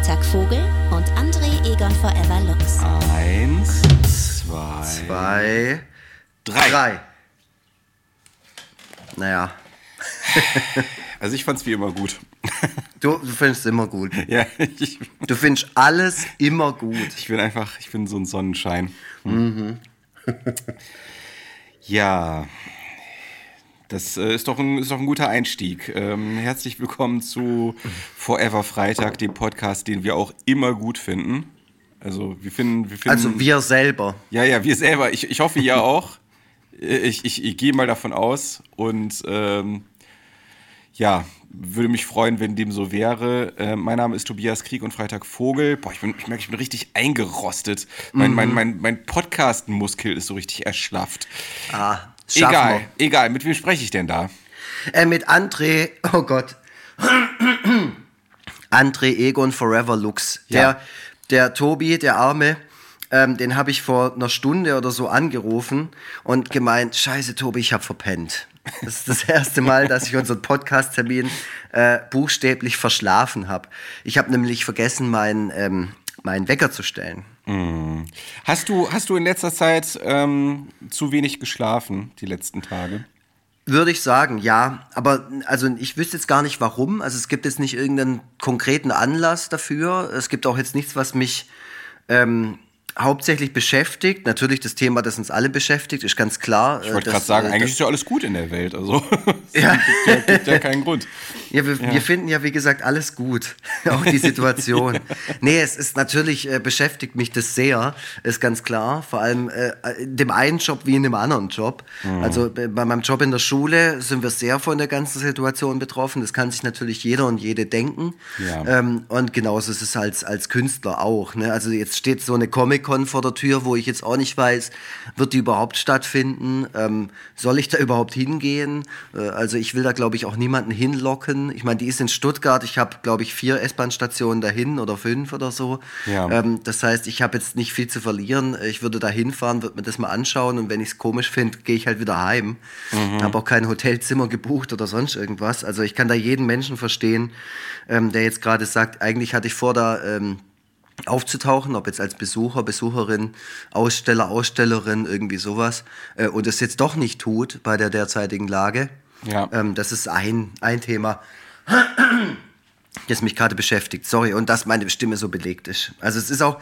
Freitag Vogel und André Egon Forever Lux. Eins, zwei, Zwei, drei. drei. Naja, Also ich fand's wie immer gut. du, du findest immer gut. ja, ich, Du findest alles immer gut. ich bin einfach, ich bin so ein Sonnenschein. Mhm. ja, das äh, ist, doch ein, ist doch ein guter Einstieg. Ähm, herzlich willkommen zu Forever Freitag, dem Podcast, den wir auch immer gut finden. Also wir finden, wir finden Also wir selber. Ja, ja, wir selber. Ich, ich hoffe, ihr auch. Ich, ich, ich gehe mal davon aus. Und ähm, ja, würde mich freuen, wenn dem so wäre. Äh, mein Name ist Tobias Krieg und Freitag Vogel. Boah, ich, bin, ich merke, ich bin richtig eingerostet. Mein, mein, mein, mein Podcast-Muskel ist so richtig erschlafft. Ah, das schaffen Egal, egal. Mit wem spreche ich denn da? wir. Äh, mit André, oh Gott. André Egon Forever Lux. Der, Ja. der Tobi, der Arme, ähm, den habe ich vor einer Stunde oder so angerufen und gemeint, scheiße Tobi, ich habe verpennt. Das ist das erste Mal, dass ich unseren Podcast-Termin äh, buchstäblich verschlafen habe. Ich habe nämlich vergessen, meinen ähm, meinen Wecker zu stellen. Hast du, hast du in letzter Zeit ähm, zu wenig geschlafen, die letzten Tage? Würde ich sagen, ja. Aber also ich wüsste jetzt gar nicht warum. Also es gibt jetzt nicht irgendeinen konkreten Anlass dafür. Es gibt auch jetzt nichts, was mich ähm, hauptsächlich beschäftigt. Natürlich das Thema, das uns alle beschäftigt, ist ganz klar. Ich wollte gerade sagen, äh, eigentlich ist ja alles gut in der Welt. Also es gibt, ja, gibt ja keinen Grund. Ja, wir, wir finden ja, wie gesagt, alles gut. Auch die Situation. nee, es ist natürlich, äh, beschäftigt mich das sehr, ist ganz klar. Vor allem äh, in dem einen Job wie in dem anderen Job. Also bei meinem Job in der Schule sind wir sehr von der ganzen Situation betroffen. Das kann sich natürlich jeder und jede denken. Ja. Ähm, und genauso ist es als, als Künstler auch. Ne? Also jetzt steht so eine Comic-Con vor der Tür, wo ich jetzt auch nicht weiß, wird die überhaupt stattfinden? Ähm, soll ich da überhaupt hingehen? Äh, also ich will da, glaube ich, auch niemanden hinlocken. Ich meine, die ist in Stuttgart. Ich habe, glaube ich, vier S-Bahn-Stationen dahin oder fünf oder so. Ja. Ähm, das heißt, ich habe jetzt nicht viel zu verlieren. Ich würde da hinfahren, würde mir das mal anschauen und wenn ich es komisch finde, gehe ich halt wieder heim. Habe auch kein Hotelzimmer gebucht oder sonst irgendwas. Also ich kann da jeden Menschen verstehen, ähm, der jetzt gerade sagt, eigentlich hatte ich vor, da ähm, aufzutauchen, ob jetzt als Besucher, Besucherin, Aussteller, Ausstellerin, irgendwie sowas, äh, und es jetzt doch nicht tut bei der derzeitigen Lage. Ja. Ähm, das ist ein, ein Thema, das mich gerade beschäftigt. Sorry, und dass meine Stimme so belegt ist. Also es ist auch,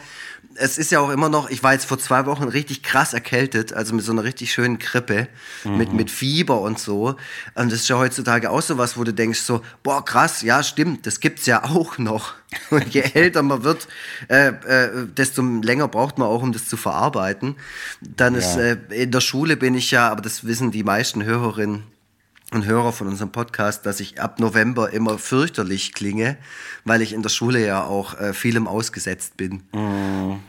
es ist ja auch immer noch, ich war jetzt vor zwei Wochen richtig krass erkältet, also mit so einer richtig schönen Grippe, mit, mit Fieber und so. Und das ist ja heutzutage auch so was, wo du denkst so, boah, krass, ja, stimmt, das gibt's ja auch noch. Und je älter man wird, äh, äh, desto länger braucht man auch, um das zu verarbeiten. Dann ist, Ja. äh, in der Schule bin ich ja, aber das wissen die meisten Hörerinnen und Hörer von unserem Podcast, dass ich ab November immer fürchterlich klinge, weil ich in der Schule ja auch äh, vielem ausgesetzt bin.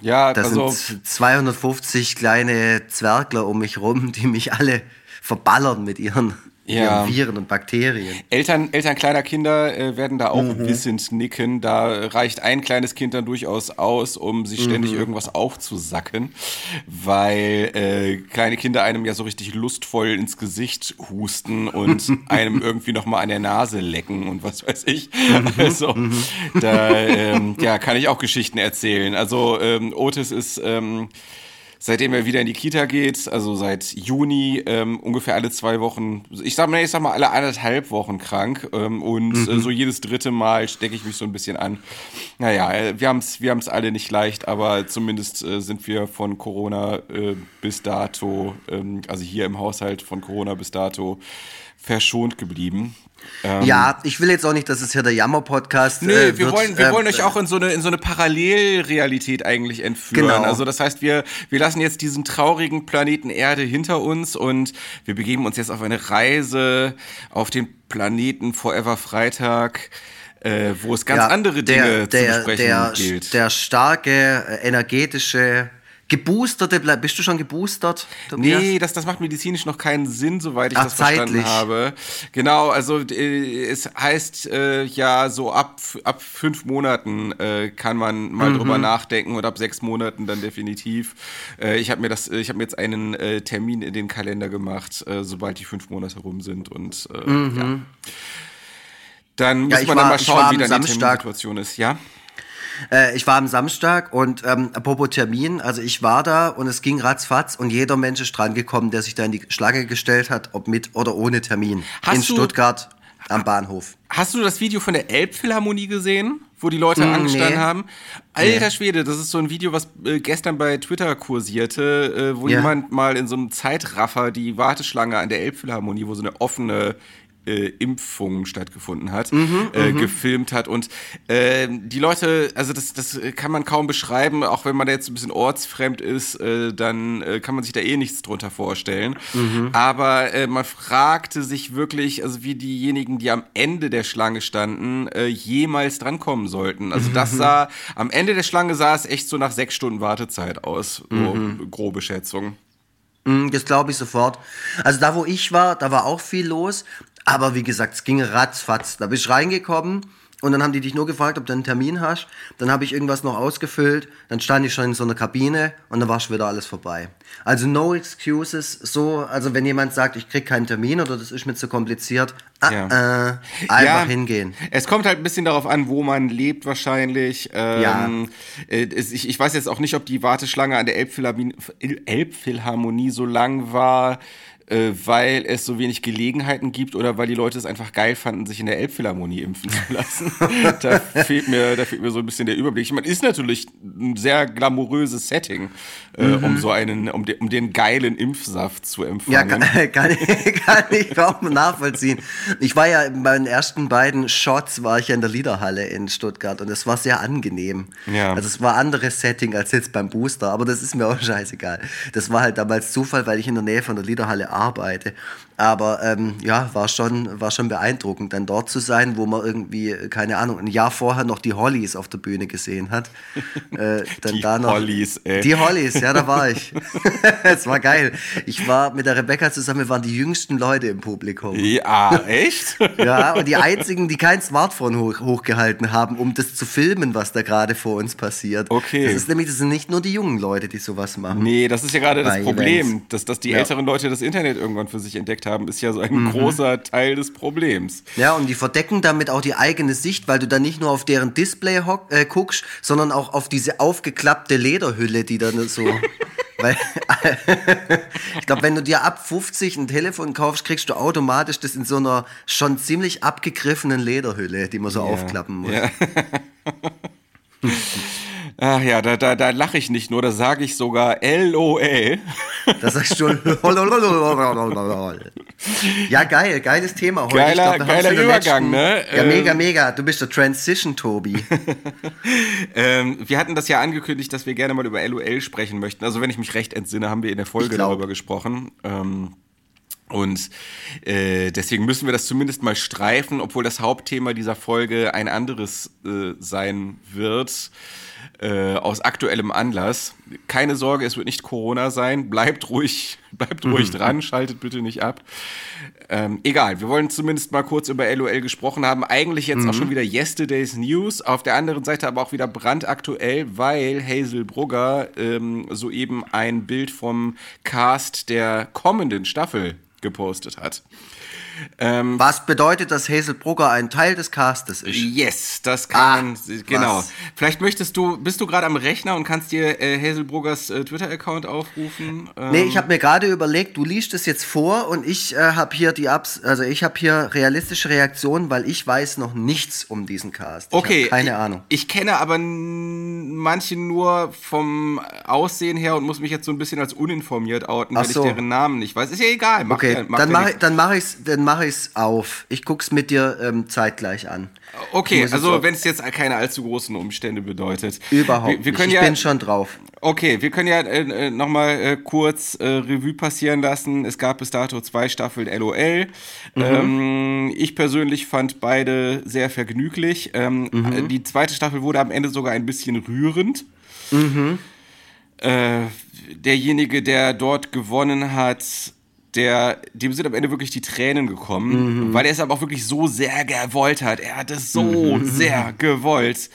Ja, Da also sind 250 kleine Zwergler um mich rum, die mich alle verballern mit ihren, Ja. Viren und Bakterien. Eltern, Eltern kleiner Kinder äh, werden da auch Mhm. wissend nicken. Da reicht ein kleines Kind dann durchaus aus, um sich ständig Mhm. irgendwas aufzusacken, weil äh, kleine Kinder einem ja so richtig lustvoll ins Gesicht husten und einem irgendwie noch mal an der Nase lecken und was weiß ich. Mhm. Also da ähm, ja, kann ich auch Geschichten erzählen. Also ähm, Otis ist ähm, Seitdem er wieder in die Kita geht, also seit Juni, ähm, ungefähr alle zwei Wochen, ich sag mal, ich sag mal alle anderthalb Wochen krank ähm, und äh, so jedes dritte Mal stecke ich mich so ein bisschen an. Naja, äh, wir haben es wir haben's alle nicht leicht, aber zumindest äh, sind wir von Corona äh, bis dato, ähm, also hier im Haushalt von Corona bis dato verschont geblieben. Ähm, ja, ich will jetzt auch nicht, dass es hier der Jammer-Podcast Nö, äh, wir wird. wollen, wir äh, wollen euch auch in so eine, in so eine Parallelrealität eigentlich entführen. Genau. Also das heißt, wir, wir lassen jetzt diesen traurigen Planeten Erde hinter uns und wir begeben uns jetzt auf eine Reise auf den Planeten Forever Freitag, äh, wo es ganz ja, andere Dinge der, der, zu besprechen der, gilt. Der starke, äh, energetische, geboosterte, bleib- bist du schon geboostert? Tobias? Nee, das, das macht medizinisch noch keinen Sinn, soweit ich Ach, das verstanden zeitlich. habe. Genau, also äh, es heißt äh, ja so ab, ab fünf Monaten äh, kann man mal drüber Mhm. nachdenken und ab sechs Monaten dann definitiv. Äh, ich habe mir das, ich habe mir jetzt einen äh, Termin in den Kalender gemacht, äh, sobald die fünf Monate rum sind und äh, ja. Dann muss Mhm. Ja, man war- dann mal schauen, wie dann die Terminsituation ist, ja? Äh, ich war am Samstag und ähm, apropos Termin, also ich war da und es ging ratzfatz und jeder Mensch ist dran gekommen, der sich da in die Schlange gestellt hat, ob mit oder ohne Termin. Hast in Stuttgart am Bahnhof. Hast du das Video von der Elbphilharmonie gesehen, wo die Leute Mm, angestanden nee. haben? Alter Schwede, das ist so ein Video, was äh, gestern bei Twitter kursierte, äh, wo Ja. jemand mal in so einem Zeitraffer die Warteschlange an der Elbphilharmonie, wo so eine offene äh, Impfung stattgefunden hat, Mhm, äh, gefilmt hat. Und äh, die Leute, also das, das kann man kaum beschreiben, auch wenn man da jetzt ein bisschen ortsfremd ist, äh, dann äh, kann man sich da eh nichts drunter vorstellen. Mhm. Aber äh, man fragte sich wirklich, also wie diejenigen, die am Ende der Schlange standen, jemals drankommen sollten. Also Mhm. das sah, am Ende der Schlange sah es echt so nach sechs Stunden Wartezeit aus. So Mhm. grobe Schätzung. Das glaube ich sofort. Also da, wo ich war, da war auch viel los. Aber wie gesagt, es ging ratzfatz. Da bist du reingekommen und dann haben die dich nur gefragt, ob du einen Termin hast. Dann habe ich irgendwas noch ausgefüllt. Dann stand ich schon in so einer Kabine und dann war schon wieder alles vorbei. Also no excuses. So, also wenn jemand sagt, ich krieg keinen Termin oder das ist mir zu kompliziert, ah, Ja. äh, einfach Ja, hingehen. Es kommt halt ein bisschen darauf an, wo man lebt wahrscheinlich. Ähm, Ja. äh, ich, ich weiß jetzt auch nicht, ob die Warteschlange an der Elbphilharmonie, Elbphilharmonie so lang war, äh, weil es so wenig Gelegenheiten gibt oder weil die Leute es einfach geil fanden, sich in der Elbphilharmonie impfen zu lassen. da, fehlt mir, da fehlt mir so ein bisschen der Überblick. Ich meine, ist natürlich ein sehr glamouröses Setting, äh, um so einen, um, de, um den geilen Impfsaft zu empfangen. Ja, kann, kann, ich, kann ich auch nachvollziehen. Ich war ja bei den ersten beiden Shots war ich ja in der Liederhalle in Stuttgart und es war sehr angenehm. Ja. Also es war anderes Setting als jetzt beim Booster, aber das ist mir auch scheißegal. Das war halt damals Zufall, weil ich in der Nähe von der Liederhalle arbeite arbeite. Aber ähm, ja, war schon, war schon beeindruckend, dann dort zu sein, wo man irgendwie, keine Ahnung, ein Jahr vorher noch die Hollies auf der Bühne gesehen hat. Äh, dann Die da noch, Hollies, ey. Die Hollies, ja, da war ich. Es war geil. Ich war mit der Rebecca zusammen, wir waren die jüngsten Leute im Publikum. Ja, echt? Ja, und die einzigen, die kein Smartphone hoch, hochgehalten haben, um das zu filmen, was da gerade vor uns passiert. Okay. Das ist nämlich, das sind nicht nur die jungen Leute, die sowas machen. Nee, das ist ja gerade das Problem, Events. dass, dass die Ja. älteren Leute das Internet irgendwann für sich entdeckt haben, ist ja so ein großer Teil des Problems. Ja, und die verdecken damit auch die eigene Sicht, weil du dann nicht nur auf deren Display äh, guckst, sondern auch auf diese aufgeklappte Lederhülle, die dann so. weil, ich glaube, wenn du dir ab 50 ein Telefon kaufst, kriegst du automatisch das in so einer schon ziemlich abgegriffenen Lederhülle, die man so aufklappen muss. Ja. Ach ja, da, da, da lache ich nicht nur, da sage ich sogar LOL. Das ist schon. ja, geil, geiles Thema heute. Geiler- haben's geiler Übergang, ne? Ja, Ähm, mega, mega. Du bist der Transition-Tobi. Ähm, wir hatten das ja angekündigt, dass wir gerne mal über LOL sprechen möchten. Also wenn ich mich recht entsinne, haben wir in der Folge glaub. darüber gesprochen. Ähm, und äh, deswegen müssen wir das zumindest mal streifen, obwohl das Hauptthema dieser Folge ein anderes äh, sein wird. Äh, aus aktuellem Anlass. Keine Sorge, es wird nicht Corona sein. Bleibt ruhig, bleibt ruhig dran, schaltet bitte nicht ab. Ähm, egal, wir wollen zumindest mal kurz über LOL gesprochen haben. Eigentlich jetzt auch schon wieder Yesterday's News. Auf der anderen Seite aber auch wieder brandaktuell, weil Hazel Brugger ähm, soeben ein Bild vom Cast der kommenden Staffel gepostet hat. Was bedeutet, dass Hazel Brugger ein Teil des Castes ist? Yes, das kann Ah, man, genau. was? Vielleicht möchtest du, bist du gerade am Rechner und kannst dir äh, Hazel Bruggers äh, Twitter-Account aufrufen? Ähm, Nee, ich habe mir gerade überlegt, du liest es jetzt vor und ich äh, habe hier die Abs also ich habe hier realistische Reaktionen, weil ich weiß noch nichts um diesen Cast. Ich Okay, hab keine ich, Ahnung. Ich kenne aber manche nur vom Aussehen her und muss mich jetzt so ein bisschen als uninformiert outen, Ach wenn so. ich deren Namen nicht weiß. Ist ja egal. Macht Okay, ja, macht dann mache ich, dann mache dann mache ich's auf. Ich guck's mit dir ähm, zeitgleich an. Okay, also wenn es jetzt keine allzu großen Umstände bedeutet. Überhaupt wir, wir nicht. können Ich ja, bin schon drauf. Okay, wir können ja äh, äh, nochmal äh, kurz äh, Revue passieren lassen. Es gab bis dato zwei Staffeln LOL. Ähm, ich persönlich fand beide sehr vergnüglich. Ähm, äh, Die zweite Staffel wurde am Ende sogar ein bisschen rührend. Äh, derjenige, der dort gewonnen hat, der, dem sind am Ende wirklich die Tränen gekommen, weil er es aber auch wirklich so sehr gewollt hat. Er hat es so sehr gewollt.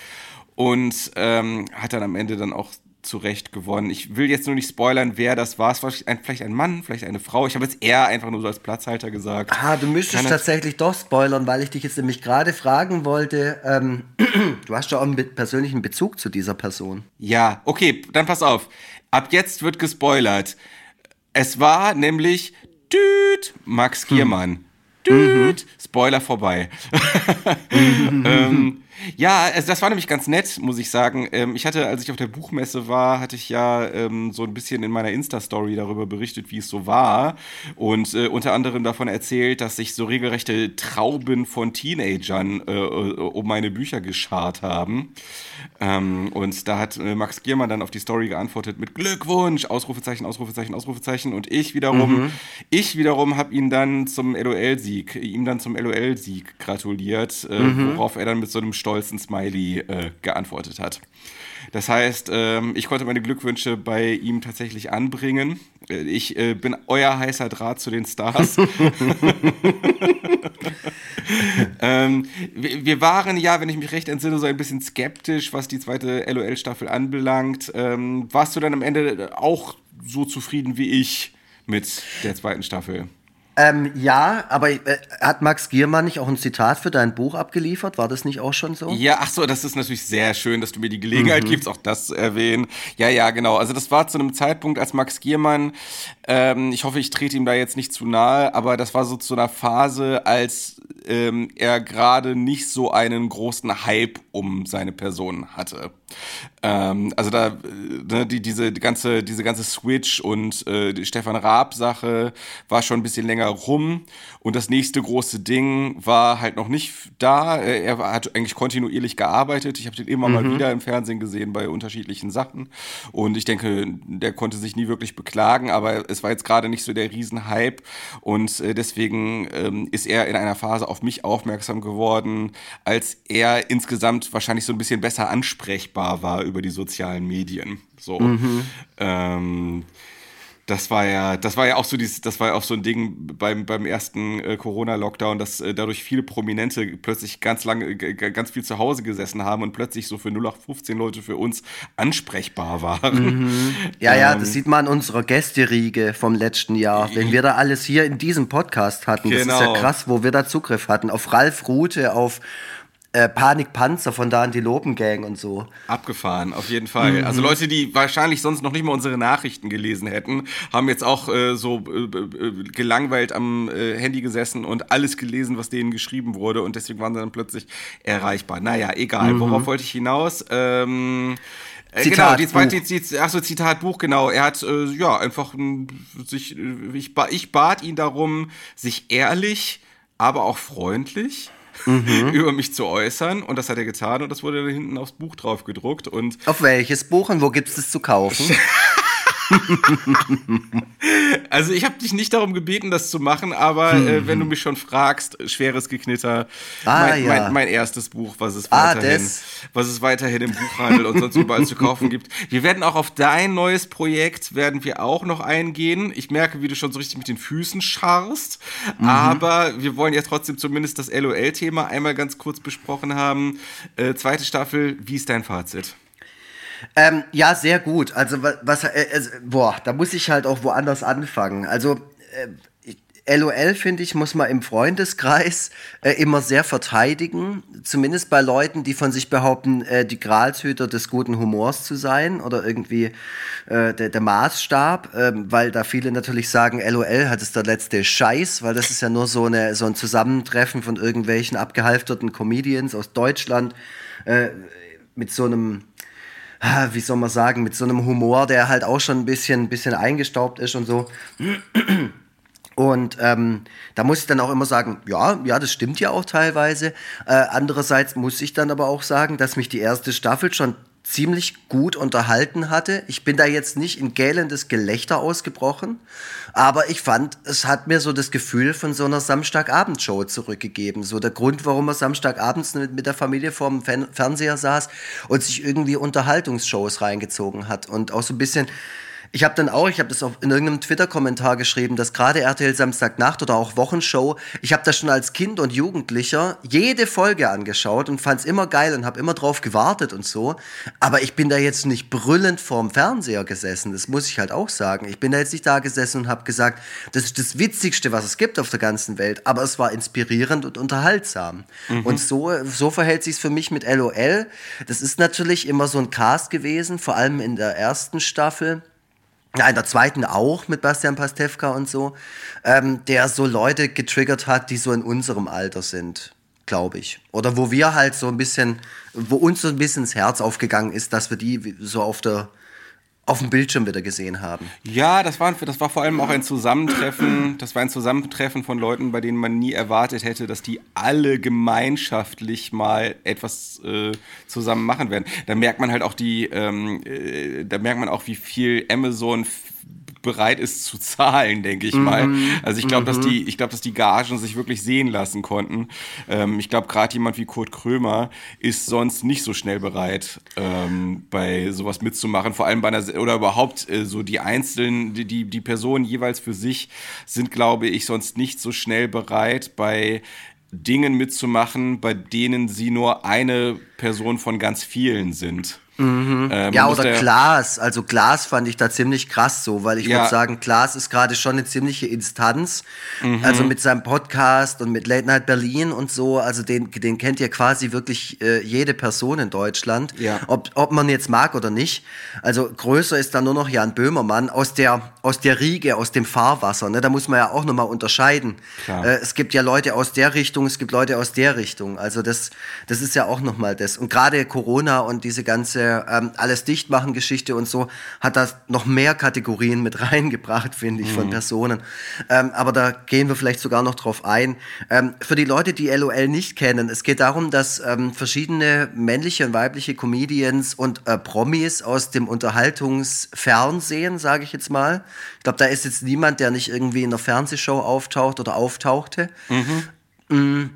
und ähm, hat dann am Ende dann auch zu Recht gewonnen. Ich will jetzt nur nicht spoilern, wer das war. Es war vielleicht ein Mann, vielleicht eine Frau. Ich habe jetzt eher einfach nur so als Platzhalter gesagt. Ah, du müsstest Kann tatsächlich doch spoilern, weil ich dich jetzt nämlich gerade fragen wollte. Ähm, du hast ja auch einen persönlichen Bezug zu dieser Person. Ja, okay, dann pass auf. Ab jetzt wird gespoilert. Es war nämlich Düt Max Giermann. Hm. Düt, mhm. Spoiler vorbei. ähm, ja, also das war nämlich ganz nett, muss ich sagen. Ähm, ich hatte, als ich auf der Buchmesse war, hatte ich ja ähm, so ein bisschen in meiner Insta-Story darüber berichtet, wie es so war. Und äh, unter anderem davon erzählt, dass sich so regelrechte Trauben von Teenagern äh, äh um meine Bücher geschart haben. Ähm, und da hat äh, Max Giermann dann auf die Story geantwortet mit Glückwunsch, Ausrufezeichen, Ausrufezeichen, Ausrufezeichen. Und ich wiederum, mhm. ich wiederum habe ihn dann zum LOL-Sieg, ihm dann zum LOL-Sieg gratuliert, äh, mhm. worauf er dann mit so einem stolzen Smiley äh, geantwortet hat. Das heißt, ähm, ich konnte meine Glückwünsche bei ihm tatsächlich anbringen. Äh, ich äh, bin euer heißer Draht zu den Stars. ähm, wir, waren ja, wenn ich mich recht entsinne, so ein bisschen skeptisch, was die zweite LOL-Staffel anbelangt. Ähm, warst du dann am Ende auch so zufrieden wie ich mit der zweiten Staffel? Ähm, ja, aber äh, hat Max Giermann nicht auch ein Zitat für dein Buch abgeliefert? War das nicht auch schon so? Ja, ach so, das ist natürlich sehr schön, dass du mir die Gelegenheit mhm. gibst, auch das zu erwähnen. Ja, ja, genau. Also das war zu einem Zeitpunkt, als Max Giermann, ähm, ich hoffe, ich trete ihm da jetzt nicht zu nahe, aber das war so zu einer Phase, als ähm, er gerade nicht so einen großen Hype um seine Person hatte. Ähm, also da, äh, ne, die, diese die ganze, diese ganze Switch und äh, die Stefan Raab-Sache war schon ein bisschen länger rum. Und das nächste große Ding war halt noch nicht da. Er hat eigentlich kontinuierlich gearbeitet. Ich habe den immer mhm. mal wieder im Fernsehen gesehen bei unterschiedlichen Sachen. Und ich denke, der konnte sich nie wirklich beklagen, aber es war jetzt gerade nicht so der Riesenhype. Und äh, deswegen ähm, ist er in einer Phase auf mich aufmerksam geworden, als er insgesamt wahrscheinlich so ein bisschen besser ansprechbar war über die sozialen Medien. So. Mhm. Ähm, das war ja, das war ja auch so dieses, das war ja auch so ein Ding beim, beim ersten äh, Corona-Lockdown, dass äh, dadurch viele Prominente plötzlich ganz lange, ganz viel zu Hause gesessen haben und plötzlich so für 0815 Leute für uns ansprechbar waren. Mhm. Ja, ähm, ja, das sieht man an unserer Gästeriege vom letzten Jahr. Wenn wir da alles hier in diesem Podcast hatten, genau. das ist ja genau. krass, wo wir da Zugriff hatten. Auf Ralf Rute, auf äh, Panikpanzer von da die Lopengang und so. Abgefahren, auf jeden Fall. Mhm. Also Leute, die wahrscheinlich sonst noch nicht mal unsere Nachrichten gelesen hätten, haben jetzt auch äh, so äh, äh gelangweilt am äh, Handy gesessen und alles gelesen, was denen geschrieben wurde und deswegen waren sie dann plötzlich erreichbar. Naja, egal. Mhm. Worauf wollte ich hinaus? Ähm, äh, genau, die zweite, die, achso, Zitatbuch, genau. Er hat, ja, einfach sich, ich, ich bat ihn darum, sich ehrlich, aber auch freundlich mhm. über mich zu äußern. Und das hat er getan und das wurde dann hinten aufs Buch drauf gedruckt. Und Auf welches Buch und wo gibt es das zu kaufen? also ich habe dich nicht darum gebeten, das zu machen, aber hm. äh, wenn du mich schon fragst, schweres Geknitter, ah, mein, ja. mein, mein, erstes Buch, was es ah, weiterhin, was es weiterhin im Buchhandel und sonst überall zu kaufen gibt. Wir werden auch auf dein neues Projekt werden wir auch noch eingehen. Ich merke, wie du schon so richtig mit den Füßen scharrst, mhm. aber wir wollen ja trotzdem zumindest das LOL-Thema einmal ganz kurz besprochen haben. Äh, zweite Staffel, wie ist dein Fazit? Ähm, ja, sehr gut. Also, was, äh, boah, da muss ich halt auch woanders anfangen. Also, äh, LOL, finde ich, muss man im Freundeskreis äh, immer sehr verteidigen. Zumindest bei Leuten, die von sich behaupten, äh, die Gralshüter des guten Humors zu sein oder irgendwie äh, der, der, Maßstab, ähm, weil da viele natürlich sagen, LOL hat es der letzte Scheiß, weil das ist ja nur so, eine, so ein Zusammentreffen von irgendwelchen abgehalfterten Comedians aus Deutschland äh, mit so einem wie soll man sagen, mit so einem Humor, der halt auch schon ein bisschen, bisschen eingestaubt ist und so. Und ähm, da muss ich dann auch immer sagen, ja, ja, das stimmt ja auch teilweise. Äh, andererseits muss ich dann aber auch sagen, dass mich die erste Staffel schon ziemlich gut unterhalten hatte. Ich bin da jetzt nicht in gähnendes Gelächter ausgebrochen, aber ich fand, es hat mir so das Gefühl von so einer Samstagabendshow zurückgegeben. So der Grund, warum man Samstagabends mit, mit der Familie vorm Fernseher saß und sich irgendwie Unterhaltungsshows reingezogen hat und auch so ein bisschen Ich habe dann auch, ich habe das auch in irgendeinem Twitter-Kommentar geschrieben, dass gerade RTL Samstagnacht oder auch Wochenshow, ich habe das schon als Kind und Jugendlicher jede Folge angeschaut und fand es immer geil und habe immer drauf gewartet und so. Aber ich bin da jetzt nicht brüllend vorm Fernseher gesessen, das muss ich halt auch sagen. Ich bin da jetzt nicht da gesessen und habe gesagt, das ist das Witzigste, was es gibt auf der ganzen Welt. Aber es war inspirierend und unterhaltsam. Mhm. Und so, so verhält sich es für mich mit LOL. Das ist natürlich immer so ein Cast gewesen, vor allem in der ersten Staffel ja, in der zweiten auch mit Bastian Pastewka und so, ähm, der so Leute getriggert hat, die so in unserem Alter sind, glaube ich. Oder wo wir halt so ein bisschen, wo uns so ein bisschen ins Herz aufgegangen ist, dass wir die so auf der auf dem Bildschirm wieder gesehen haben. Ja, das war, das war vor allem auch ein Zusammentreffen. Das war ein Zusammentreffen von Leuten, bei denen man nie erwartet hätte, dass die alle gemeinschaftlich mal etwas äh, zusammen machen werden. Da merkt man halt auch die, ähm, äh, da merkt man auch, wie viel Amazon bereit ist zu zahlen, denke ich mal. Mhm. Also ich glaube, mhm. dass die, ich glaube, dass die Gagen sich wirklich sehen lassen konnten. Ähm, ich glaube, gerade jemand wie Kurt Krömer ist sonst nicht so schnell bereit, ähm, bei sowas mitzumachen. Vor allem bei einer oder überhaupt äh, so die einzelnen, die, die, die Personen jeweils für sich sind, glaube ich, sonst nicht so schnell bereit, bei Dingen mitzumachen, bei denen sie nur eine Person von ganz vielen sind. Mhm. Ähm, ja, oder Glas. Also Glas fand ich da ziemlich krass so, weil ich ja. würde sagen, Glas ist gerade schon eine ziemliche Instanz. Mhm. Also mit seinem Podcast und mit Late Night Berlin und so, also den, den kennt ja quasi wirklich äh, jede Person in Deutschland. Ja. Ob, ob man jetzt mag oder nicht. Also größer ist da nur noch Jan Böhmermann aus der, aus der Riege, aus dem Fahrwasser. Ne? Da muss man ja auch nochmal unterscheiden. Äh, es gibt ja Leute aus der Richtung, es gibt Leute aus der Richtung. Also das, das ist ja auch nochmal das. Und gerade Corona und diese ganze ähm, alles dichtmachen Geschichte und so hat das noch mehr Kategorien mit reingebracht, finde ich, mhm. von Personen. Ähm, aber da gehen wir vielleicht sogar noch drauf ein. Ähm, für die Leute, die LOL nicht kennen, es geht darum, dass ähm, verschiedene männliche und weibliche Comedians und äh, Promis aus dem Unterhaltungsfernsehen, sage ich jetzt mal. Ich glaube, da ist jetzt niemand, der nicht irgendwie in einer Fernsehshow auftaucht oder auftauchte. Mhm. Mm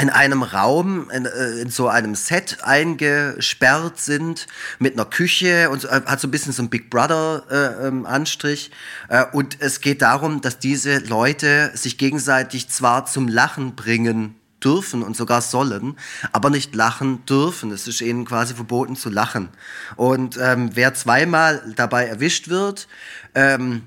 in einem Raum, in, äh, in, so einem Set eingesperrt sind, mit einer Küche und äh, hat so ein bisschen so ein Big Brother äh, ähm, Anstrich. Äh, und es geht darum, dass diese Leute sich gegenseitig zwar zum Lachen bringen dürfen und sogar sollen, aber nicht lachen dürfen. Es ist ihnen quasi verboten zu lachen. Und ähm, wer zweimal dabei erwischt wird, ähm,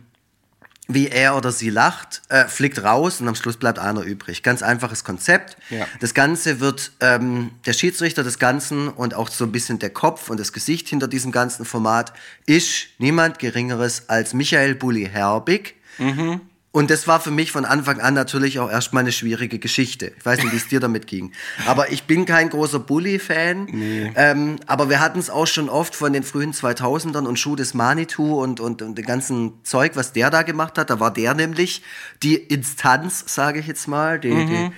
wie er oder sie lacht, äh, fliegt raus und am Schluss bleibt einer übrig. Ganz einfaches Konzept. Ja. Das Ganze wird ähm, der Schiedsrichter des Ganzen und auch so ein bisschen der Kopf und das Gesicht hinter diesem ganzen Format ist niemand Geringeres als Michael Bulli Herbig. Mhm. Und das war für mich von Anfang an natürlich auch erstmal eine schwierige Geschichte. Ich weiß nicht, wie es dir damit ging. Aber ich bin kein großer Bully-Fan. Nee. Ähm, aber wir hatten es auch schon oft von den frühen 2000ern und Schuh des Manitou und, und, und dem ganzen Zeug, was der da gemacht hat. Da war der nämlich die Instanz, sage ich jetzt mal, die, mhm. die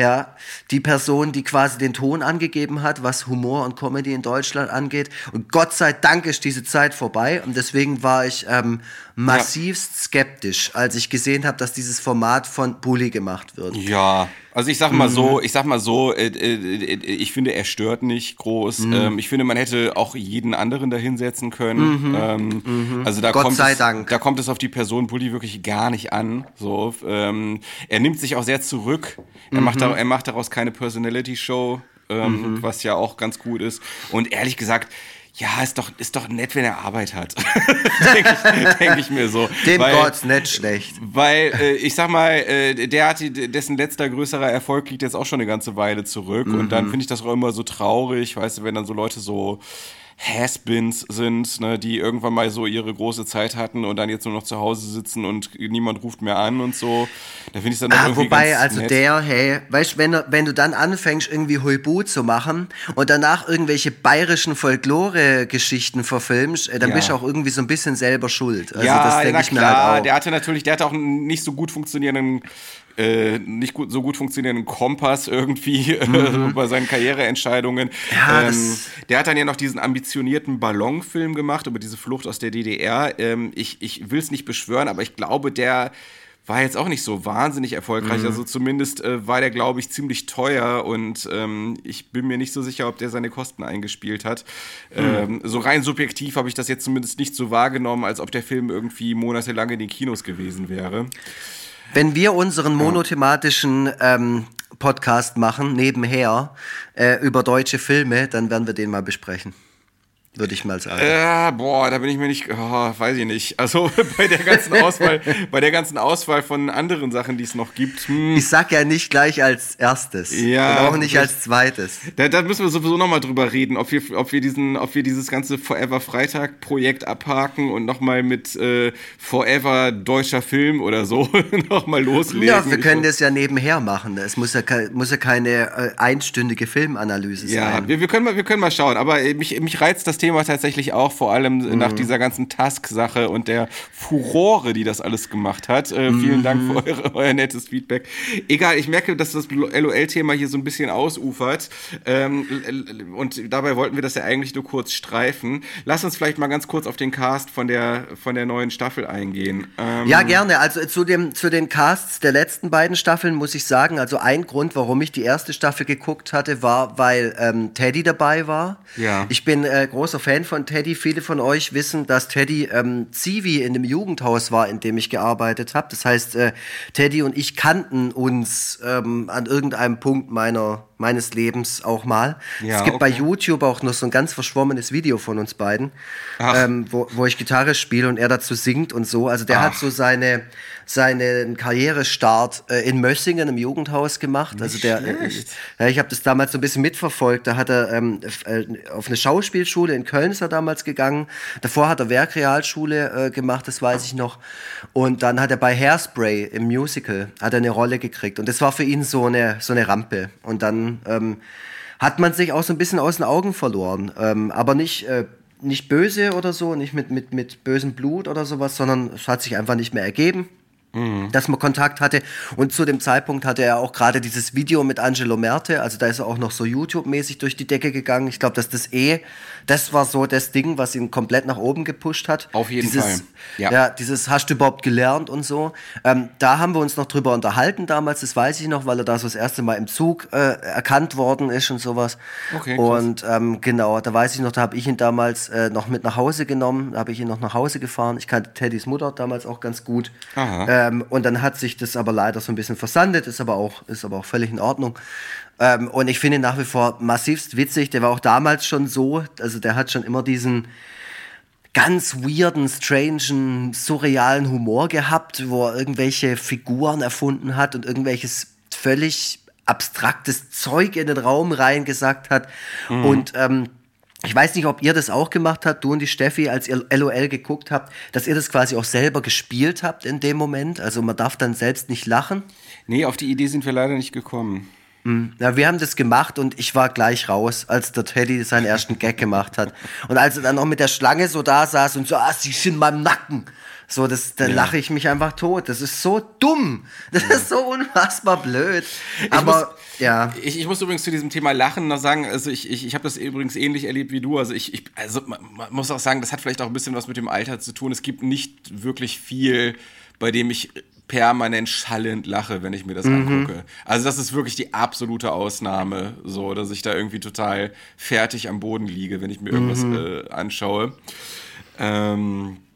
ja, die Person, die quasi den Ton angegeben hat, was Humor und Comedy in Deutschland angeht. Und Gott sei Dank ist diese Zeit vorbei und deswegen war ich ähm, massivst ja. skeptisch, als ich gesehen habe, dass dieses Format von Bully gemacht wird. Ja, also ich sag mal mhm. so, ich sag mal so, äh, äh, äh, ich finde, er stört nicht groß. Mhm. Ähm, ich finde, man hätte auch jeden anderen da hinsetzen können. Mhm. Ähm, mhm. also da Gott kommt sei es, Dank. Da kommt es auf die Person Bully wirklich gar nicht an. So, ähm, er nimmt sich auch sehr zurück. Er, macht, mhm. er macht daraus keine Personality-Show, mhm. was ja auch ganz gut ist. Und ehrlich gesagt, ja, ist doch, ist doch nett, wenn er Arbeit hat. Denke ich, denk ich, mir so. Dem weil, Gott nicht schlecht. Weil, äh, ich sag mal, äh, der hat die, dessen letzter größerer Erfolg liegt jetzt auch schon eine ganze Weile zurück. Mhm. Und dann finde ich das auch immer so traurig, weißt du, wenn dann so Leute so Has-Beens sind, ne, die irgendwann mal so ihre große Zeit hatten und dann jetzt nur noch zu Hause sitzen und niemand ruft mehr an und so. Da finde ich dann ah, irgendwie Wobei, also nett. der, hey, weißt du, wenn, wenn du dann anfängst, irgendwie Huibu zu machen und danach irgendwelche bayerischen Folklore-Geschichten verfilmst, äh, dann ja. bist du auch irgendwie so ein bisschen selber schuld. Also ja, das denke ich mir halt auch. Der hatte natürlich, der hatte auch einen nicht so gut funktionierenden äh, nicht gut, so gut funktionierenden Kompass irgendwie äh, mhm. bei seinen Karriereentscheidungen. Ja, ähm, der hat dann ja noch diesen ambitionierten Ballonfilm gemacht über diese Flucht aus der DDR. Ähm, ich ich will es nicht beschwören, aber ich glaube, der war jetzt auch nicht so wahnsinnig erfolgreich. Mhm. Also zumindest äh, war der, glaube ich, ziemlich teuer und ähm, ich bin mir nicht so sicher, ob der seine Kosten eingespielt hat. Mhm. Ähm, so rein subjektiv habe ich das jetzt zumindest nicht so wahrgenommen, als ob der Film irgendwie monatelang in den Kinos gewesen wäre. Wenn wir unseren monothematischen ähm, Podcast machen, nebenher, äh, über deutsche Filme, dann werden wir den mal besprechen würde ich mal sagen. Äh, boah, da bin ich mir nicht, oh, weiß ich nicht. Also bei der ganzen Auswahl, bei der ganzen Auswahl von anderen Sachen, die es noch gibt. Hm. Ich sag ja nicht gleich als erstes. Ja. Und auch nicht als zweites. Da, da müssen wir sowieso nochmal drüber reden, ob wir, ob wir diesen, ob wir dieses ganze Forever Freitag Projekt abhaken und nochmal mit äh, Forever deutscher Film oder so nochmal loslegen. Ja, wir können das ja nebenher machen. Es muss ja, muss ja keine äh, einstündige Filmanalyse sein. Ja, wir, wir, können mal, wir können mal schauen. Aber mich, mich reizt das Thema tatsächlich auch, vor allem mhm. nach dieser ganzen Task-Sache und der Furore, die das alles gemacht hat. Äh, vielen mhm. Dank für eure, euer nettes Feedback. Egal, ich merke, dass das LOL-Thema hier so ein bisschen ausufert. Ähm, und dabei wollten wir das ja eigentlich nur kurz streifen. Lass uns vielleicht mal ganz kurz auf den Cast von der, von der neuen Staffel eingehen. Ähm, ja, gerne. Also zu, dem, zu den Casts der letzten beiden Staffeln muss ich sagen, also ein Grund, warum ich die erste Staffel geguckt hatte, war, weil ähm, Teddy dabei war. Ja. Ich bin äh, groß großer Fan von Teddy. Viele von euch wissen, dass Teddy ähm, Zivi in dem Jugendhaus war, in dem ich gearbeitet habe. Das heißt, äh, Teddy und ich kannten uns ähm, an irgendeinem Punkt meiner meines Lebens auch mal. Ja, es gibt okay. bei YouTube auch noch so ein ganz verschwommenes Video von uns beiden, ähm, wo, wo ich Gitarre spiele und er dazu singt und so. Also der Ach. hat so seine seinen Karrierestart äh, in Mössingen im Jugendhaus gemacht. also der, äh, ja, ich habe das damals so ein bisschen mitverfolgt. Da hat er ähm, äh, auf eine Schauspielschule in Köln ist er damals gegangen. Davor hat er Werkrealschule äh, gemacht, das weiß ich noch. Und dann hat er bei Hairspray im Musical hat er eine Rolle gekriegt und das war für ihn so eine so eine Rampe. Und dann ähm, hat man sich auch so ein bisschen aus den Augen verloren. Ähm, aber nicht, äh, nicht böse oder so, nicht mit, mit, mit bösem Blut oder sowas, sondern es hat sich einfach nicht mehr ergeben mhm. dass man Kontakt hatte. Und zu dem Zeitpunkt hatte er auch gerade dieses Video mit Angelo Merte, also da ist er auch noch so YouTube-mäßig durch die Decke gegangen. Ich glaube, dass das eh, das war so das Ding, was ihn komplett nach oben gepusht hat. Auf jeden dieses, Fall. Ja. ja. dieses hast du überhaupt gelernt und so. Ähm, da haben wir uns noch drüber unterhalten damals, das weiß ich noch, weil er da so das erste Mal im Zug äh, erkannt worden ist und sowas. Okay, und ähm, genau, da weiß ich noch, da habe ich ihn damals äh, noch mit nach Hause genommen, da habe ich ihn noch nach Hause gefahren. Ich kannte Teddys Mutter damals auch ganz gut. Aha. Äh, ähm, und dann hat sich das aber leider so ein bisschen versandet, ist aber auch, ist aber auch völlig in Ordnung. Ähm, und ich finde ihn nach wie vor massivst witzig. Der war auch damals schon so, also der hat schon immer diesen ganz weirden, strangen, surrealen Humor gehabt, wo er irgendwelche Figuren erfunden hat und irgendwelches völlig abstraktes Zeug in den Raum reingesagt hat. Mhm. Und ähm, ich weiß nicht, ob ihr das auch gemacht habt, du und die Steffi, als ihr LOL geguckt habt, dass ihr das quasi auch selber gespielt habt in dem Moment. Also man darf dann selbst nicht lachen. Nee, auf die Idee sind wir leider nicht gekommen. Ja, wir haben das gemacht und ich war gleich raus, als der Teddy seinen ersten Gag gemacht hat. Und als er dann noch mit der Schlange so da saß und so, ah, sie sind in meinem Nacken. So, das, da ja. lache ich mich einfach tot. Das ist so dumm. Das ja. ist so unfassbar blöd. Aber muss, ja. Ich, ich muss übrigens zu diesem Thema Lachen noch sagen, also ich, ich, ich habe das übrigens ähnlich erlebt wie du. Also ich, ich also man, man muss auch sagen, das hat vielleicht auch ein bisschen was mit dem Alter zu tun. Es gibt nicht wirklich viel, bei dem ich permanent schallend lache, wenn ich mir das mhm. angucke. Also das ist wirklich die absolute Ausnahme, so dass ich da irgendwie total fertig am Boden liege, wenn ich mir irgendwas mhm. äh, anschaue. Ähm, äh,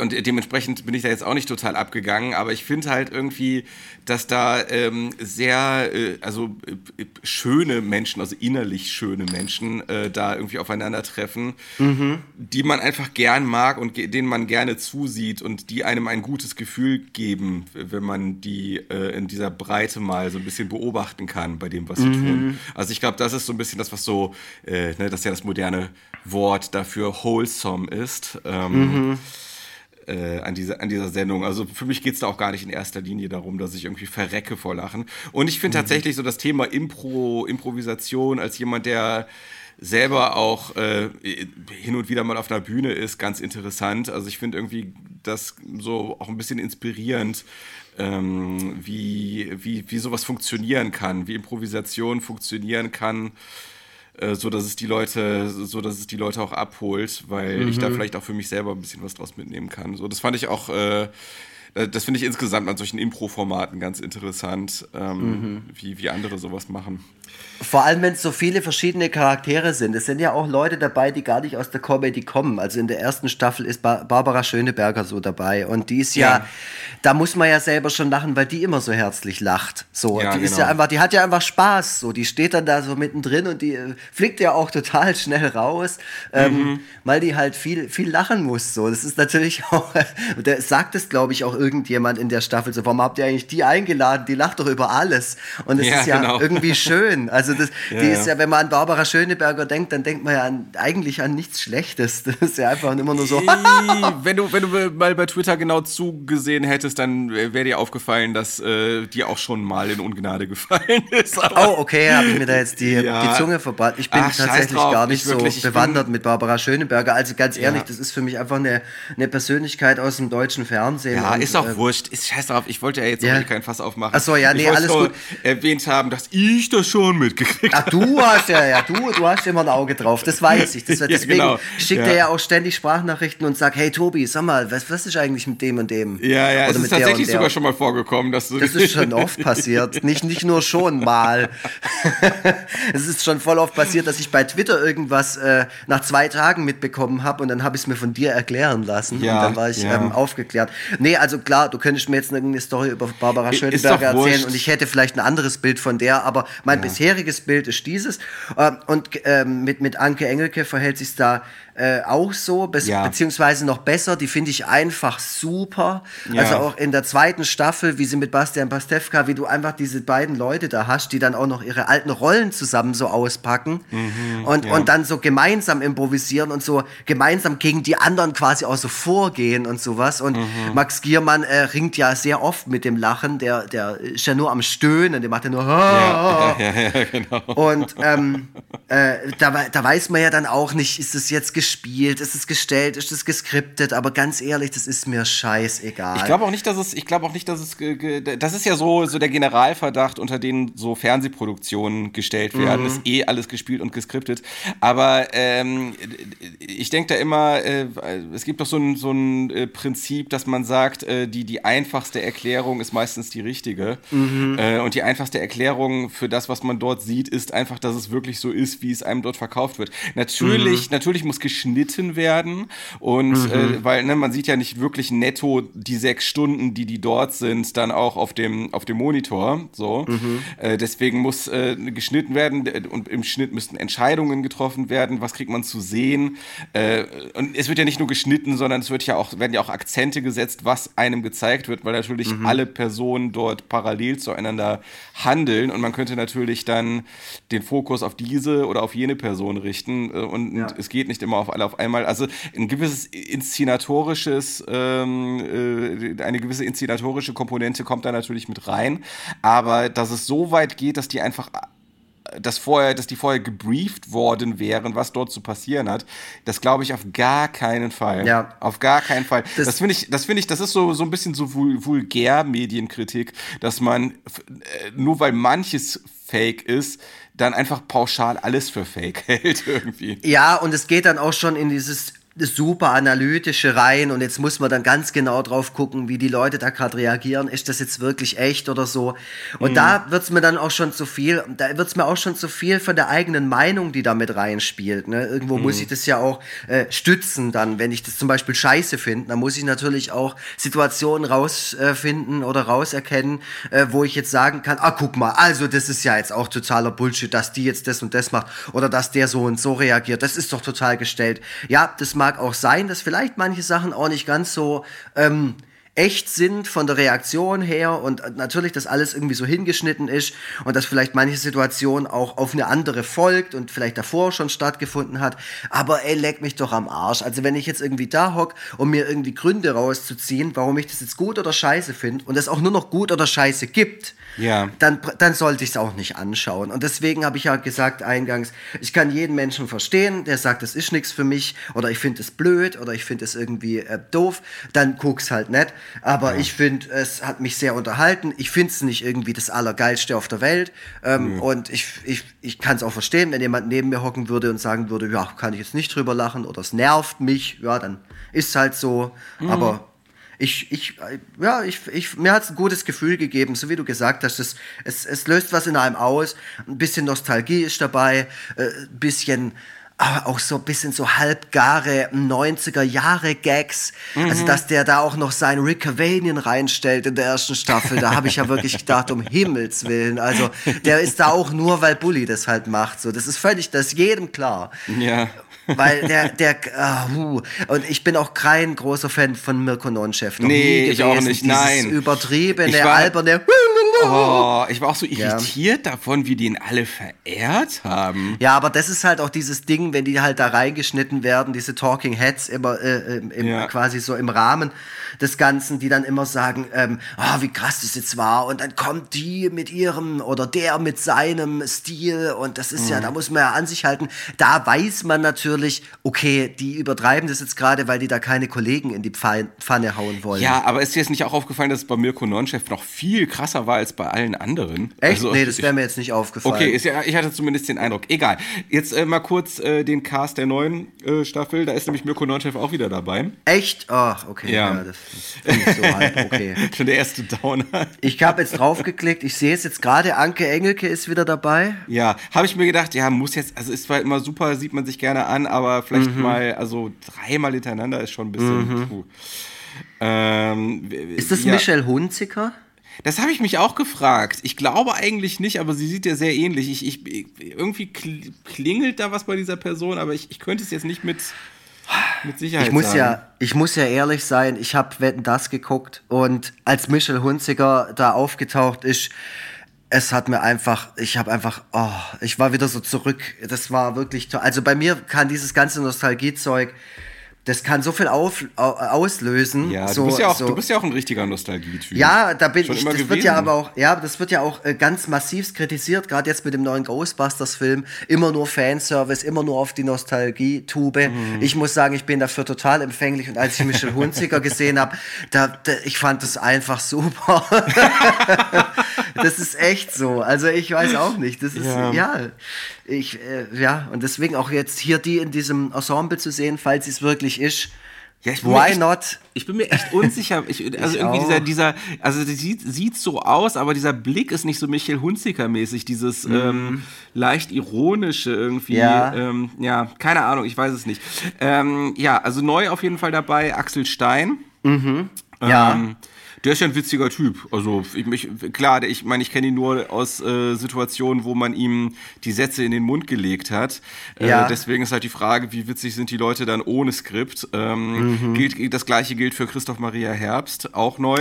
und dementsprechend bin ich da jetzt auch nicht total abgegangen, aber ich finde halt irgendwie, dass da ähm, sehr, äh, also äh, schöne Menschen, also innerlich schöne Menschen, äh, da irgendwie aufeinandertreffen, mhm. die man einfach gern mag und denen man gerne zusieht und die einem ein gutes Gefühl geben, wenn man die äh, in dieser Breite mal so ein bisschen beobachten kann bei dem, was sie mhm. tun. Also ich glaube, das ist so ein bisschen das, was so, äh, ne, das ist ja das moderne Wort dafür wholesome ist. Ähm, mhm äh, an, diese, an dieser Sendung. Also für mich geht es da auch gar nicht in erster Linie darum, dass ich irgendwie verrecke vor Lachen. Und ich finde mhm. tatsächlich so das Thema Impro, Improvisation als jemand, der selber auch äh, hin und wieder mal auf einer Bühne ist, ganz interessant. Also ich finde irgendwie das so auch ein bisschen inspirierend, ähm, wie, wie, wie sowas funktionieren kann, wie Improvisation funktionieren kann. Äh, so dass es die Leute, so dass es die Leute auch abholt, weil mhm. ich da mhm. vielleicht auch für mich selber ein bisschen was draus mitnehmen kann. So, das fand ich auch äh, äh, das finde ich insgesamt an solchen Impro-Formaten ganz interessant, ähm, mhm. wie, wie andere sowas machen. Vor allem, wenn es so viele verschiedene Charaktere sind. Es sind ja auch Leute dabei, die gar nicht aus der Comedy kommen. Also in der ersten Staffel ist ba Barbara Schöneberger so dabei. Und die ist ja, ja, da muss man ja selber schon lachen, weil die immer so herzlich lacht. So, ja, die genau. ist ja einfach, die hat ja einfach Spaß. So, die steht dann da so mittendrin und die äh, fliegt ja auch total schnell raus, ähm, mhm. weil die halt viel, viel lachen muss. So, das ist natürlich auch, da sagt es, glaube ich, auch irgendjemand in der Staffel so, warum habt ihr eigentlich die eingeladen? Die lacht doch über alles. Und es ja, ist ja genau. irgendwie schön. Also das, ja, die ist ja, wenn man an Barbara Schöneberger denkt, dann denkt man ja an, eigentlich an nichts Schlechtes. Das ist ja einfach immer nur so. wenn du, wenn du mal bei Twitter genau zugesehen hättest, dann wäre dir aufgefallen, dass äh, dir auch schon mal in Ungnade gefallen ist. Aber oh, okay, habe ich mir da jetzt die, ja. die Zunge verbannt. Ich bin Ach, tatsächlich gar nicht so wirklich, bewandert mit Barbara Schöneberger. Also ganz ehrlich, das ist für mich einfach eine, eine Persönlichkeit aus dem deutschen Fernsehen. Ja, ist auch äh, wurscht. Ist scheiß drauf. Ich wollte ja jetzt ja. kein Fass aufmachen. Achso, ja, nee, alles gut. erwähnt haben, dass ich das schon mit mitgekriegt. Ach, du hast ja, ja, du, du hast immer ein Auge drauf, das weiß ich. Das, deswegen ja, genau. schickt er ja auch ständig Sprachnachrichten und sagt, hey Tobi, sag mal, was, was ist eigentlich mit dem und dem? Ja, ja, Oder es ist tatsächlich sogar schon mal vorgekommen, dass du... Das ist schon oft passiert, nicht, nicht nur schon mal. es ist schon voll oft passiert, dass ich bei Twitter irgendwas äh, nach zwei Tagen mitbekommen habe und dann habe ich es mir von dir erklären lassen ja, und dann war ich ja. ähm, aufgeklärt. Nee, also klar, du könntest mir jetzt eine Story über Barbara Schöneberger erzählen und ich hätte vielleicht ein anderes Bild von der, aber mein bisheriges Bild ist dieses. Ähm, und ähm, mit, mit Anke Engelke verhält sich da äh, auch so, be ja. beziehungsweise noch besser. Die finde ich einfach super. Ja. Also auch in der zweiten Staffel, wie sie mit Bastian Pastewka, wie du einfach diese beiden Leute da hast, die dann auch noch ihre alten Rollen zusammen so auspacken mhm, und, ja. und dann so gemeinsam improvisieren und so gemeinsam gegen die anderen quasi auch so vorgehen und sowas. Und mhm. Max Giermann äh, ringt ja sehr oft mit dem Lachen, der, der ist ja nur am Stöhnen, der macht ja nur. Ja, ja, genau. Und ähm, äh, da, da weiß man ja dann auch nicht, ist es jetzt gespielt, ist es gestellt, ist es geskriptet, aber ganz ehrlich, das ist mir scheißegal. Ich glaube auch nicht, dass es, ich glaube auch nicht, dass es, das ist ja so, so der Generalverdacht, unter den so Fernsehproduktionen gestellt werden, mhm. ist eh alles gespielt und geskriptet. Aber ähm, ich denke da immer, äh, es gibt doch so ein, so ein äh, Prinzip, dass man sagt, äh, die, die einfachste Erklärung ist meistens die richtige. Mhm. Äh, und die einfachste Erklärung für das, was man dort sieht, ist einfach, dass es wirklich so ist, wie es einem dort verkauft wird. Natürlich, mhm. natürlich muss geschnitten werden und mhm. äh, weil ne, man sieht ja nicht wirklich netto die sechs Stunden, die die dort sind, dann auch auf dem auf dem Monitor. So, mhm. äh, deswegen muss äh, geschnitten werden und im Schnitt müssten Entscheidungen getroffen werden. Was kriegt man zu sehen? Äh, und es wird ja nicht nur geschnitten, sondern es wird ja auch werden ja auch Akzente gesetzt, was einem gezeigt wird, weil natürlich mhm. alle Personen dort parallel zueinander handeln und man könnte natürlich dann den Fokus auf diese oder auf jene Person richten äh, und, ja. es geht nicht immer auf alle auf einmal. Also ein gewisses inszenatorisches, ähm, äh, eine gewisse inszenatorische Komponente kommt da natürlich mit rein, aber dass es so weit geht, dass die einfach dass vorher, dass die vorher gebrieft worden wären, was dort zu passieren hat, das glaube ich auf gar keinen Fall. Ja. Auf gar keinen Fall. Das, das finde ich, das finde ich, das ist so, so ein bisschen so vulgär Medienkritik, dass man, äh, nur weil manches fake ist, dann einfach pauschal alles für fake hält irgendwie. Ja, und es geht dann auch schon in dieses super analytische rein und jetzt muss man dann ganz genau drauf gucken, wie die Leute da gerade reagieren. Ist das jetzt wirklich echt oder so? Und mhm. da wird's mir dann auch schon zu viel, da wird's mir auch schon zu viel von der eigenen Meinung, die da mit reinspielt. Ne? Irgendwo mhm. muss ich das ja auch äh, stützen dann, wenn ich das zum Beispiel scheiße finde, dann muss ich natürlich auch Situationen rausfinden äh, oder rauserkennen, äh, wo ich jetzt sagen kann, ah, guck mal, also das ist ja jetzt auch totaler Bullshit, dass die jetzt das und das macht oder dass der so und so reagiert. Das ist doch total gestellt. Ja, das mag auch sein, dass vielleicht manche Sachen auch nicht ganz so ähm, echt sind von der Reaktion her und natürlich, dass alles irgendwie so hingeschnitten ist und dass vielleicht manche Situation auch auf eine andere folgt und vielleicht davor schon stattgefunden hat. Aber ey, leck mich doch am Arsch. Also wenn ich jetzt irgendwie da hock, um mir irgendwie Gründe rauszuziehen, warum ich das jetzt gut oder scheiße finde und es auch nur noch gut oder scheiße gibt, ja. dann, dann sollte ich es auch nicht anschauen. Und deswegen habe ich ja gesagt eingangs, ich kann jeden Menschen verstehen, der sagt, das ist nichts für mich oder ich finde es blöd oder ich finde es irgendwie äh, doof, dann guck's halt nicht. Aber ja. ich finde, es hat mich sehr unterhalten. Ich finde es nicht irgendwie das Allergeilste auf der Welt. Ähm, mhm. Und ich, ich, ich kann es auch verstehen, wenn jemand neben mir hocken würde und sagen würde, ja, kann ich jetzt nicht drüber lachen oder es nervt mich, ja, dann ist es halt so. Mhm. Aber ich, ich, ja, ich, ich, mir hat es ein gutes Gefühl gegeben, so wie du gesagt hast. Es, es, es löst was in einem aus. Ein bisschen Nostalgie ist dabei, äh, ein bisschen aber auch so ein bisschen so halbgare 90er Jahre Gags. Mhm. Also, dass der da auch noch seinen Rick Cavanian reinstellt in der ersten Staffel, da habe ich ja wirklich gedacht, um Himmels Willen. Also, der ist da auch nur, weil Bully das halt macht. So, das ist völlig, das ist jedem klar. Ja. Weil der, der, uh, und ich bin auch kein großer Fan von Mirko Nonchef. Nee, ich auch nicht, nein. übertriebene, alberne, Oh, ich war auch so irritiert ja. davon, wie die ihn alle verehrt haben. Ja, aber das ist halt auch dieses Ding, wenn die halt da reingeschnitten werden, diese Talking Heads immer äh, im, ja. quasi so im Rahmen des Ganzen, die dann immer sagen, ähm, oh, wie krass das jetzt war und dann kommt die mit ihrem oder der mit seinem Stil und das ist mhm. ja, da muss man ja an sich halten. Da weiß man natürlich, okay, die übertreiben das jetzt gerade, weil die da keine Kollegen in die Pfanne hauen wollen. Ja, aber ist dir jetzt nicht auch aufgefallen, dass es bei Mirko Nonchef noch viel krasser war als bei allen anderen? Echt? Also, nee, das wäre mir jetzt nicht aufgefallen. Okay, ist ja, ich hatte zumindest den Eindruck. Egal. Jetzt äh, mal kurz äh, den Cast der neuen äh, Staffel. Da ist nämlich Mirko Nonchef auch wieder dabei. Echt? Ach, okay. Ja. ja das so halb okay. Schon der erste Downer. Ich habe jetzt draufgeklickt. Ich sehe es jetzt gerade. Anke Engelke ist wieder dabei. Ja, habe ich mir gedacht, ja, muss jetzt, also ist zwar immer super, sieht man sich gerne an, aber vielleicht mhm. mal, also dreimal hintereinander ist schon ein bisschen. Mhm. Ähm, ist das ja. Michelle Hunziker? Das habe ich mich auch gefragt. Ich glaube eigentlich nicht, aber sie sieht ja sehr ähnlich. Ich, ich, irgendwie klingelt da was bei dieser Person, aber ich, ich könnte es jetzt nicht mit, mit Sicherheit ich muss sagen. Ja, ich muss ja ehrlich sein, ich habe Wetten das geguckt und als Michel Hunziger da aufgetaucht ist, es hat mir einfach, ich habe einfach, oh, ich war wieder so zurück. Das war wirklich toll. Also bei mir kann dieses ganze Nostalgiezeug das kann so viel auf, auslösen. Ja, so, du, bist ja auch, so. du bist ja auch ein richtiger Nostalgie-Typ. Ja, da bin Schon ich. Das gewesen. wird ja aber auch, ja, das wird ja auch äh, ganz massiv kritisiert, gerade jetzt mit dem neuen Ghostbusters-Film. Immer nur Fanservice, immer nur auf die Nostalgie-Tube. Mhm. Ich muss sagen, ich bin dafür total empfänglich. Und als ich Michel Hunziker gesehen habe, da, da, ich fand das einfach super. das ist echt so. Also ich weiß auch nicht. Das ist ja. ja ich, äh, ja, und deswegen auch jetzt hier die in diesem Ensemble zu sehen, falls es wirklich ist. Ja, ich bin Why echt, not? Ich bin mir echt unsicher. Ich, also ich irgendwie dieser, dieser, also das sieht, sieht so aus, aber dieser Blick ist nicht so Michael Hunziker-mäßig, dieses mm. ähm, leicht ironische irgendwie. Ja. Ähm, ja, keine Ahnung, ich weiß es nicht. Ähm, ja, also neu auf jeden Fall dabei, Axel Stein. Mhm. Ja. Der ist ja ein witziger Typ. Also ich, mich, klar, ich meine, ich kenne ihn nur aus äh, Situationen, wo man ihm die Sätze in den Mund gelegt hat. Äh, ja. deswegen ist halt die Frage, wie witzig sind die Leute dann ohne Skript. Ähm, mhm. gilt, das gleiche gilt für Christoph Maria Herbst, auch neu.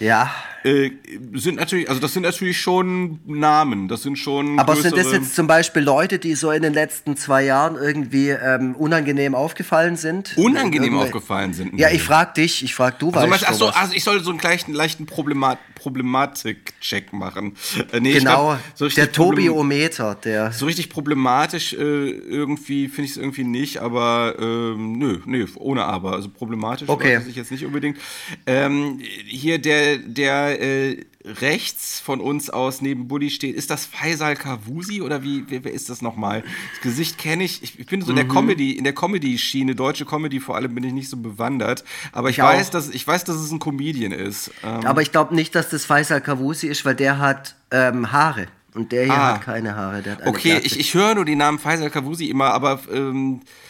Ja. Äh, sind natürlich, also das sind natürlich schon Namen, das sind schon. Aber sind das jetzt zum Beispiel Leute, die so in den letzten zwei Jahren irgendwie ähm, unangenehm aufgefallen sind? Unangenehm aufgefallen sind? Ja, ich frag dich, ich frag du also, weißt. Achso, also ich soll so einen leichten, leichten Problemat Problematik-Check machen. Äh, nee, genau, glaub, so der Tobi-Ometer, der. So richtig problematisch äh, irgendwie finde ich es irgendwie nicht, aber ähm, nö, nö, ohne aber. Also problematisch okay. weiß ich jetzt nicht unbedingt. Ähm, hier der, der äh, rechts von uns aus neben Bulli steht, ist das Faisal Kavusi oder wie, wer, wer ist das nochmal? Das Gesicht kenne ich. ich. Ich bin so in der mhm. Comedy, in der Comedy-Schiene, deutsche Comedy vor allem bin ich nicht so bewandert. Aber ich, ich weiß, dass ich weiß, dass es ein Comedian ist. Ähm aber ich glaube nicht, dass das Faisal Kavusi ist, weil der hat ähm, Haare. Und der hier ah. hat keine Haare. okay, ich, ich höre nur den Namen Faisal Kavusi immer, aber ähm, äh,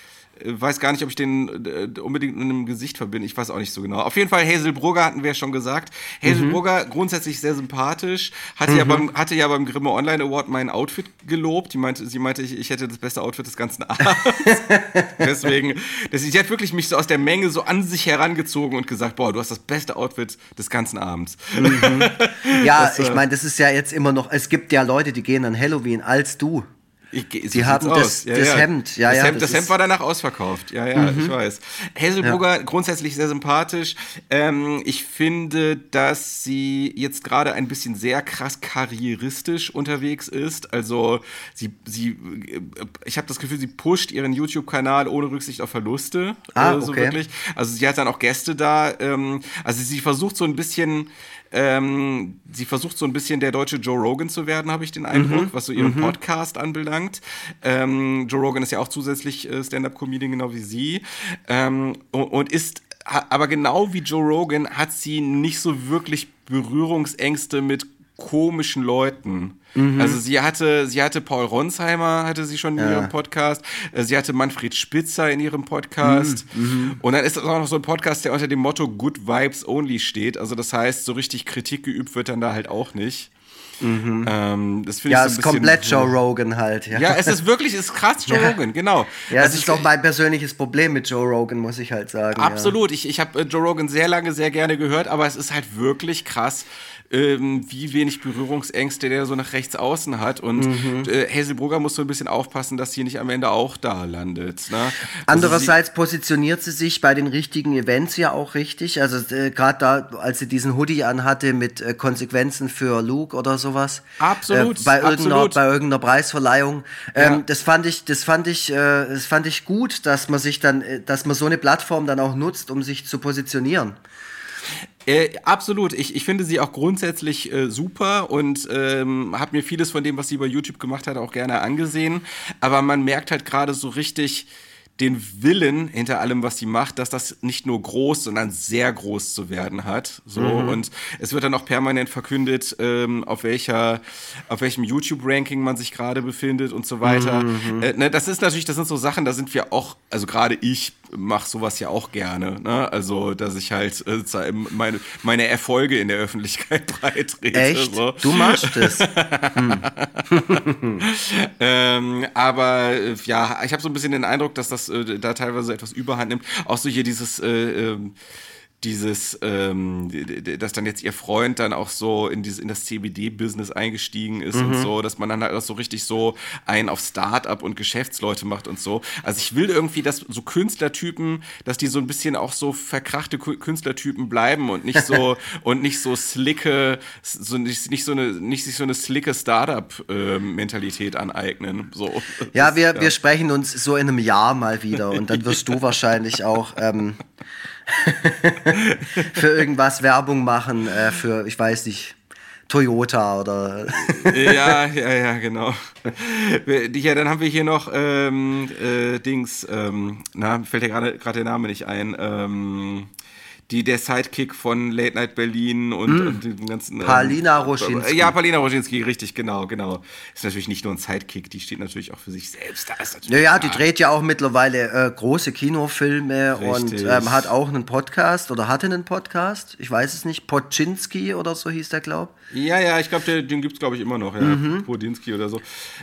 weiß gar nicht, ob ich den äh, unbedingt mit einem Gesicht verbinde. Ich weiß auch nicht so genau. Auf jeden Fall Hazel Brugger hatten wir ja schon gesagt. Hazel mhm. Brugger grundsätzlich sehr sympathisch. Hatte, mhm. ja beim, hatte ja beim Grimme Online Award mein Outfit gelobt. Die meinte, sie meinte, ich, ich hätte das beste Outfit des ganzen Abends. Deswegen, das, sie hat wirklich mich so aus der Menge so an sich herangezogen und gesagt, boah, du hast das beste Outfit des ganzen Abends. Mhm. Ja, das, ich äh, meine, das ist ja jetzt immer noch, es gibt ja Leute, die gehen an Halloween als du. Ich, so die haben das, ja, das ja. Hemd. Ja, das, ja, Hemd, das, das Hemd war danach ausverkauft. Ja, ja, mhm. ich weiß. Hazelburger grundsätzlich sehr sympathisch. Ähm, ich finde, dass sie jetzt gerade ein bisschen sehr krass karrieristisch unterwegs ist. Also sie, sie, äh, ich habe das Gefühl, sie pusht ihren YouTube-Kanal ohne Rücksicht auf Verluste. Ah, äh, so okay. wirklich. Also sie hat dann auch Gäste da. Ähm, also sie versucht so ein bisschen ähm, sie versucht so ein bisschen der deutsche Joe Rogan zu werden, habe ich den Eindruck, mhm. was so ihren mhm. Podcast anbelangt. Ähm, Joe Rogan ist ja auch zusätzlich äh, Stand-up-Comedian, genau wie sie. Ähm, und, und ist aber genau wie Joe Rogan hat sie nicht so wirklich Berührungsängste mit komischen Leuten. Mhm. Also sie hatte, sie hatte Paul Ronsheimer, hatte sie schon in ja. ihrem Podcast. Äh, sie hatte Manfred Spitzer in ihrem Podcast. Mhm. mhm. Und dann ist das auch noch so ein Podcast, der unter dem Motto Good Vibes Only steht. Also das heißt, so richtig Kritik geübt wird dann da halt auch nicht. Mhm. Ähm, das ja, es ist komplett Joe Rogan halt. Ja. ja, es ist wirklich, es ist krass Joe ja. Rogan, genau. Ja, also es ist auch mein persönliches Problem mit Joe Rogan, muss ich halt sagen. Absolut, ja. ich, ich habe äh, Joe Rogan sehr lange, sehr gerne gehört, aber es ist halt wirklich krass, ähm, wie wenig Berührungsängste der so nach rechts außen hat. Und mhm. äh, Hazelbrugger muss so ein bisschen aufpassen, dass sie nicht am Ende auch da landet. Ne? Also Andererseits sie positioniert sie sich bei den richtigen Events ja auch richtig. Also äh, gerade da, als sie diesen Hoodie anhatte mit äh, Konsequenzen für Luke oder sowas. Absolut. Äh, bei, irgendeiner, absolut. bei irgendeiner Preisverleihung. Ähm, ja. Das fand ich, das fand ich, äh, das fand ich gut, dass man sich dann, äh, dass man so eine Plattform dann auch nutzt, um sich zu positionieren. Äh, absolut. Ich, ich finde sie auch grundsätzlich äh, super und ähm, habe mir vieles von dem, was sie bei YouTube gemacht hat, auch gerne angesehen. Aber man merkt halt gerade so richtig, den Willen hinter allem, was sie macht, dass das nicht nur groß, sondern sehr groß zu werden hat. So mhm. und es wird dann auch permanent verkündet, ähm, auf welcher, auf welchem YouTube-Ranking man sich gerade befindet und so weiter. Mhm. Äh, ne, das ist natürlich, das sind so Sachen, da sind wir auch, also gerade ich mache sowas ja auch gerne. Ne? Also, dass ich halt äh, meine, meine Erfolge in der Öffentlichkeit breitrete. Echt? So. Du machst es. Hm. ähm, aber äh, ja, ich habe so ein bisschen den Eindruck, dass das äh, da teilweise etwas Überhand nimmt. Auch so hier dieses äh, ähm, dieses, ähm, dass dann jetzt ihr Freund dann auch so in, dieses, in das CBD-Business eingestiegen ist mhm. und so, dass man dann halt auch so richtig so einen auf Start-up und Geschäftsleute macht und so. Also ich will irgendwie, dass so Künstlertypen, dass die so ein bisschen auch so verkrachte Künstlertypen bleiben und nicht so und nicht so slicke, so nicht, nicht so eine, nicht sich so eine slicke Startup-Mentalität aneignen. So. Ja, wir, ja. wir sprechen uns so in einem Jahr mal wieder und dann wirst du wahrscheinlich auch ähm, für irgendwas Werbung machen, äh, für, ich weiß nicht, Toyota oder. ja, ja, ja, genau. Ja, dann haben wir hier noch ähm, äh, Dings, ähm, na, fällt ja gerade der Name nicht ein. Ähm, die, der Sidekick von Late Night Berlin und, mm. und den ganzen. Ähm, Palina Roschinski. Ja, Palina Roschinski, richtig, genau, genau. Ist natürlich nicht nur ein Sidekick, die steht natürlich auch für sich selbst. Da ist natürlich ja, ja, die dreht ja auch mittlerweile äh, große Kinofilme richtig. und ähm, hat auch einen Podcast oder hatte einen Podcast. Ich weiß es nicht. Podczynski oder so hieß der, glaube ich. Ja, ja, ich glaube, den gibt es, glaube ich, immer noch. Ja. Mhm. Podinski oder so.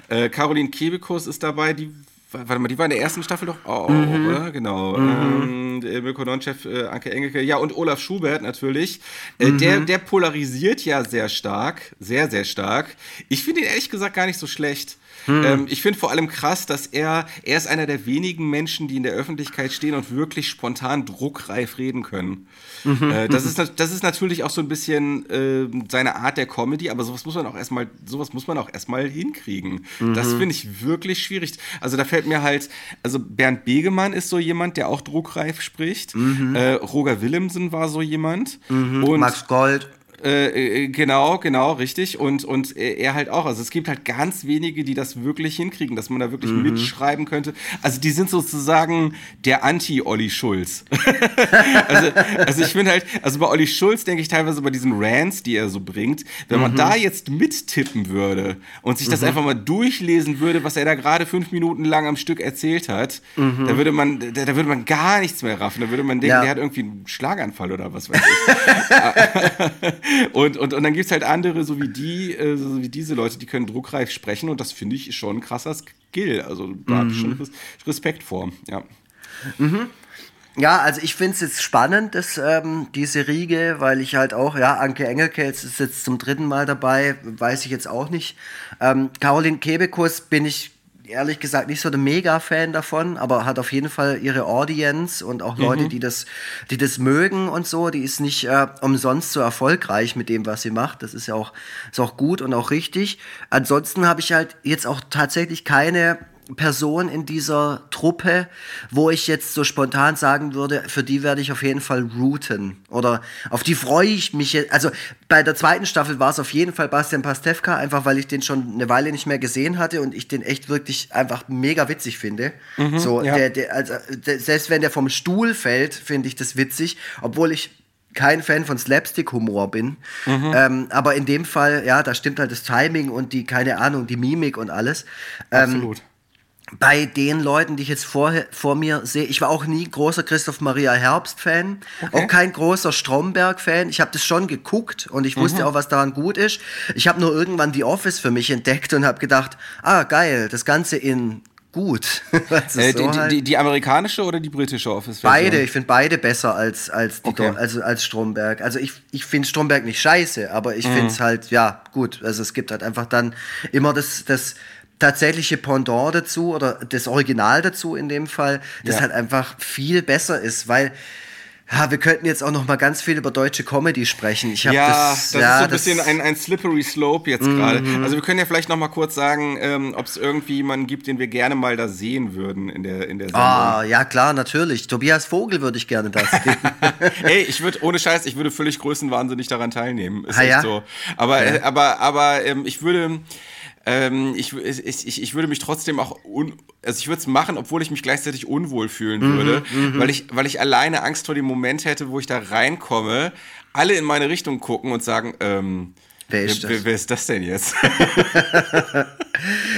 Äh, Caroline Kebekus ist dabei, die warte mal, die war in der ersten Staffel doch auch, mhm. oder? Genau. Mhm. Ähm, Milko-Non-Chef äh, Anke Engelke. Ja, und Olaf Schubert natürlich. Äh, mhm. der, der polarisiert ja sehr stark. Sehr, sehr stark. Ich finde ihn ehrlich gesagt gar nicht so schlecht. Hm. Ähm, ich finde vor allem krass, dass er, er ist einer der wenigen Menschen, die in der Öffentlichkeit stehen und wirklich spontan druckreif reden können. Mhm. Äh, das, ist, das ist natürlich auch so ein bisschen äh, seine Art der Comedy, aber sowas muss man auch erstmal, sowas muss man auch erstmal hinkriegen. Mhm. Das finde ich wirklich schwierig. Also da fällt mir halt, also Bernd Begemann ist so jemand, der auch druckreif spricht. Mhm. Äh, Roger Willemsen war so jemand. Mhm. Und Max Gold. Äh, äh, genau, genau, richtig. Und, und er halt auch. Also es gibt halt ganz wenige, die das wirklich hinkriegen, dass man da wirklich mhm. mitschreiben könnte. Also die sind sozusagen der Anti-Olli Schulz. also, also ich finde halt, also bei Olli Schulz denke ich teilweise bei diesen Rants, die er so bringt, wenn man mhm. da jetzt mittippen würde und sich das mhm. einfach mal durchlesen würde, was er da gerade fünf Minuten lang am Stück erzählt hat, mhm. da würde man, da, da, würde man gar nichts mehr raffen. Da würde man denken, ja. der hat irgendwie einen Schlaganfall oder was weiß ich. und, und, und dann gibt es halt andere, so wie die, äh, so wie diese Leute, die können druckreif sprechen und das finde ich schon ein krasser Skill. Also da mhm. habe ich schon mhm. Respekt vor, ja. Mhm. Ja, also ich finde es jetzt spannend, dass, ähm, diese Riege, weil ich halt auch, ja, Anke Engelke ist jetzt zum dritten Mal dabei, weiß ich jetzt auch nicht. Ähm, Caroline Kebekus bin ich ehrlich gesagt nicht so der Mega-Fan davon, aber hat auf jeden Fall ihre Audience und auch Leute, mhm. die das, die das mögen und so. Die ist nicht äh, umsonst so erfolgreich mit dem, was sie macht. Das ist ja auch, ist auch gut und auch richtig. Ansonsten habe ich halt jetzt auch tatsächlich keine Person in dieser Truppe, wo ich jetzt so spontan sagen würde, für die werde ich auf jeden Fall routen. Oder auf die freue ich mich. Jetzt. Also bei der zweiten Staffel war es auf jeden Fall Bastian Pastewka, einfach weil ich den schon eine Weile nicht mehr gesehen hatte und ich den echt wirklich einfach mega witzig finde. Mhm, so, ja. der, der, also, der, selbst wenn der vom Stuhl fällt, finde ich das witzig, obwohl ich kein Fan von Slapstick-Humor bin. Mhm. Ähm, aber in dem Fall, ja, da stimmt halt das Timing und die, keine Ahnung, die Mimik und alles. Ähm, Absolut. Bei den Leuten, die ich jetzt vor, vor mir sehe, ich war auch nie großer Christoph Maria Herbst-Fan, okay. auch kein großer Stromberg-Fan. Ich habe das schon geguckt und ich wusste mhm. auch, was daran gut ist. Ich habe nur irgendwann The Office für mich entdeckt und habe gedacht, ah geil, das Ganze in gut. äh, so die, halt. die, die, amerikanische oder die britische Office? Beide, ich finde beide besser als, als, die okay. also als Stromberg. Also ich, ich finde Stromberg nicht scheiße, aber ich mhm. finde es halt, ja, gut. Also es gibt halt einfach dann immer das, das tatsächliche Pendant dazu oder das Original dazu in dem Fall, das ja. halt einfach viel besser ist, weil ja, wir könnten jetzt auch noch mal ganz viel über deutsche Comedy sprechen. Ich ja, das, das ja, ist so ein bisschen ein, ein slippery slope jetzt gerade. Also wir können ja vielleicht noch mal kurz sagen, ähm, ob es irgendwie jemanden gibt, den wir gerne mal da sehen würden in der in der Sendung. Ah, ja klar, natürlich. Tobias Vogel würde ich gerne da sehen. hey, ich würde ohne Scheiß, ich würde völlig größenwahnsinnig daran teilnehmen. Ist ah, ja? so. Aber ja. äh, aber aber ähm, ich würde ähm, ich, ich, ich würde mich trotzdem auch, un, also ich würde es machen, obwohl ich mich gleichzeitig unwohl fühlen mhm, würde, mhm, weil, ich, weil ich alleine Angst vor dem Moment hätte, wo ich da reinkomme, alle in meine Richtung gucken und sagen, ähm, Wer ist, wer, wer ist das denn jetzt?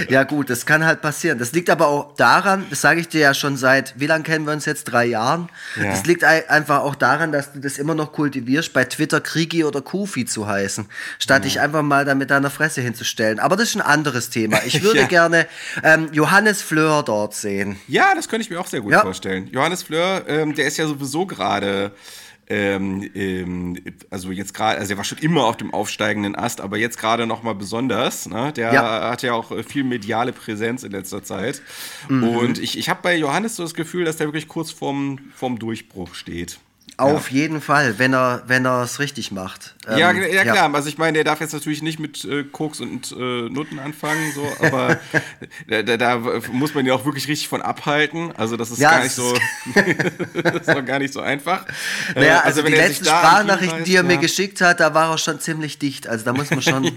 ja gut, das kann halt passieren. Das liegt aber auch daran, das sage ich dir ja schon seit, wie lange kennen wir uns jetzt? Drei Jahren. Ja. Das liegt einfach auch daran, dass du das immer noch kultivierst, bei Twitter Krigi oder Kufi zu heißen, statt ja. dich einfach mal da mit deiner Fresse hinzustellen. Aber das ist ein anderes Thema. Ich würde ja. gerne ähm, Johannes Fleur dort sehen. Ja, das könnte ich mir auch sehr gut vorstellen. Johannes Fleur, ähm, der ist ja sowieso gerade ähm, ähm, also jetzt gerade, also er war schon immer auf dem aufsteigenden Ast, aber jetzt gerade noch mal besonders. Ne? Der ja. hat ja auch äh, viel mediale Präsenz in letzter Zeit. Mhm. Und ich, ich habe bei Johannes so das Gefühl, dass der wirklich kurz vorm, vorm Durchbruch steht. Auf ja. jeden Fall, wenn er wenn er es richtig macht. Ähm, ja, ja, klar. Ja. Also ich meine, der darf jetzt natürlich nicht mit äh, Koks und äh, Nutten anfangen, so, aber da, da, da, muss man ja auch wirklich richtig von abhalten. Also das ist ja, gar nicht so, das ist gar nicht so einfach. Naja, also, also die letzten Sprachnachrichten, die er mir geschickt hat, da war er schon ziemlich dicht. Also da muss man schon,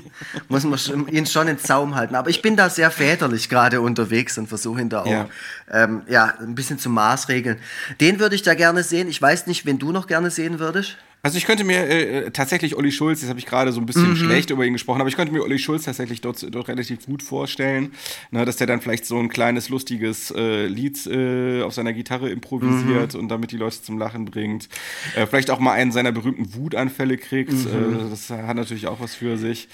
muss man schon, ihn schon ins Zaum halten. Aber ich bin da sehr väterlich gerade unterwegs und versuche ihn da auch ähm, ja, ein bisschen zu maßregeln. Den würde ich da gerne sehen. Ich weiß nicht, wen du noch gerne sehen würdest. Also ich könnte mir äh, tatsächlich Olli Schulz, jetzt habe ich gerade so ein bisschen mhm. schlecht über ihn gesprochen, aber ich könnte mir Olli Schulz tatsächlich dort, dort relativ gut vorstellen, ne, dass der dann vielleicht so ein kleines, lustiges äh, Lied äh, auf seiner Gitarre improvisiert mhm. und damit die Leute zum Lachen bringt. Äh, vielleicht auch mal einen seiner berühmten Wutanfälle kriegt. Mhm. Äh, das hat natürlich auch was für sich.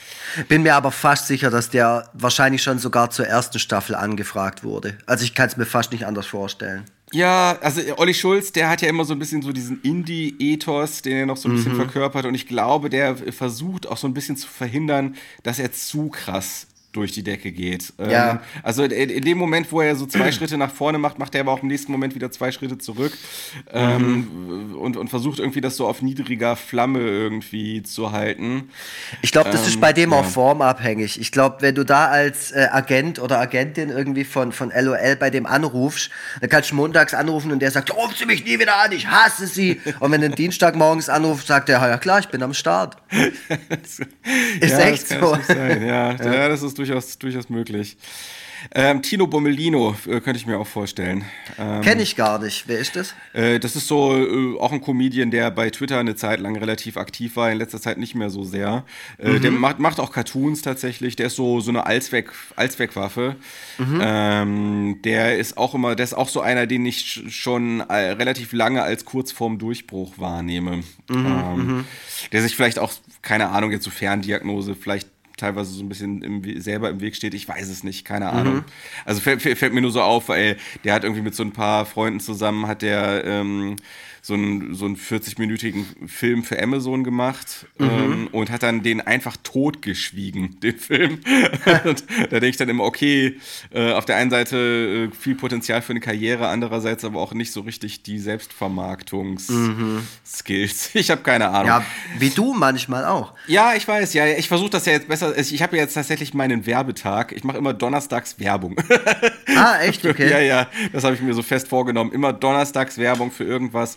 Bin mir aber fast sicher, dass der wahrscheinlich schon sogar zur ersten Staffel angefragt wurde. Also ich kann es mir fast nicht anders vorstellen. Ja, also Olli Schulz, der hat ja immer so ein bisschen so diesen Indie-Ethos, den er noch so ein mhm. bisschen verkörpert. Und ich glaube, der versucht auch so ein bisschen zu verhindern, dass er zu krass durch die Decke geht. Ja. Ähm, also in dem Moment, wo er so zwei Schritte nach vorne macht, macht er aber auch im nächsten Moment wieder zwei Schritte zurück ähm, mhm. und, und versucht irgendwie das so auf niedriger Flamme irgendwie zu halten. Ich glaube, das ähm, ist bei dem ja. auch formabhängig. Ich glaube, wenn du da als äh, Agent oder Agentin irgendwie von, von LOL bei dem anrufst, dann kannst du montags anrufen und der sagt, ruf sie mich nie wieder an, ich hasse sie. und wenn du den Dienstag morgens anrufst, sagt er, ja klar, ich bin am Start. ist ja, echt so. Ja, ja, das ist durchaus, durchaus möglich. Ähm, Tino Bommelino äh, könnte ich mir auch vorstellen. Ähm, Kenne ich gar nicht. Wer ist das? Äh, das ist so äh, auch ein Comedian, der bei Twitter eine Zeit lang relativ aktiv war, in letzter Zeit nicht mehr so sehr. Äh, mhm. Der macht, macht auch Cartoons tatsächlich. Der ist so, so eine Allzweck, Allzweckwaffe. Mhm. Ähm, der ist auch immer, der ist auch so einer, den ich schon äh, relativ lange als kurz vorm Durchbruch wahrnehme. Mhm. Ähm, mhm. der sich vielleicht auch, keine Ahnung, jetzt so Ferndiagnose vielleicht teilweise so ein bisschen im, selber im Weg steht. Ich weiß es nicht, keine Ahnung. Mhm. Also fällt, fällt, mir nur so auf, weil der hat irgendwie mit so ein paar Freunden zusammen, hat der ähm, so einen, so einen 40-minütigen Film für Amazon gemacht mhm. ähm, und hat dann den einfach totgeschwiegen, den Film. und da denke ich dann immer, okay, äh, auf der einen Seite äh, viel Potenzial für eine Karriere, andererseits aber auch nicht so richtig die Selbstvermarktungs-Skills. Mhm. Ich habe keine Ahnung. Ja, wie du manchmal auch. Ja, ich weiß, ja, ich versuche das ja jetzt besser ich habe jetzt tatsächlich meinen Werbetag. Ich mache immer donnerstags Werbung. Ah, echt? Okay. ja, ja, das habe ich mir so fest vorgenommen. Immer donnerstags Werbung für irgendwas,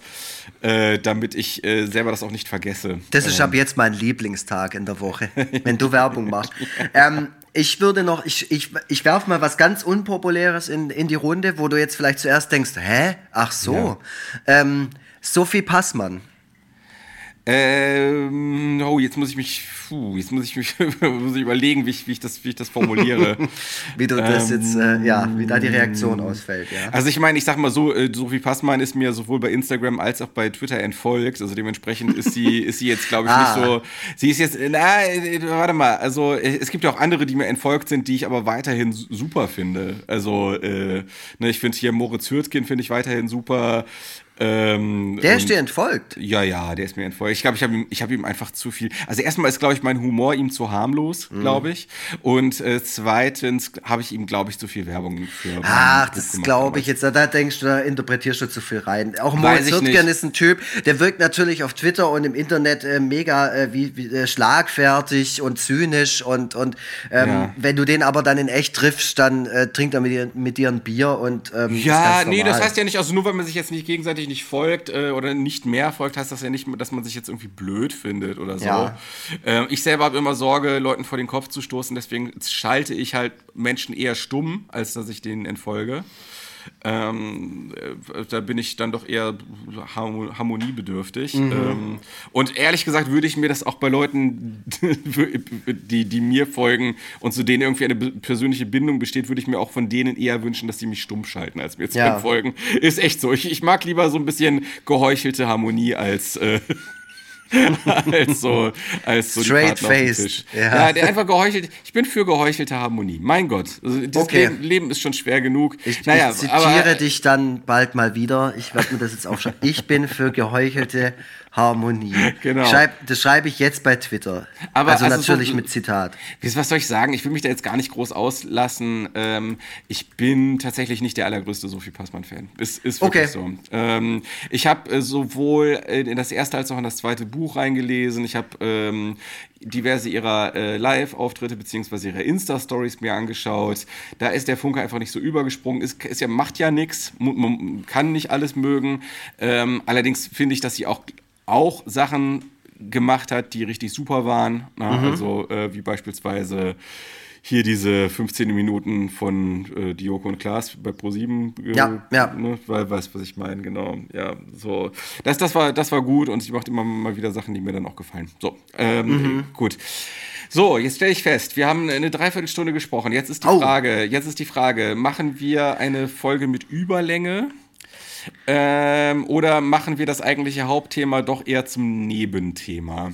äh, damit ich äh, selber das auch nicht vergesse. Das ist ab jetzt mein Lieblingstag in der Woche, wenn du Werbung machst. Ähm, ich würde noch, ich, ich, ich werfe mal was ganz Unpopuläres in, in die Runde, wo du jetzt vielleicht zuerst denkst, hä? Ach so. Ähm, Sophie Passmann. Ähm, oh, jetzt muss ich mich, puh, jetzt muss ich mich muss ich überlegen, wie ich, wie, ich das, wie ich das formuliere. wie du das ähm, jetzt, äh, ja, wie da die Reaktion ausfällt, ja. Also ich meine, ich sag mal so, äh, Sophie Passmann ist mir sowohl bei Instagram als auch bei Twitter entfolgt, also dementsprechend ist sie, ist sie jetzt, glaube ich, ah. nicht so, sie ist jetzt, na, äh, warte mal, also äh, es gibt ja auch andere, die mir entfolgt sind, die ich aber weiterhin super finde. Also, äh, ne, ich finde hier Moritz Hürtgen finde ich weiterhin super, ähm, der ist dir entfolgt. Ja, ja, der ist mir entfolgt. Ich glaube, ich habe ihm, hab ihm einfach zu viel. Also erstmal ist, glaube ich, mein Humor ihm zu harmlos, mhm. glaube ich. Und äh, zweitens habe ich ihm, glaube ich, zu viel Werbung für. Ach, das glaube ich jetzt. Da denkst du, da interpretierst du zu viel rein. Auch Moritz Hürtgen ist ein Typ, der wirkt natürlich auf Twitter und im Internet äh, mega äh, wie, wie äh, schlagfertig und zynisch und, und ähm, ja. wenn du den aber dann in echt triffst, dann äh, trinkt er mit dir, mit dir ein Bier und ähm, Ja, nee, das heißt ja nicht, also nur weil man sich jetzt nicht gegenseitig gegenseitig nicht folgt äh, oder nicht mehr folgt, heißt das ja nicht, dass man sich jetzt irgendwie blöd findet oder so. Ja. Äh, ich selber habe immer Sorge, Leuten vor den Kopf zu stoßen, deswegen schalte ich halt Menschen eher stumm, als dass ich denen entfolge. Ähm, äh, da bin ich dann doch eher harmoniebedürftig. Mhm. Ähm, und ehrlich gesagt würde ich mir das auch bei Leuten, die, die mir folgen und zu denen irgendwie eine persönliche Bindung besteht, würde ich mir auch von denen eher wünschen, dass sie mich stumm schalten, als mir zu ja. folgen. Ist echt so. Ich, ich mag lieber so ein bisschen geheuchelte Harmonie als. Äh, als so, als so Straight faced. Ja. ja. der einfach geheuchelt. Ich bin für geheuchelte Harmonie. Mein Gott. Also okay. Leben, Leben, ist schon schwer genug. Ich, naja, ich zitiere aber, dich dann bald mal wieder. Ich werde mir das jetzt aufschreiben. Ich bin für geheuchelte Harmonie. Genau. Schreib, das schreibe ich jetzt bei Twitter. Aber also, also natürlich so, mit Zitat. Was soll ich sagen? Ich will mich da jetzt gar nicht groß auslassen. Ähm, ich bin tatsächlich nicht der allergrößte Sophie Passmann-Fan. Ist, ist wirklich okay. so. Ähm, ich habe äh, sowohl in das erste als auch in das zweite Buch reingelesen. Ich habe ähm, diverse ihrer äh, Live-Auftritte beziehungsweise ihre Insta-Stories mir angeschaut. Da ist der Funke einfach nicht so übergesprungen. Ist, ist ja, macht ja nichts. Man kann nicht alles mögen. Ähm, allerdings finde ich, dass sie auch auch Sachen gemacht hat, die richtig super waren. Ne? Mhm. Also äh, wie beispielsweise hier diese 15 Minuten von äh, Dioko und Klaas bei Pro7. Äh, ja, ja. Ne? Weil, weißt was ich meine, genau. Ja, so. Das, das, war, das war gut und sie macht immer mal wieder Sachen, die mir dann auch gefallen. So, ähm, mhm. gut. So, jetzt stelle ich fest, wir haben eine Dreiviertelstunde gesprochen. Jetzt ist die oh. Frage, jetzt ist die Frage, machen wir eine Folge mit Überlänge? Ähm, oder machen wir das eigentliche Hauptthema doch eher zum Nebenthema?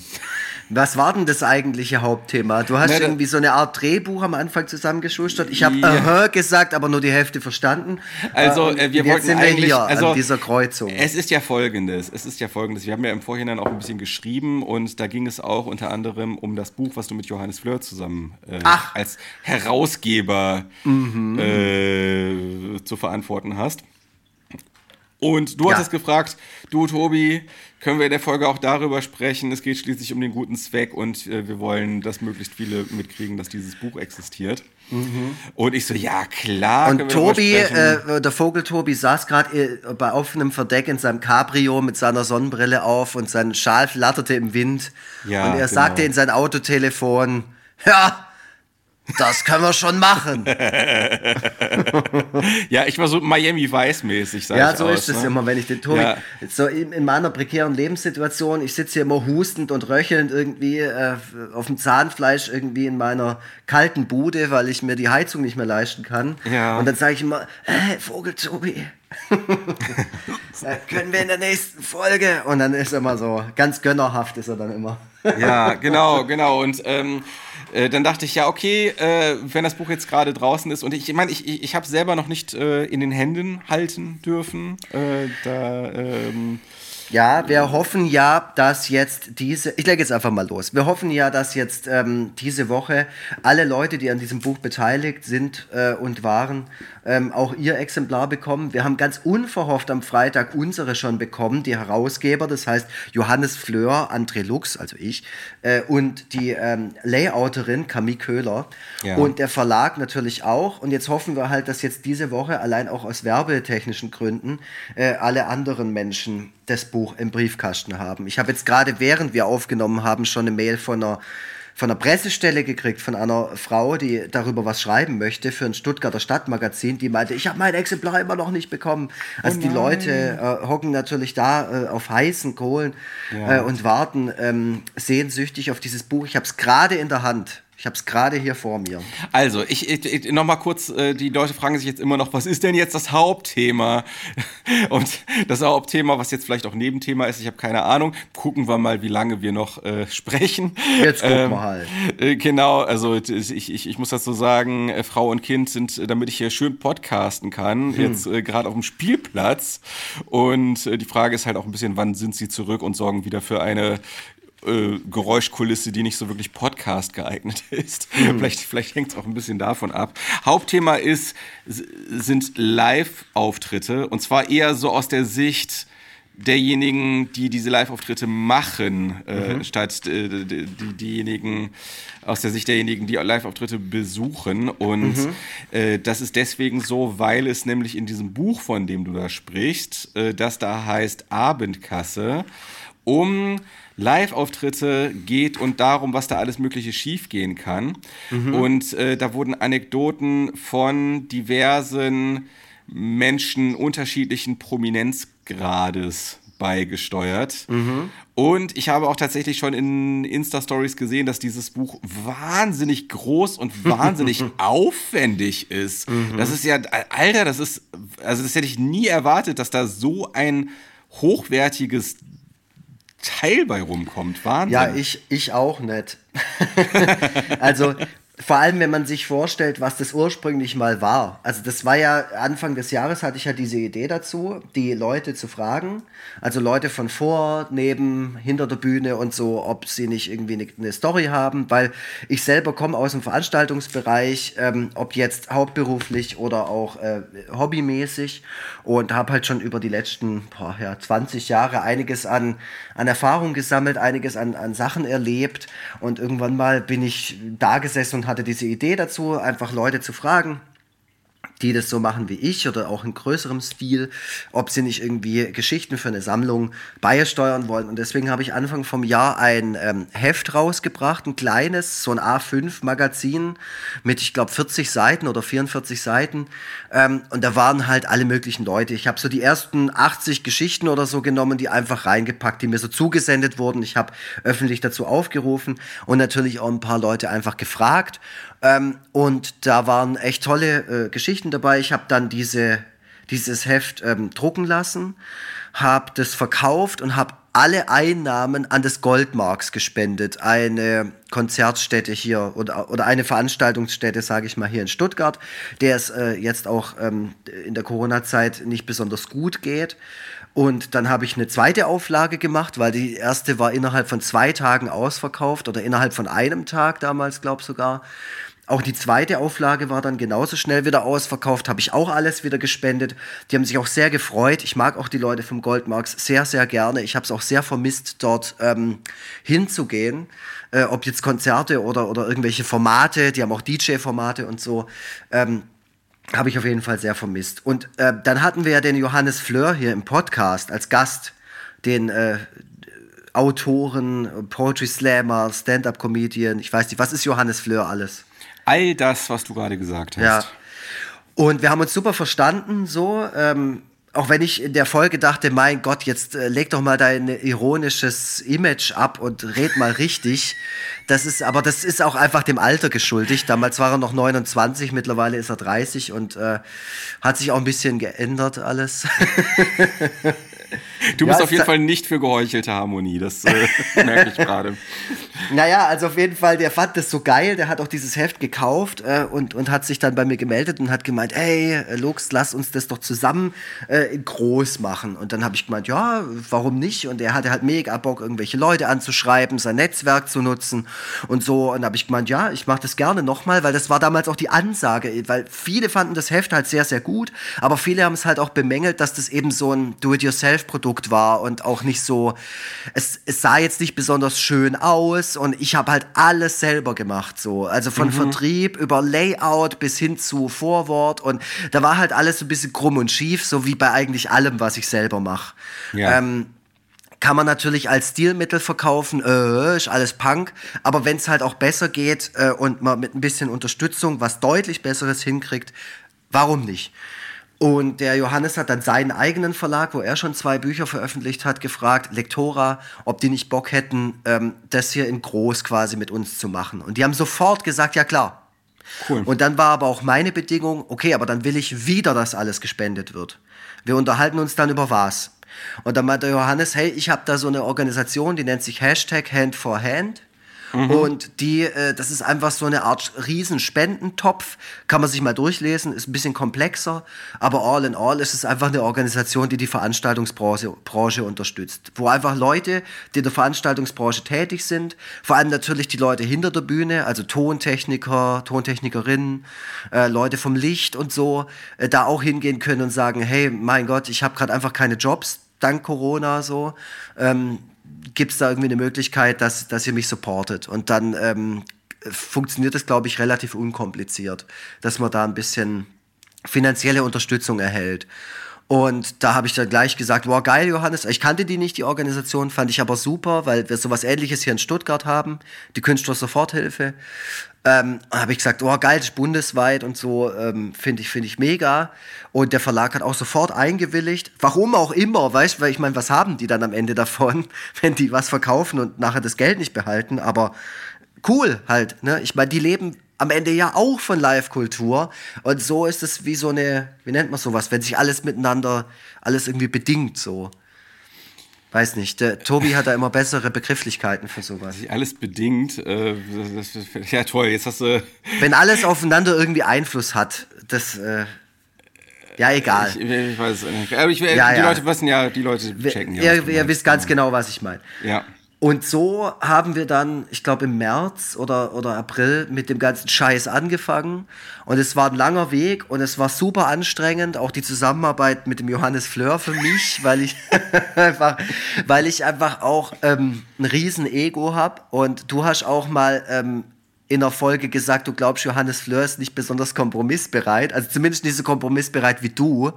Was war denn das eigentliche Hauptthema? Du hast Na, irgendwie so eine Art Drehbuch am Anfang zusammengeschustert. Ich habe ja. gesagt, aber nur die Hälfte verstanden. Also äh, wir wollten sind wir eigentlich hier also, an dieser Kreuzung. Es ist ja folgendes. Es ist ja folgendes. Wir haben ja im Vorhinein auch ein bisschen geschrieben und da ging es auch unter anderem um das Buch, was du mit Johannes Fleur zusammen äh, als Herausgeber mhm. äh, zu verantworten hast. Und du ja. hast es gefragt, du Tobi, können wir in der Folge auch darüber sprechen? Es geht schließlich um den guten Zweck und äh, wir wollen, dass möglichst viele mitkriegen, dass dieses Buch existiert. Mhm. Und ich so, ja klar. Und Tobi, äh, der Vogel Tobi saß gerade äh, bei offenem Verdeck in seinem Cabrio mit seiner Sonnenbrille auf und sein Schal flatterte im Wind. Ja, und er genau. sagte in sein Autotelefon, ja, das können wir schon machen. ja, ich war so Miami Weiß-mäßig. Ja, so aus, ist es ne? immer, wenn ich den Tobi. Ja. So in, in, meiner prekären Lebenssituation, ich sitze hier immer hustend und röchelnd irgendwie äh, auf dem Zahnfleisch irgendwie in meiner kalten Bude, weil ich mir die Heizung nicht mehr leisten kann. Ja. Und dann sage ich immer, hey, Vogel Tobi. können wir in der nächsten Folge. Und dann ist er immer so, ganz gönnerhaft ist er dann immer. ja, genau, genau. Und ähm, äh, dann dachte ich, ja, okay, äh, wenn das Buch jetzt gerade draußen ist und ich meine, ich, ich, ich habe es selber noch nicht äh, in den Händen halten dürfen. Äh, da, ähm, ja, wir hoffen ja, dass jetzt diese, ich lege jetzt einfach mal los. Wir hoffen ja, dass jetzt ähm, diese Woche alle Leute, die an diesem Buch beteiligt sind äh, und waren, ähm, auch ihr Exemplar bekommen. Wir haben ganz unverhofft am Freitag unsere schon bekommen, die Herausgeber, das heißt Johannes Fleur, André Lux, also ich, äh, und die ähm, Layouterin Camille Köhler ja. und der Verlag natürlich auch. Und jetzt hoffen wir halt, dass jetzt diese Woche allein auch aus werbetechnischen Gründen äh, alle anderen Menschen das Buch im Briefkasten haben. Ich habe jetzt gerade, während wir aufgenommen haben, schon eine Mail von einer von einer Pressestelle gekriegt, von einer Frau, die darüber was schreiben möchte für ein Stuttgarter Stadtmagazin, die meinte, ich habe mein Exemplar immer noch nicht bekommen. Also oh die Leute äh, hocken natürlich da äh, auf heißen Kohlen ja. äh, und warten ähm, sehnsüchtig auf dieses Buch. Ich habe es gerade in der Hand. Ich habe es gerade hier vor mir. Also, ich, ich, ich noch mal kurz, äh, die Leute fragen sich jetzt immer noch, was ist denn jetzt das Hauptthema? Und das Hauptthema, was jetzt vielleicht auch Nebenthema ist, ich habe keine Ahnung. Gucken wir mal, wie lange wir noch äh, sprechen. Jetzt gucken ähm, wir halt. Äh, genau, also ich, ich, ich muss dazu sagen, äh, Frau und Kind sind, äh, damit ich hier schön podcasten kann, hm. jetzt äh, gerade auf dem Spielplatz. Und die Frage ist halt auch ein bisschen, wann sind sie zurück und sorgen wieder für eine äh, Geräuschkulisse, die nicht so wirklich Podcast geeignet ist. Mhm. Vielleicht, vielleicht hängt es auch ein bisschen davon ab. Hauptthema ist, sind Live-Auftritte und zwar eher so aus der Sicht derjenigen, die diese Live-Auftritte machen, äh, mhm. statt äh, die, diejenigen aus der Sicht derjenigen, die Live-Auftritte besuchen. Und mhm. äh, das ist deswegen so, weil es nämlich in diesem Buch, von dem du da sprichst, äh, das da heißt Abendkasse, um Live-Auftritte geht und darum, was da alles Mögliche schiefgehen kann. Mhm. Und äh, da wurden Anekdoten von diversen Menschen unterschiedlichen Prominenzgrades beigesteuert. Mhm. Und ich habe auch tatsächlich schon in Insta-Stories gesehen, dass dieses Buch wahnsinnig groß und wahnsinnig aufwendig ist. Mhm. Das ist ja, Alter, das ist, also das hätte ich nie erwartet, dass da so ein hochwertiges Teil bei rumkommt. Wahnsinn. Ja, ich, ich auch nicht. also vor allem, wenn man sich vorstellt, was das ursprünglich mal war. Also das war ja Anfang des Jahres hatte ich ja diese Idee dazu, die Leute zu fragen, also Leute von vor, neben, hinter der Bühne und so, ob sie nicht irgendwie eine, eine Story haben, weil ich selber komme aus dem Veranstaltungsbereich, ähm, ob jetzt hauptberuflich oder auch äh, hobbymäßig und habe halt schon über die letzten boah, ja, 20 Jahre einiges an, an Erfahrung gesammelt, einiges an, an Sachen erlebt und irgendwann mal bin ich da gesessen und hatte diese Idee dazu, einfach Leute zu fragen, die das so machen wie ich oder auch in größerem Stil, ob sie nicht irgendwie Geschichten für eine Sammlung beisteuern wollen. Und deswegen habe ich Anfang vom Jahr ein ähm, Heft rausgebracht, ein kleines, so ein A5-Magazin mit, ich glaube, 40 Seiten oder 44 Seiten. Ähm, und da waren halt alle möglichen Leute. Ich habe so die ersten 80 Geschichten oder so genommen, die einfach reingepackt, die mir so zugesendet wurden. Ich habe öffentlich dazu aufgerufen und natürlich auch ein paar Leute einfach gefragt. Ähm, und da waren echt tolle äh, Geschichten dabei. Ich habe dann diese, dieses Heft ähm, drucken lassen, habe das verkauft und habe alle Einnahmen an das Goldmarks gespendet. Eine Konzertstätte hier oder, oder eine Veranstaltungsstätte, sage ich mal, hier in Stuttgart, der es äh, jetzt auch ähm, in der Corona-Zeit nicht besonders gut geht. Und dann habe ich eine zweite Auflage gemacht, weil die erste war innerhalb von zwei Tagen ausverkauft oder innerhalb von einem Tag damals, glaube ich sogar. Auch die zweite Auflage war dann genauso schnell wieder ausverkauft, habe ich auch alles wieder gespendet. Die haben sich auch sehr gefreut. Ich mag auch die Leute vom Goldmarks sehr, sehr gerne. Ich habe es auch sehr vermisst, dort ähm, hinzugehen. Äh, ob jetzt Konzerte oder, oder irgendwelche Formate, die haben auch DJ-Formate und so. Ähm, habe ich auf jeden Fall sehr vermisst. Und äh, dann hatten wir ja den Johannes Fleur hier im Podcast als Gast, den äh, Autoren, Poetry Slammer, Stand-up-Comedian. Ich weiß nicht, was ist Johannes Fleur alles? All das, was du gerade gesagt hast. Ja. Und wir haben uns super verstanden, so. Ähm, auch wenn ich in der Folge dachte, mein Gott, jetzt äh, leg doch mal dein ironisches Image ab und red mal richtig. Das ist, aber das ist auch einfach dem Alter geschuldigt. Damals war er noch 29, mittlerweile ist er 30 und äh, hat sich auch ein bisschen geändert alles. Du bist Ja, auf jeden Fall nicht für geheuchelte Harmonie, das äh, merke ich gerade. Naja, also auf jeden Fall, der fand das so geil, der hat auch dieses Heft gekauft äh, und, und hat sich dann bei mir gemeldet und hat gemeint, ey, äh, Lux, lass uns das doch zusammen äh, groß machen. Und dann habe ich gemeint, ja, warum nicht? Und er hatte halt mega Bock, irgendwelche Leute anzuschreiben, sein Netzwerk zu nutzen und so. Und habe ich gemeint, ja, ich mache das gerne nochmal, weil das war damals auch die Ansage, weil viele fanden das Heft halt sehr, sehr gut, aber viele haben es halt auch bemängelt, dass das eben so ein Do-it-yourself-Produkt war und auch nicht so, es, es sah jetzt nicht besonders schön aus und ich habe halt alles selber gemacht, so. Also von Vertrieb über Layout bis hin zu Vorwort und da war halt alles so ein bisschen krumm und schief, so wie bei eigentlich allem, was ich selber mache. Ja. Ähm, kann man natürlich als Stilmittel verkaufen, äh, ist alles Punk, aber wenn es halt auch besser geht äh, und man mit ein bisschen Unterstützung was deutlich Besseres hinkriegt, warum nicht? Und der Johannes hat dann seinen eigenen Verlag, wo er schon zwei Bücher veröffentlicht hat, gefragt, Lektora, ob die nicht Bock hätten, ähm, das hier in groß quasi mit uns zu machen. Und die haben sofort gesagt, ja klar. Cool. Und dann war aber auch meine Bedingung, okay, aber dann will ich wieder, dass alles gespendet wird. Wir unterhalten uns dann über was. Und dann meinte Johannes, hey, ich habe da so eine Organisation, die nennt sich Hashtag Hand for Hand. Und die, äh, das ist einfach so eine Art Riesenspendentopf. Kann man sich mal durchlesen, ist ein bisschen komplexer. Aber all in all ist es einfach eine Organisation, die die Veranstaltungsbranche Branche unterstützt. Wo einfach Leute, die in der Veranstaltungsbranche tätig sind, vor allem natürlich die Leute hinter der Bühne, also Tontechniker, Tontechnikerinnen, äh, Leute vom Licht und so, äh, da auch hingehen können und sagen, hey, mein Gott, ich habe gerade einfach keine Jobs, dank Corona so. Ähm, Gibt es da irgendwie eine Möglichkeit, dass, dass ihr mich supportet? Und dann ähm, funktioniert das, glaube ich, relativ unkompliziert, dass man da ein bisschen finanzielle Unterstützung erhält. Und da habe ich dann gleich gesagt, wow, geil, Johannes. Ich kannte die nicht, die Organisation, fand ich aber super, weil wir sowas ähnliches hier in Stuttgart haben, die Künstler-Soforthilfe. Ähm, habe ich gesagt, oh geil, das ist bundesweit und so, ähm, finde ich, finde ich mega. Und der Verlag hat auch sofort eingewilligt. Warum auch immer, weißt du, weil ich meine, was haben die dann am Ende davon, wenn die was verkaufen und nachher das Geld nicht behalten? Aber cool halt, ne? Ich meine, die leben am Ende ja auch von Live-Kultur. Und so ist es wie so eine, wie nennt man sowas, wenn sich alles miteinander, alles irgendwie bedingt so. Weiß nicht, der Tobi hat da immer bessere Begrifflichkeiten für sowas. Alles bedingt. Äh, das, das, ja, toll. Jetzt hast du. Wenn alles aufeinander irgendwie Einfluss hat, das, äh, ja, egal. Ich, ich weiß es nicht. Aber ich, Ja, die ja. Leute wissen ja, die Leute checken ja. ihr, ihr wisst ganz genau, was ich meine. Ja. Und so haben wir dann, ich glaube im März oder, oder April mit dem ganzen Scheiß angefangen. Und es war ein langer Weg und es war super anstrengend, auch die Zusammenarbeit mit dem Johannes Fleur für mich, weil ich einfach, weil ich einfach auch ähm, ein riesen Ego habe. Und du hast auch mal ähm, in der Folge gesagt, du glaubst, Johannes Fleur ist nicht besonders kompromissbereit, also zumindest nicht so kompromissbereit wie du.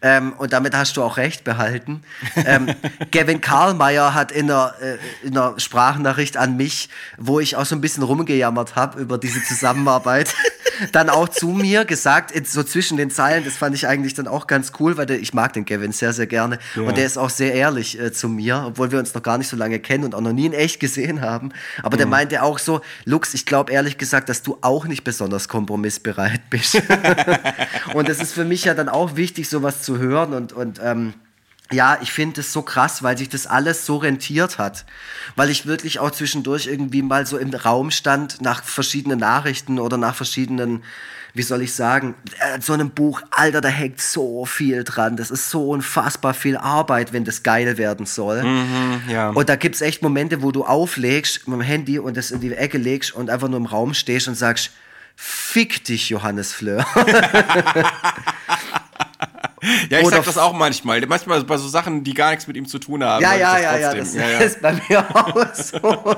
Ähm, und damit hast du auch recht behalten. Ähm, Gavin Karlmeier hat in einer, äh, in einer Sprachnachricht an mich, wo ich auch so ein bisschen rumgejammert habe über diese Zusammenarbeit, dann auch zu mir gesagt, so zwischen den Zeilen, das fand ich eigentlich dann auch ganz cool, weil der, ich mag den Gavin sehr, sehr gerne. Und der ist auch sehr ehrlich äh, zu mir, obwohl wir uns noch gar nicht so lange kennen und auch noch nie in echt gesehen haben. Aber der meinte auch so, Lux, ich glaube ehrlich gesagt, dass du auch nicht besonders kompromissbereit bist. und es ist für mich ja dann auch wichtig, sowas zu hören und, und ähm, ja, ich finde es so krass, weil sich das alles so rentiert hat. Weil ich wirklich auch zwischendurch irgendwie mal so im Raum stand nach verschiedenen Nachrichten oder nach verschiedenen, wie soll ich sagen, äh, so einem Buch, Alter, da hängt so viel dran. Das ist so unfassbar viel Arbeit, wenn das geil werden soll. ja. Und da gibt's echt Momente, wo du auflegst mit dem Handy und das in die Ecke legst und einfach nur im Raum stehst und sagst, Fick dich, Johannes Fleur. Ja, ich Oder sag das auch manchmal. Manchmal bei so Sachen, die gar nichts mit ihm zu tun haben. Ja, sag ich ja, das ja, ja, ist bei mir auch so.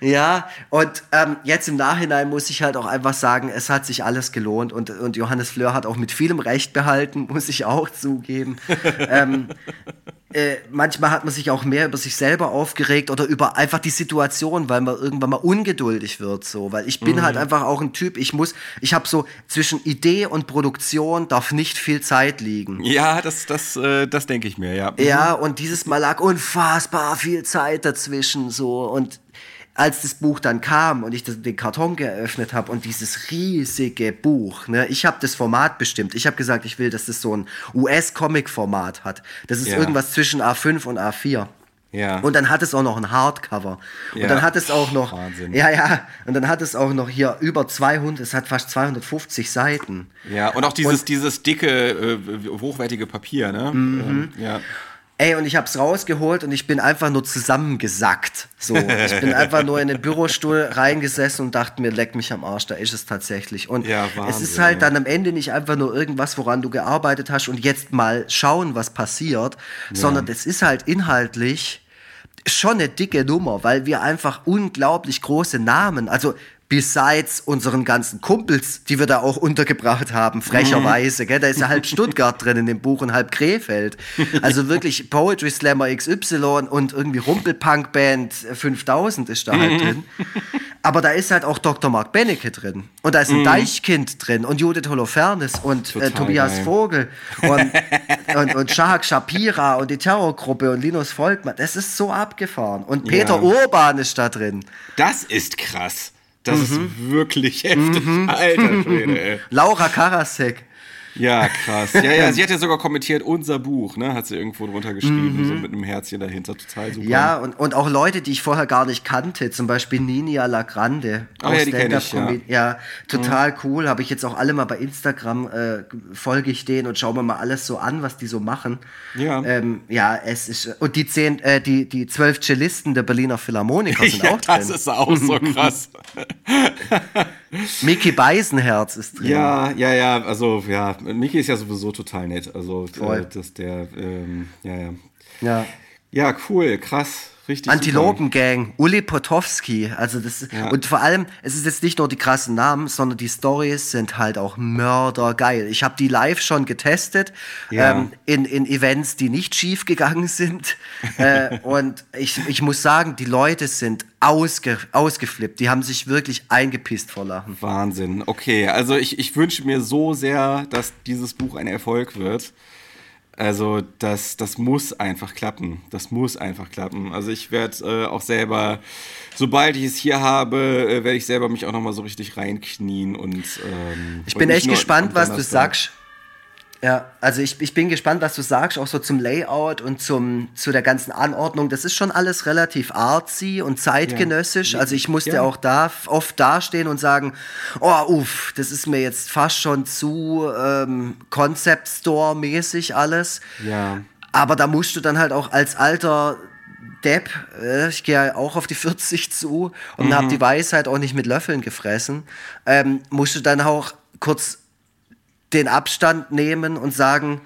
ja, und ähm, jetzt im Nachhinein muss ich halt auch einfach sagen, es hat sich alles gelohnt und, und Johannes Fleur hat auch mit vielem Recht behalten, muss ich auch zugeben. ähm, äh, manchmal hat man sich auch mehr über sich selber aufgeregt oder über einfach die Situation, weil man irgendwann mal ungeduldig wird, so, weil ich bin halt einfach auch ein Typ, ich muss, ich habe so zwischen Idee und Produktion darf nicht viel Zeit liegen. Ja, das, das, äh, das denke ich mir, ja. Ja, und dieses Mal lag unfassbar viel Zeit dazwischen so und als das Buch dann kam und ich den Karton geöffnet habe und dieses riesige Buch, ne, ich habe das Format bestimmt. Ich habe gesagt, ich will, dass das so ein US-Comic-Format hat. Das ist Ja. irgendwas zwischen A5 und A4. Ja. Und dann hat es auch noch ein Hardcover. Und Ja. dann hat es auch noch, Wahnsinn. ja, ja, und dann hat es auch noch hier über 200, es hat fast 250 Seiten. Ja, und auch dieses, dieses dicke, äh, hochwertige Papier, ne? Mhm. Ähm, ja. Ey, und ich hab's rausgeholt und ich bin einfach nur zusammengesackt. So, ich bin einfach nur in den Bürostuhl reingesessen und dachte mir, leck mich am Arsch, da ist es tatsächlich. Und Ja, es ist halt ja. dann am Ende nicht einfach nur irgendwas, woran du gearbeitet hast und jetzt mal schauen, was passiert, sondern es ist halt inhaltlich schon eine dicke Nummer, weil wir einfach unglaublich große Namen, also besides unseren ganzen Kumpels, die wir da auch untergebracht haben, frecherweise, gell, da ist ja halb Stuttgart drin in dem Buch und halb Krefeld. Also wirklich Poetry Slammer XY und irgendwie Rumpelpunk Band 5000 ist da halt drin. Aber da ist halt auch Dr. Mark Benecke drin. Und da ist ein Deichkind drin und Judith Holofernes und äh, Tobias geil. Vogel und, und, und Shahak Shapira und die Terrorgruppe und Linus Volkmann. Das ist so abgefahren. Und Peter Ja. Urban ist da drin. Das ist krass. Das Mhm. ist wirklich heftig. Alter Schwede, ey. Laura Karasek. Ja, krass. Ja, ja, sie hat ja sogar kommentiert, unser Buch, ne? Hat sie irgendwo drunter geschrieben, so mit einem Herzchen dahinter. Total super. Mhm. Ja, und, und auch Leute, die ich vorher gar nicht kannte, zum Beispiel Ninia Lagrande. Ah, ja, die kenn ich, Stand-up-Comedi- ja. total cool. Habe ich jetzt auch alle mal bei Instagram, äh, folge ich denen und schaue mir mal alles so an, was die so machen. Ja. Ähm, ja, es ist. Und die zehn, äh, die, die zwölf Cellisten der Berliner Philharmoniker sind ja, auch das drin. ist auch so krass. Mickey Beisenherz ist drin. Ja, ja, ja, also ja, Miki ist ja sowieso total nett. Also äh, das der, ähm, ja, ja. ja. Ja, cool, krass, richtig. Antilopengang, Uli Potowski, also das Ja. und vor allem, es ist jetzt nicht nur die krassen Namen, sondern die Stories sind halt auch mördergeil. Ich habe die live schon getestet Ja. ähm, in, in Events, die nicht schief gegangen sind äh, und ich, ich muss sagen, die Leute sind ausge, ausgeflippt, die haben sich wirklich eingepisst vor Lachen. Wahnsinn. Okay, also ich, ich wünsche mir so sehr, dass dieses Buch ein Erfolg wird. Also das, das muss einfach klappen. Das muss einfach klappen. Also ich werde äh, auch selber, sobald ich es hier habe, äh, werde ich selber mich auch nochmal so richtig reinknien und ähm, Ich und bin nicht echt gespannt, was du sagst. Ja, also ich, ich bin gespannt, was du sagst, auch so zum Layout und zum, zu der ganzen Anordnung. Das ist schon alles relativ artsy und zeitgenössisch. Ja. Also ich musste Ja. auch da oft dastehen und sagen, oh, uff, das ist mir jetzt fast schon zu ähm, Concept Store-mäßig alles. Ja. Aber da musst du dann halt auch als alter Depp, äh, ich gehe ja auch auf die 40 zu und Mhm. habe die Weisheit auch nicht mit Löffeln gefressen, ähm, musst du dann auch kurz den Abstand nehmen und sagen,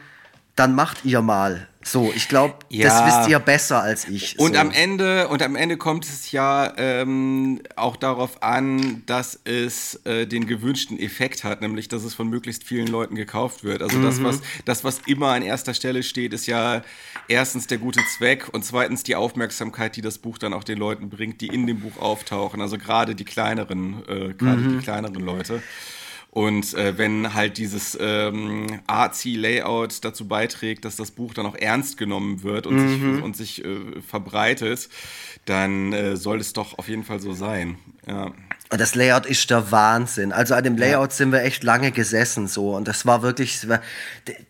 dann macht ihr mal. So, ich glaube, das Ja. wisst ihr besser als ich. Und so. am Ende und am Ende kommt es ja ähm, auch darauf an, dass es äh, den gewünschten Effekt hat, nämlich dass es von möglichst vielen Leuten gekauft wird. Also das, was das, was immer an erster Stelle steht, ist ja erstens der gute Zweck und zweitens die Aufmerksamkeit, die das Buch dann auch den Leuten bringt, die in dem Buch auftauchen. Also gerade die kleineren, äh, gerade die kleineren Leute. Und äh, wenn halt dieses ähm, Artsy-Layout dazu beiträgt, dass das Buch dann auch ernst genommen wird und sich, und sich äh, verbreitet, dann äh, soll es doch auf jeden Fall so sein. Ja. Das Layout ist der Wahnsinn. Also an dem Layout sind wir echt lange gesessen so und das war wirklich,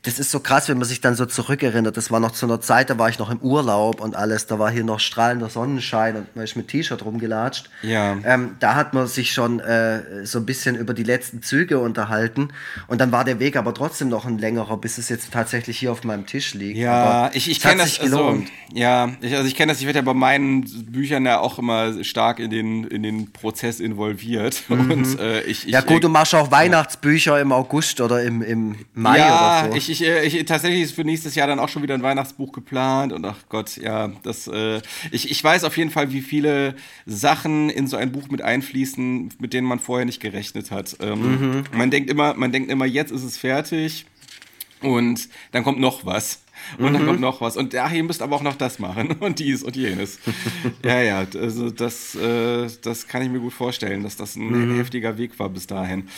das ist so krass, wenn man sich dann so zurückerinnert. Das war noch zu einer Zeit, da war ich noch im Urlaub und alles. Da war hier noch strahlender Sonnenschein und man ist mit T-Shirt rumgelatscht. Ja. Ähm, da hat man sich schon äh, so ein bisschen über die letzten Züge unterhalten und dann war der Weg aber trotzdem noch ein längerer, bis es jetzt tatsächlich hier auf meinem Tisch liegt. Ja, Aber ich, ich kenne das. Also, ja, ich, also ich kenne das. Ich werde ja bei meinen Büchern ja auch immer stark in den, in den Prozess involviert. Und äh, ich, ich, Mhm. ja gut, du machst auch Weihnachtsbücher im August oder im, im Mai ja, oder so. ich, ich, äh, ich, tatsächlich ist für nächstes Jahr dann auch schon wieder ein Weihnachtsbuch geplant und ach Gott, ja, das, äh, ich, ich weiß auf jeden Fall, wie viele Sachen in so ein Buch mit einfließen, mit denen man vorher nicht gerechnet hat. Ähm, Mhm. Man denkt immer, man denkt immer, jetzt ist es fertig und dann kommt noch was. Und dann kommt noch was. Und ach, ihr müsst aber auch noch das machen und dies und jenes. ja, ja, also das, äh, das kann ich mir gut vorstellen, dass das ein heftiger Weg war bis dahin.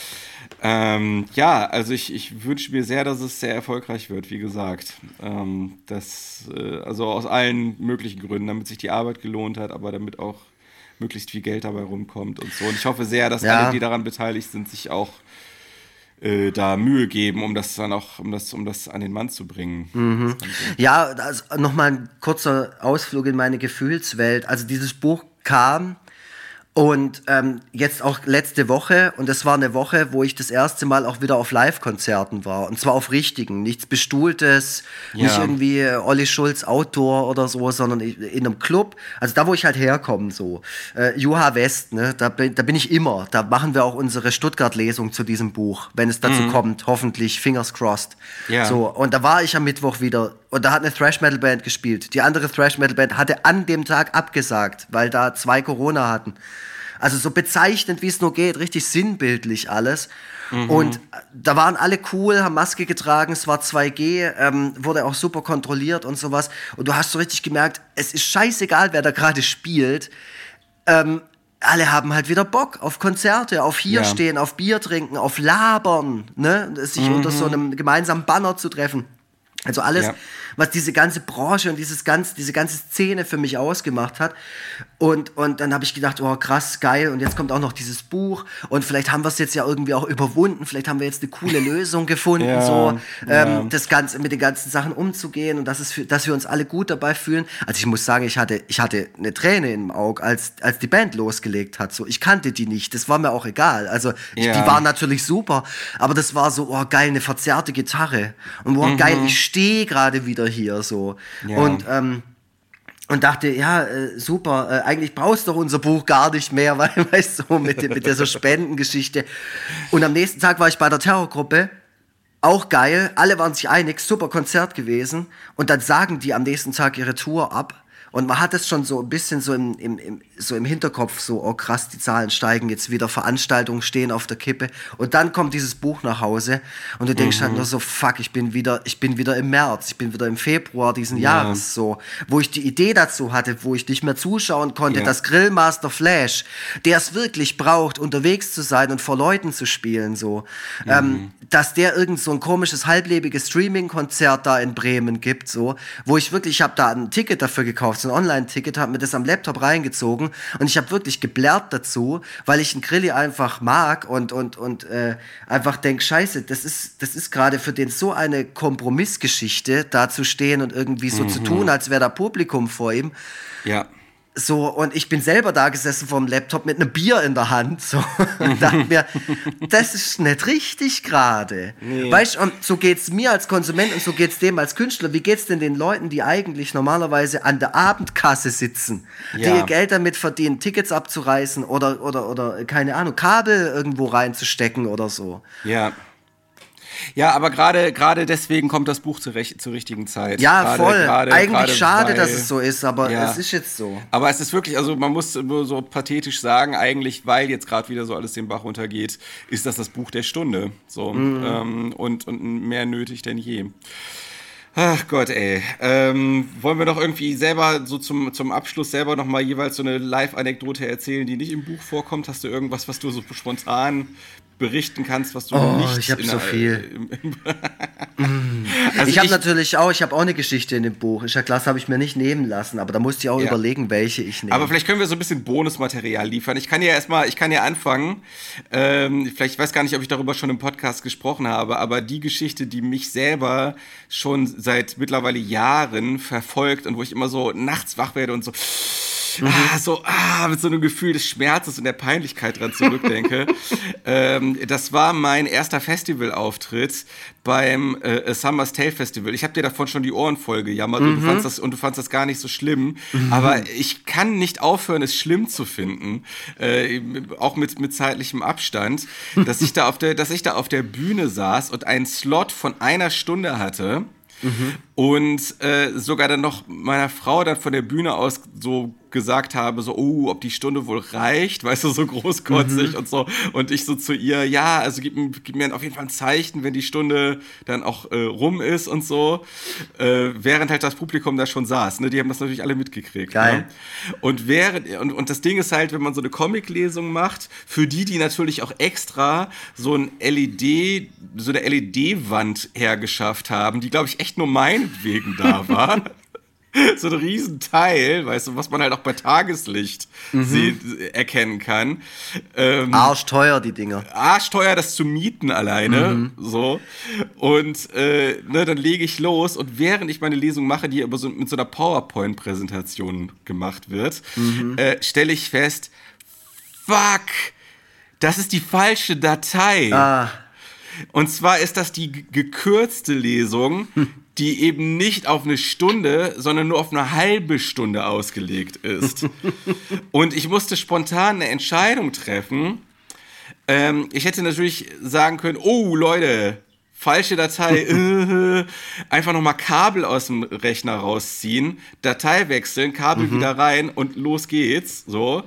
Ähm, ja, also ich, ich wünsche mir sehr, dass es sehr erfolgreich wird, wie gesagt. Ähm, das, äh, also aus allen möglichen Gründen, damit sich die Arbeit gelohnt hat, aber damit auch möglichst viel Geld dabei rumkommt und so. Und ich hoffe sehr, dass Ja. alle, die daran beteiligt sind, sich auch äh, da Mühe geben, um das dann auch, um das, um das an den Mann zu bringen. Mhm. Ja, also nochmal ein kurzer Ausflug in meine Gefühlswelt. Also dieses Buch kam und ähm, jetzt auch letzte Woche und das war eine Woche, wo ich das erste Mal auch wieder auf Live-Konzerten war und zwar auf richtigen, nichts bestuhltes, Ja. nicht irgendwie äh, Olli Schulz Outdoor oder so, sondern in einem Club, also da, wo ich halt herkomme, so äh, Juha West, ne, da bin, da bin ich immer, da machen wir auch unsere Stuttgart-Lesung zu diesem Buch, wenn es dazu kommt, hoffentlich, fingers crossed. Ja. So, und da war ich am Mittwoch wieder und da hat eine Thrash Metal Band gespielt. Die andere Thrash Metal Band hatte an dem Tag abgesagt, weil da zwei Corona hatten. Also so bezeichnend, wie es nur geht, richtig sinnbildlich alles. Und da waren alle cool, haben Maske getragen, es war 2G, ähm, wurde auch super kontrolliert und sowas. Und du hast so richtig gemerkt, es ist scheißegal, wer da gerade spielt. Ähm, alle haben halt wieder Bock auf Konzerte, auf hier Ja. stehen, auf Bier trinken, auf labern, ne? sich unter so einem gemeinsamen Banner zu treffen. Also alles, Ja. Was diese ganze Branche und dieses ganz, diese ganze Szene für mich ausgemacht hat. Und, und dann habe ich gedacht, oh krass, geil. Und jetzt kommt auch noch dieses Buch. Und vielleicht haben wir es jetzt ja irgendwie auch überwunden. Vielleicht haben wir jetzt eine coole Lösung gefunden, Ja, so ähm, ja. das Ganze mit den ganzen Sachen umzugehen und dass, es für, dass wir uns alle gut dabei fühlen. Also ich muss sagen, ich hatte, ich hatte eine Träne im Auge, als, als die Band losgelegt hat. So, ich kannte die nicht. Das war mir auch egal. Also ich, Ja. die waren natürlich super, aber das war so, oh geil, eine verzerrte Gitarre. Und oh geil, ich stehe gerade wieder hier so. Ja. Und ähm, und dachte, ja, äh, super, äh, eigentlich brauchst du doch unser Buch gar nicht mehr, weil, weißt du, mit, mit dieser Spendengeschichte. Und am nächsten Tag war ich bei der Terrorgruppe, auch geil, alle waren sich einig, super Konzert gewesen. Und dann sagen die am nächsten Tag ihre Tour ab. Und man hat es schon so ein bisschen so im, im, im, so im Hinterkopf, so, oh krass, die Zahlen steigen jetzt wieder, Veranstaltungen stehen auf der Kippe. Und dann kommt dieses Buch nach Hause und du denkst halt nur so, fuck, ich bin wieder, ich bin wieder im März, ich bin wieder im Februar diesen Jahres, so, wo ich die Idee dazu hatte, wo ich nicht mehr zuschauen konnte, Ja. dass Grillmaster Flash, der es wirklich braucht, unterwegs zu sein und vor Leuten zu spielen, so, ähm, dass der irgend so ein komisches, halblebiges Streaming-Konzert da in Bremen gibt, so, wo ich wirklich, ich habe da ein Ticket dafür gekauft, so ein Online-Ticket, habe mir das am Laptop reingezogen und ich habe wirklich geblärrt dazu, weil ich einen Grilli einfach mag und, und, und äh, einfach denk, scheiße, das ist, das ist gerade für den so eine Kompromissgeschichte, da zu stehen und irgendwie so zu tun, als wäre da Publikum vor ihm. Ja. So, und ich bin selber da gesessen vor dem Laptop mit einem Bier in der Hand. So, und dachte mir, das ist nicht richtig gerade. Weißt du, und so geht's mir als Konsument und so geht's dem als Künstler. Wie geht's denn den Leuten, die eigentlich normalerweise an der Abendkasse sitzen, die Ja. ihr Geld damit verdienen, Tickets abzureißen oder, oder, oder, keine Ahnung, Kabel irgendwo reinzustecken oder so. Ja. Ja, aber gerade gerade deswegen kommt das Buch zur, rech- zur richtigen Zeit. Ja, Gerade- voll. gerade- Eigentlich gerade schade, weil- dass es so ist, aber Ja. es ist jetzt so. Aber es ist wirklich, also man muss nur so pathetisch sagen, eigentlich, weil jetzt gerade wieder so alles den Bach runtergeht, ist das das Buch der Stunde. So Mhm. ähm, und, und mehr nötig denn je. Ach Gott, ey. Ähm, wollen wir noch irgendwie selber so zum, zum Abschluss selber noch mal jeweils so eine Live-Anekdote erzählen, die nicht im Buch vorkommt? Hast du irgendwas, was du so spontan berichten kannst, was du Oh, nicht ich hab in so viel. Im, im also ich habe natürlich auch, ich habe auch eine Geschichte in dem Buch. Ist ja das habe ich mir nicht nehmen lassen, aber da musste ich auch Ja. überlegen, welche ich nehme. Aber vielleicht können wir so ein bisschen Bonusmaterial liefern. Ich kann ja erstmal, ich kann ja anfangen. Ähm, vielleicht ich weiß gar nicht, ob ich darüber schon im Podcast gesprochen habe, aber die Geschichte, die mich selber schon seit mittlerweile Jahren verfolgt und wo ich immer so nachts wach werde und so. Ah, so ah, mit so einem Gefühl des Schmerzes und der Peinlichkeit dran zurückdenke. ähm, das war mein erster Festivalauftritt beim äh, Summer's Tale Festival. Ich habe dir davon schon die Ohren voll gejammert und, du fandst das, und du fandst das gar nicht so schlimm. Aber ich kann nicht aufhören, es schlimm zu finden, äh, auch mit, mit zeitlichem Abstand, dass ich, da auf der, dass ich da auf der Bühne saß und einen Slot von einer Stunde hatte. Und äh, sogar dann noch meiner Frau dann von der Bühne aus so gesagt habe, so, oh, ob die Stunde wohl reicht, weißt du, so großkotzig und so. Und ich so zu ihr, ja, also gib, gib mir auf jeden Fall ein Zeichen, wenn die Stunde dann auch äh, rum ist und so. Äh, während halt das Publikum da schon saß, ne? Die haben das natürlich alle mitgekriegt. Geil. Ne? Und während, und, und das Ding ist halt, wenn man so eine Comic-Lesung macht, für die, die natürlich auch extra so ein LED, so eine LED-Wand hergeschafft haben, die, glaube ich, echt nur meinetwegen da war. so ein Riesenteil, weißt du, was man halt auch bei Tageslicht mhm. sieht, erkennen kann. Ähm, arschteuer, die Dinger. Arschteuer, das zu mieten alleine. Mhm. So. Und äh, ne, dann lege ich los und während ich meine Lesung mache, die aber so mit so einer PowerPoint-Präsentation gemacht wird, mhm. äh, stelle ich fest, fuck, das ist die falsche Datei. Ah. Und zwar ist das die gekürzte Lesung, die eben nicht auf eine Stunde, sondern nur auf eine halbe Stunde ausgelegt ist. Und ich musste spontan eine Entscheidung treffen. Ähm, ich hätte natürlich sagen können, oh Leute, falsche Datei, äh, einfach nochmal Kabel aus dem Rechner rausziehen, Datei wechseln, Kabel mhm. wieder rein und los geht's. So.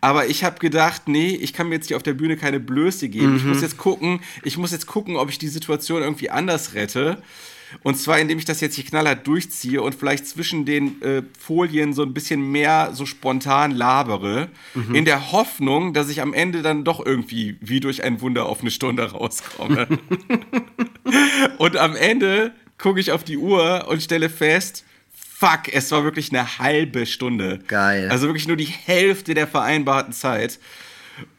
Aber ich habe gedacht, nee, ich kann mir jetzt hier auf der Bühne keine Blöße geben. Mhm. Ich muss mhm. jetzt gucken, ich muss jetzt gucken, ob ich die Situation irgendwie anders rette. Und zwar, indem ich das jetzt hier knallhart durchziehe und vielleicht zwischen den äh, Folien so ein bisschen mehr so spontan labere, mhm. in der Hoffnung, dass ich am Ende dann doch irgendwie wie durch ein Wunder auf eine Stunde rauskomme. und am Ende gucke ich auf die Uhr und stelle fest, fuck, es war wirklich eine halbe Stunde. Geil. Also wirklich nur die Hälfte der vereinbarten Zeit.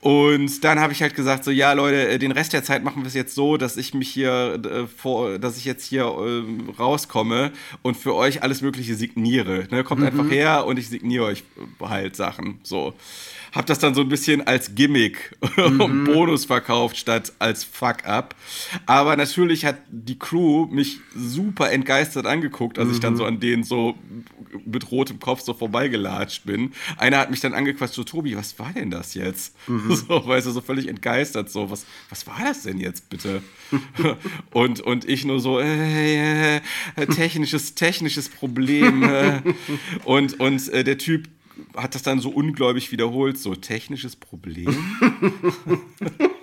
Und dann habe ich halt gesagt, so, ja, Leute, äh, den Rest der Zeit machen wir es jetzt so, dass ich mich hier äh, vor, dass ich jetzt hier äh, rauskomme und für euch alles Mögliche signiere. Ne? Kommt mhm. einfach her und ich signiere euch halt Sachen. So habe das dann so ein bisschen als Gimmick mhm. und Bonus verkauft statt als Fuck-up. Aber natürlich hat die Crew mich super entgeistert angeguckt, als mhm. ich dann so mhm. an denen so mit rotem Kopf so vorbeigelatscht bin. Einer hat mich dann angequatscht, so Tobi, was war denn das jetzt? Mhm. So, weißt du, so völlig entgeistert, so, was, was war das denn jetzt bitte? und, und ich nur so, äh, äh, technisches, technisches Problem. Äh. und und äh, der Typ hat das dann so ungläubig wiederholt, so technisches Problem.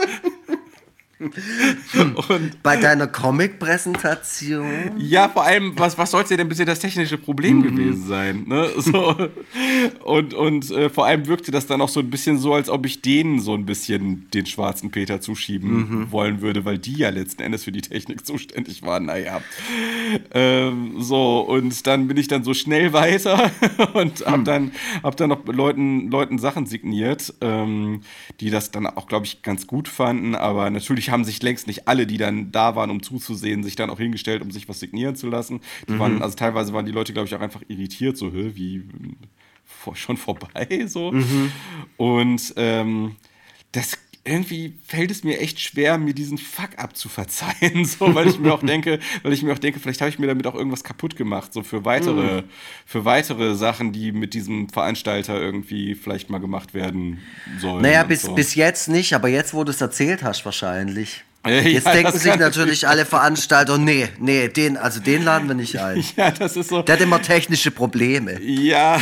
Und Bei deiner Comic-Präsentation? Ja, vor allem, was, was sollte denn bisher das technische Problem mhm. gewesen sein? Ne? So. Und, und äh, vor allem wirkte das dann auch so ein bisschen so, als ob ich denen so ein bisschen den schwarzen Peter zuschieben mhm. wollen würde, weil die ja letzten Endes für die Technik zuständig waren. Naja. Ähm, so, und dann bin ich dann so schnell weiter und hab hm. dann, hab dann noch Leuten, Leuten Sachen signiert, ähm, die das dann auch, glaube ich, ganz gut fanden, aber natürlich natürlich haben sich längst nicht alle, die dann da waren, um zuzusehen, sich dann auch hingestellt, um sich was signieren zu lassen. Die mhm. waren, also teilweise waren die Leute, glaube ich, auch einfach irritiert, so, wie vor, schon vorbei, so. Mhm. Und ähm, das irgendwie fällt es mir echt schwer, mir diesen Fuck-up zu verzeihen, so, weil ich mir auch denke, weil ich mir auch denke, vielleicht habe ich mir damit auch irgendwas kaputt gemacht, so für weitere, mm. für weitere Sachen, die mit diesem Veranstalter irgendwie vielleicht mal gemacht werden sollen. Naja, bis, so. bis jetzt nicht, aber jetzt, wo du es erzählt hast, wahrscheinlich. Jetzt ja, denken sich natürlich alle Veranstalter, nee, nee, den, also den laden wir nicht ein. Ja, das ist so. Der hat immer technische Probleme. Ja.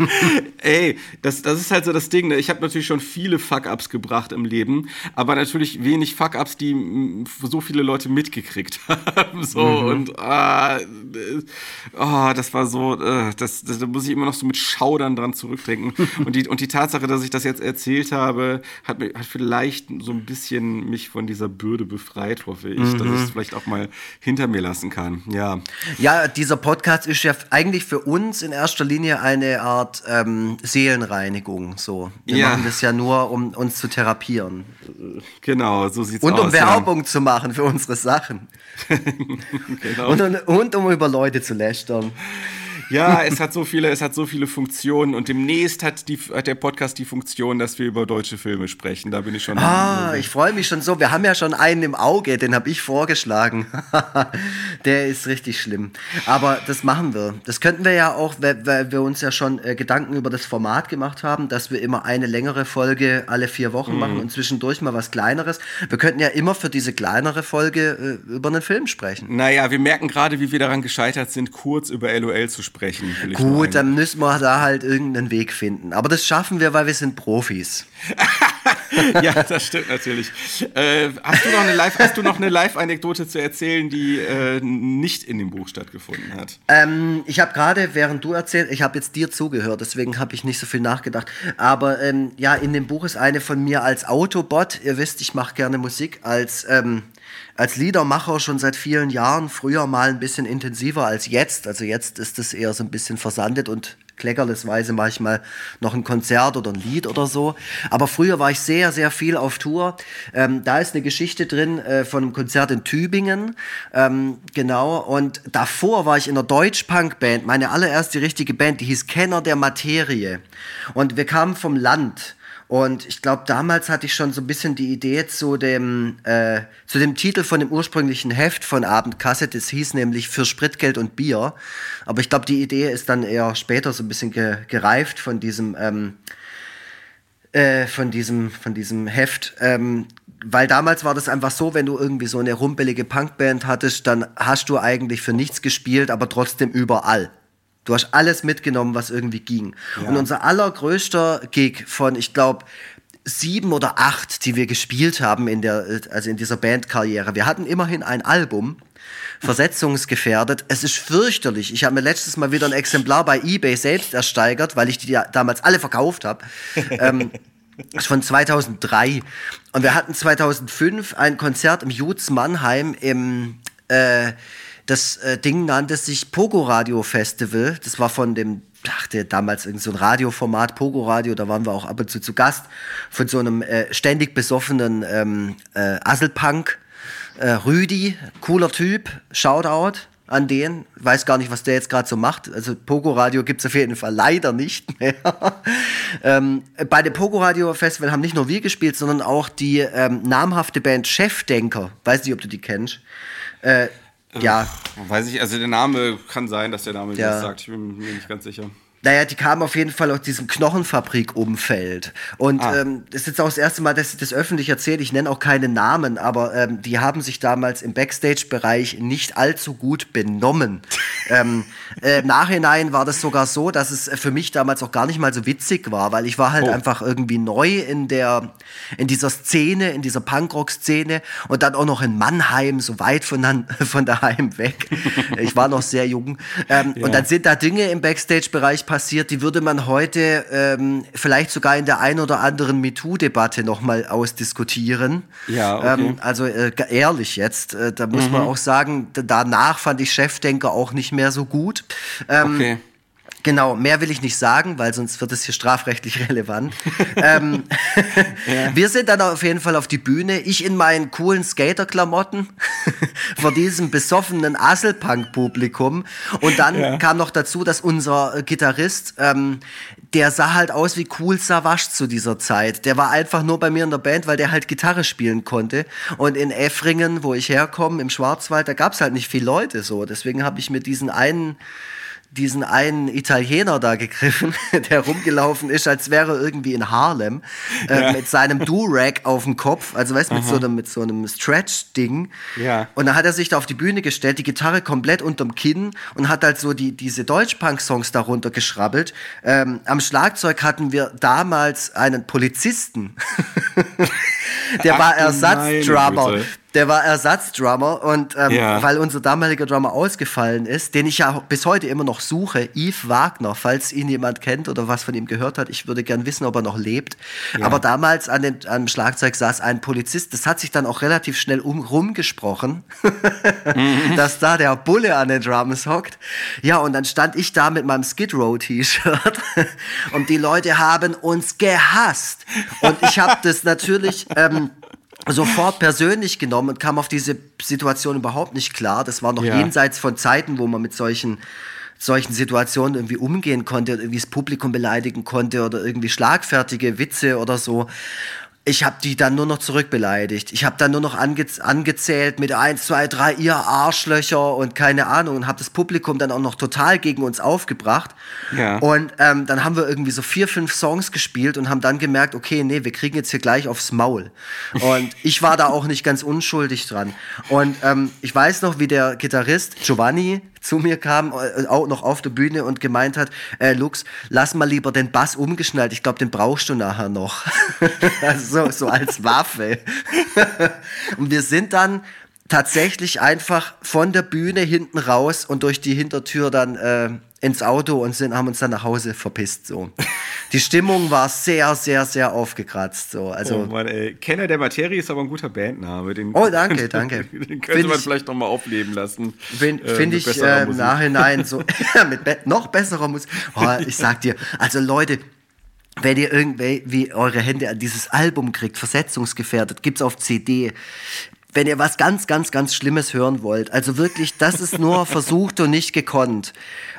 Ey, das, das ist halt so das Ding. Ne? Ich habe natürlich schon viele Fuck-Ups gebracht im Leben, aber natürlich wenig Fuck-Ups, die so viele Leute mitgekriegt haben. So mhm. und ah, oh, das war so, äh, das, das, da muss ich immer noch so mit Schaudern dran zurückdenken. und, die, und die Tatsache, dass ich das jetzt erzählt habe, hat, hat vielleicht so ein bisschen mich von dieser Bürde befreit, hoffe ich, mhm. dass ich es vielleicht auch mal hinter mir lassen kann. Ja. Ja, dieser Podcast ist ja eigentlich für uns in erster Linie eine Art ähm, Seelenreinigung. So. Wir ja. machen das ja nur, um uns zu therapieren. Genau, so sieht's und aus. Und um Werbung ja. zu machen für unsere Sachen. genau. und, und, und um über Leute zu lästern. Ja, es hat so viele, es hat so viele Funktionen und demnächst hat, die, hat der Podcast die Funktion, dass wir über deutsche Filme sprechen. Da bin ich schon. Ah, ich freue mich schon so. Wir haben ja schon einen im Auge, den habe ich vorgeschlagen. der ist richtig schlimm. Aber das machen wir. Das könnten wir ja auch, weil, wir uns ja schon äh, Gedanken über das Format gemacht haben, dass wir immer eine längere Folge alle vier Wochen mhm. machen und zwischendurch mal was Kleineres. Wir könnten ja immer für diese kleinere Folge äh, über einen Film sprechen. Naja, wir merken gerade, wie wir daran gescheitert sind, kurz über LOL zu sprechen sprechen. Gut, dann müssen wir da halt irgendeinen Weg finden. Aber das schaffen wir, weil wir sind Profis. ja, das stimmt natürlich. Äh, hast du noch eine Live, hast du noch eine Live-Anekdote zu erzählen, die äh, nicht in dem Buch stattgefunden hat? Ähm, ich habe gerade, während du erzählst, ich habe jetzt dir zugehört, deswegen habe ich nicht so viel nachgedacht. Aber ähm, ja, in dem Buch ist eine von mir als Autobot. Ihr wisst, ich mache gerne Musik als ähm, als Liedermacher schon seit vielen Jahren, früher mal ein bisschen intensiver als jetzt. Also jetzt ist es eher so ein bisschen versandet und kleckerlesweise manchmal noch ein Konzert oder ein Lied oder so. Aber früher war ich sehr, sehr viel auf Tour. Ähm, da ist eine Geschichte drin äh, von einem Konzert in Tübingen. Ähm, genau. Und davor war ich in einer Deutsch-Punk-Band, meine allererste richtige Band, die hieß Kenner der Materie. Und wir kamen vom Land. Und ich glaube, damals hatte ich schon so ein bisschen die Idee zu dem, äh, zu dem Titel von dem ursprünglichen Heft von Abendkasse. Das hieß nämlich Für Spritgeld und Bier. Aber ich glaube, die Idee ist dann eher später so ein bisschen ge gereift von diesem, ähm, äh, von diesem, von diesem Heft. Ähm, weil damals war das einfach so, wenn du irgendwie so eine rumpelige Punkband hattest, dann hast du eigentlich für nichts gespielt, aber trotzdem überall. Du hast alles mitgenommen, was irgendwie ging. Ja. Und unser allergrößter Gig von, ich glaube, sieben oder acht, die wir gespielt haben in der, also in dieser Bandkarriere. Wir hatten immerhin ein Album, versetzungsgefährdet. Es ist fürchterlich. Ich habe mir letztes Mal wieder ein Exemplar bei eBay selbst ersteigert, weil ich die damals alle verkauft habe. ähm, das ist von 2003. Und wir hatten 2005 ein Konzert im Jutz Mannheim im äh, das äh, Ding nannte sich Pogo Radio Festival. Das war von dem, ach, der damals irgend so ein Radioformat, Pogo Radio, da waren wir auch ab und zu zu Gast, von so einem äh, ständig besoffenen ähm, äh, Asselpunk. Äh, Rüdi, cooler Typ, Shoutout an den. Weiß gar nicht, was der jetzt gerade so macht. Also Pogo Radio gibt es auf jeden Fall leider nicht mehr. ähm, bei dem Pogo Radio Festival haben nicht nur wir gespielt, sondern auch die ähm, namhafte Band Chefdenker. Weiß nicht, ob du die kennst. Äh, ja. Weiß ich, also der Name kann sein, dass der Name ja. das sagt. Ich bin mir nicht ganz sicher. Naja, die kamen auf jeden Fall aus diesem Knochenfabrik-Umfeld. Und ah. ähm, das ist jetzt auch das erste Mal, dass ich das öffentlich erzähle. Ich nenne auch keine Namen, aber ähm, die haben sich damals im Backstage-Bereich nicht allzu gut benommen. ähm, äh, Im Nachhinein war das sogar so, dass es für mich damals auch gar nicht mal so witzig war, weil ich war halt oh. einfach irgendwie neu in der, in dieser Szene, in dieser Punkrock-Szene und dann auch noch in Mannheim, so weit von, von daheim weg. ich war noch sehr jung. Ähm, ja. Und dann sind da Dinge im Backstage-Bereich passiert, die würde man heute ähm, vielleicht sogar in der ein oder anderen MeToo-Debatte nochmal ausdiskutieren. Ja, okay. Ähm, also äh, ehrlich jetzt, äh, da muss mhm. man auch sagen, danach fand ich Chefdenker auch nicht mehr so gut. Ähm, okay. Genau, mehr will ich nicht sagen, weil sonst wird es hier strafrechtlich relevant. ähm, ja. Wir sind dann auf jeden Fall auf die Bühne. Ich in meinen coolen Skaterklamotten vor diesem besoffenen Asselpunk-Publikum. Und dann ja. kam noch dazu, dass unser Gitarrist, ähm, der sah halt aus wie Cool Savage zu dieser Zeit. Der war einfach nur bei mir in der Band, weil der halt Gitarre spielen konnte. Und in Effringen, wo ich herkomme, im Schwarzwald, da gab es halt nicht viele Leute so. Deswegen habe ich mir diesen einen diesen einen Italiener da gegriffen, der rumgelaufen ist, als wäre er irgendwie in Harlem, äh, ja. mit seinem Do-Rag auf dem Kopf, also weißt du, mit so einem, mit so einem Stretch-Ding. Ja. Und dann hat er sich da auf die Bühne gestellt, die Gitarre komplett unterm Kinn und hat halt so die, diese Deutsch-Punk-Songs darunter geschrabbelt. Ähm, am Schlagzeug hatten wir damals einen Polizisten. der Ach, war Ersatzdrummer der war Ersatzdrummer und ähm, ja. weil unser damaliger Drummer ausgefallen ist, den ich ja bis heute immer noch suche, Yves Wagner, falls ihn jemand kennt oder was von ihm gehört hat, ich würde gern wissen, ob er noch lebt. Ja. Aber damals an dem am Schlagzeug saß ein Polizist, das hat sich dann auch relativ schnell um, rumgesprochen, mhm. dass da der Bulle an den Drums hockt. Ja, und dann stand ich da mit meinem Skid Row T-Shirt und die Leute haben uns gehasst. Und ich habe das natürlich... Ähm, sofort persönlich genommen und kam auf diese Situation überhaupt nicht klar. Das war noch ja. jenseits von Zeiten, wo man mit solchen solchen Situationen irgendwie umgehen konnte, irgendwie das Publikum beleidigen konnte oder irgendwie schlagfertige Witze oder so ich habe die dann nur noch zurückbeleidigt. Ich habe dann nur noch ange angezählt mit 1, 2, 3, ihr Arschlöcher und keine Ahnung und habe das Publikum dann auch noch total gegen uns aufgebracht. Ja. Und ähm, dann haben wir irgendwie so vier, fünf Songs gespielt und haben dann gemerkt, okay, nee, wir kriegen jetzt hier gleich aufs Maul. Und ich war da auch nicht ganz unschuldig dran. Und ähm, ich weiß noch, wie der Gitarrist Giovanni, zu mir kam, äh, auch noch auf der Bühne und gemeint hat, äh, Lux, lass mal lieber den Bass umgeschnallt, ich glaube, den brauchst du nachher noch. also so, so als Waffe. und wir sind dann tatsächlich einfach von der Bühne hinten raus und durch die Hintertür dann äh, ins Auto und sind, haben uns dann nach Hause verpisst. So. Die Stimmung war sehr, sehr, sehr aufgekratzt. So. Also, oh Mann, ey. Kenner der Materie ist aber ein guter Bandname. Den, oh, danke, danke. Den könnte man ich, vielleicht nochmal aufleben lassen. Finde äh, find ich äh, im Nachhinein so mit be noch besserer Musik. Oh, ich sag dir, also Leute, wenn ihr irgendwie eure Hände an dieses Album kriegt, versetzungsgefährdet, gibt's auf CD wenn ihr was ganz, ganz, ganz Schlimmes hören wollt. Also wirklich, das ist nur versucht und nicht gekonnt.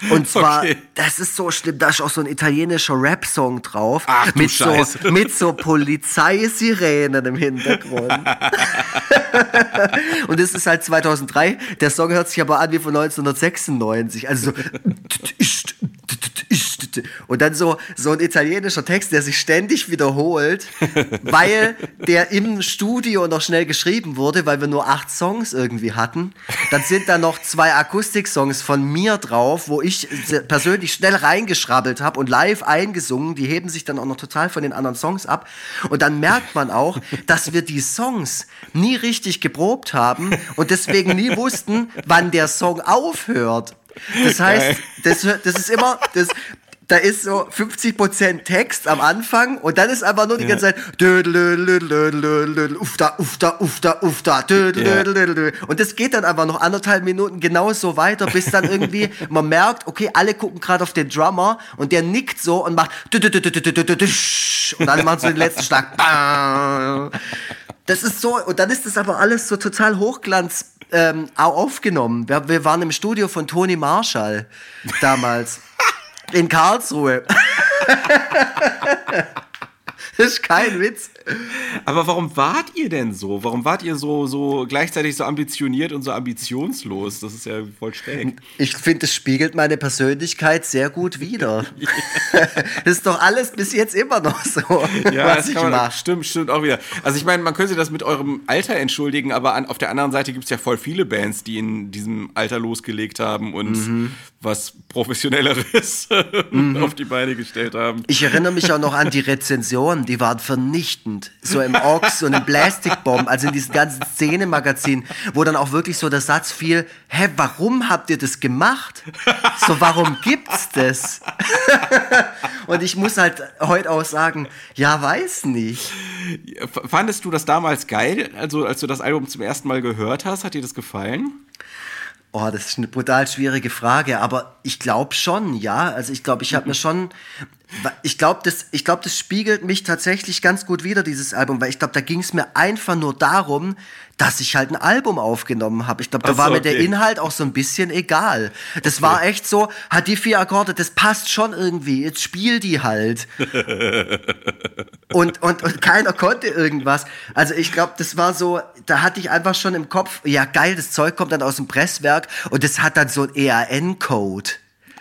Und zwar, okay. das ist so schlimm, da ist auch so ein italienischer Rap-Song drauf. Ach, mit, so, mit so Polizeisirenen im Hintergrund. und es ist halt 2003. Der Song hört sich aber an wie von 1996. Also so. Und dann so, so ein italienischer Text, der sich ständig wiederholt, weil der im Studio noch schnell geschrieben wurde, weil wir nur acht Songs irgendwie hatten. Dann sind da noch zwei Akustik-Songs von mir drauf, wo ich persönlich schnell reingeschrabbelt habe und live eingesungen. Die heben sich dann auch noch total von den anderen Songs ab. Und dann merkt man auch, dass wir die Songs nie richtig geprobt haben und deswegen nie wussten, wann der Song aufhört. Das heißt, das, das ist immer, das, da ist so 50% Text am Anfang und dann ist einfach nur die ganze Zeit ufda, ufda, ufda, ufda, und das geht dann einfach noch anderthalb Minuten genauso weiter, bis dann irgendwie man merkt, okay, alle gucken gerade auf den Drummer und der nickt so und macht und alle machen so den letzten Schlag. Das ist so, und dann ist das aber alles so total Hochglanz ähm, aufgenommen. Wir, wir waren im Studio von Toni Marshall damals. In Karlsruhe. ist kein Witz. Aber warum wart ihr denn so? Warum wart ihr so, so gleichzeitig so ambitioniert und so ambitionslos? Das ist ja voll schräg. Ich finde, es spiegelt meine Persönlichkeit sehr gut wider. das ist doch alles bis jetzt immer noch so, ja, was ich mache. Stimmt, stimmt auch wieder. Also ich meine, man könnte das mit eurem Alter entschuldigen, aber an, auf der anderen Seite gibt es ja voll viele Bands, die in diesem Alter losgelegt haben und mhm. was professionelleres mhm. auf die Beine gestellt haben. Ich erinnere mich auch noch an die Rezensionen, die waren vernichtend. So im Ox und im Plastic Bomb, also in diesen ganzen Szenemagazinen, wo dann auch wirklich so der Satz fiel, hä, warum habt ihr das gemacht? So, warum gibt's das? und ich muss halt heute auch sagen, ja, weiß nicht. Fandest du das damals geil, also als du das Album zum ersten Mal gehört hast? Hat dir das gefallen? Oh, das ist eine brutal schwierige Frage, aber ich glaube schon, ja. Also ich glaube, ich habe mir schon, ich glaube, das, ich glaube, das spiegelt mich tatsächlich ganz gut wieder dieses Album, weil ich glaube, da ging es mir einfach nur darum, dass ich halt ein Album aufgenommen habe. Ich glaube, da so, war mir okay. der Inhalt auch so ein bisschen egal. Das okay. war echt so, hat die vier Akkorde, das passt schon irgendwie. Jetzt spiel die halt. und, und, und keiner konnte irgendwas. Also ich glaube, das war so, da hatte ich einfach schon im Kopf, ja geil, das Zeug kommt dann aus dem Presswerk und das hat dann so ein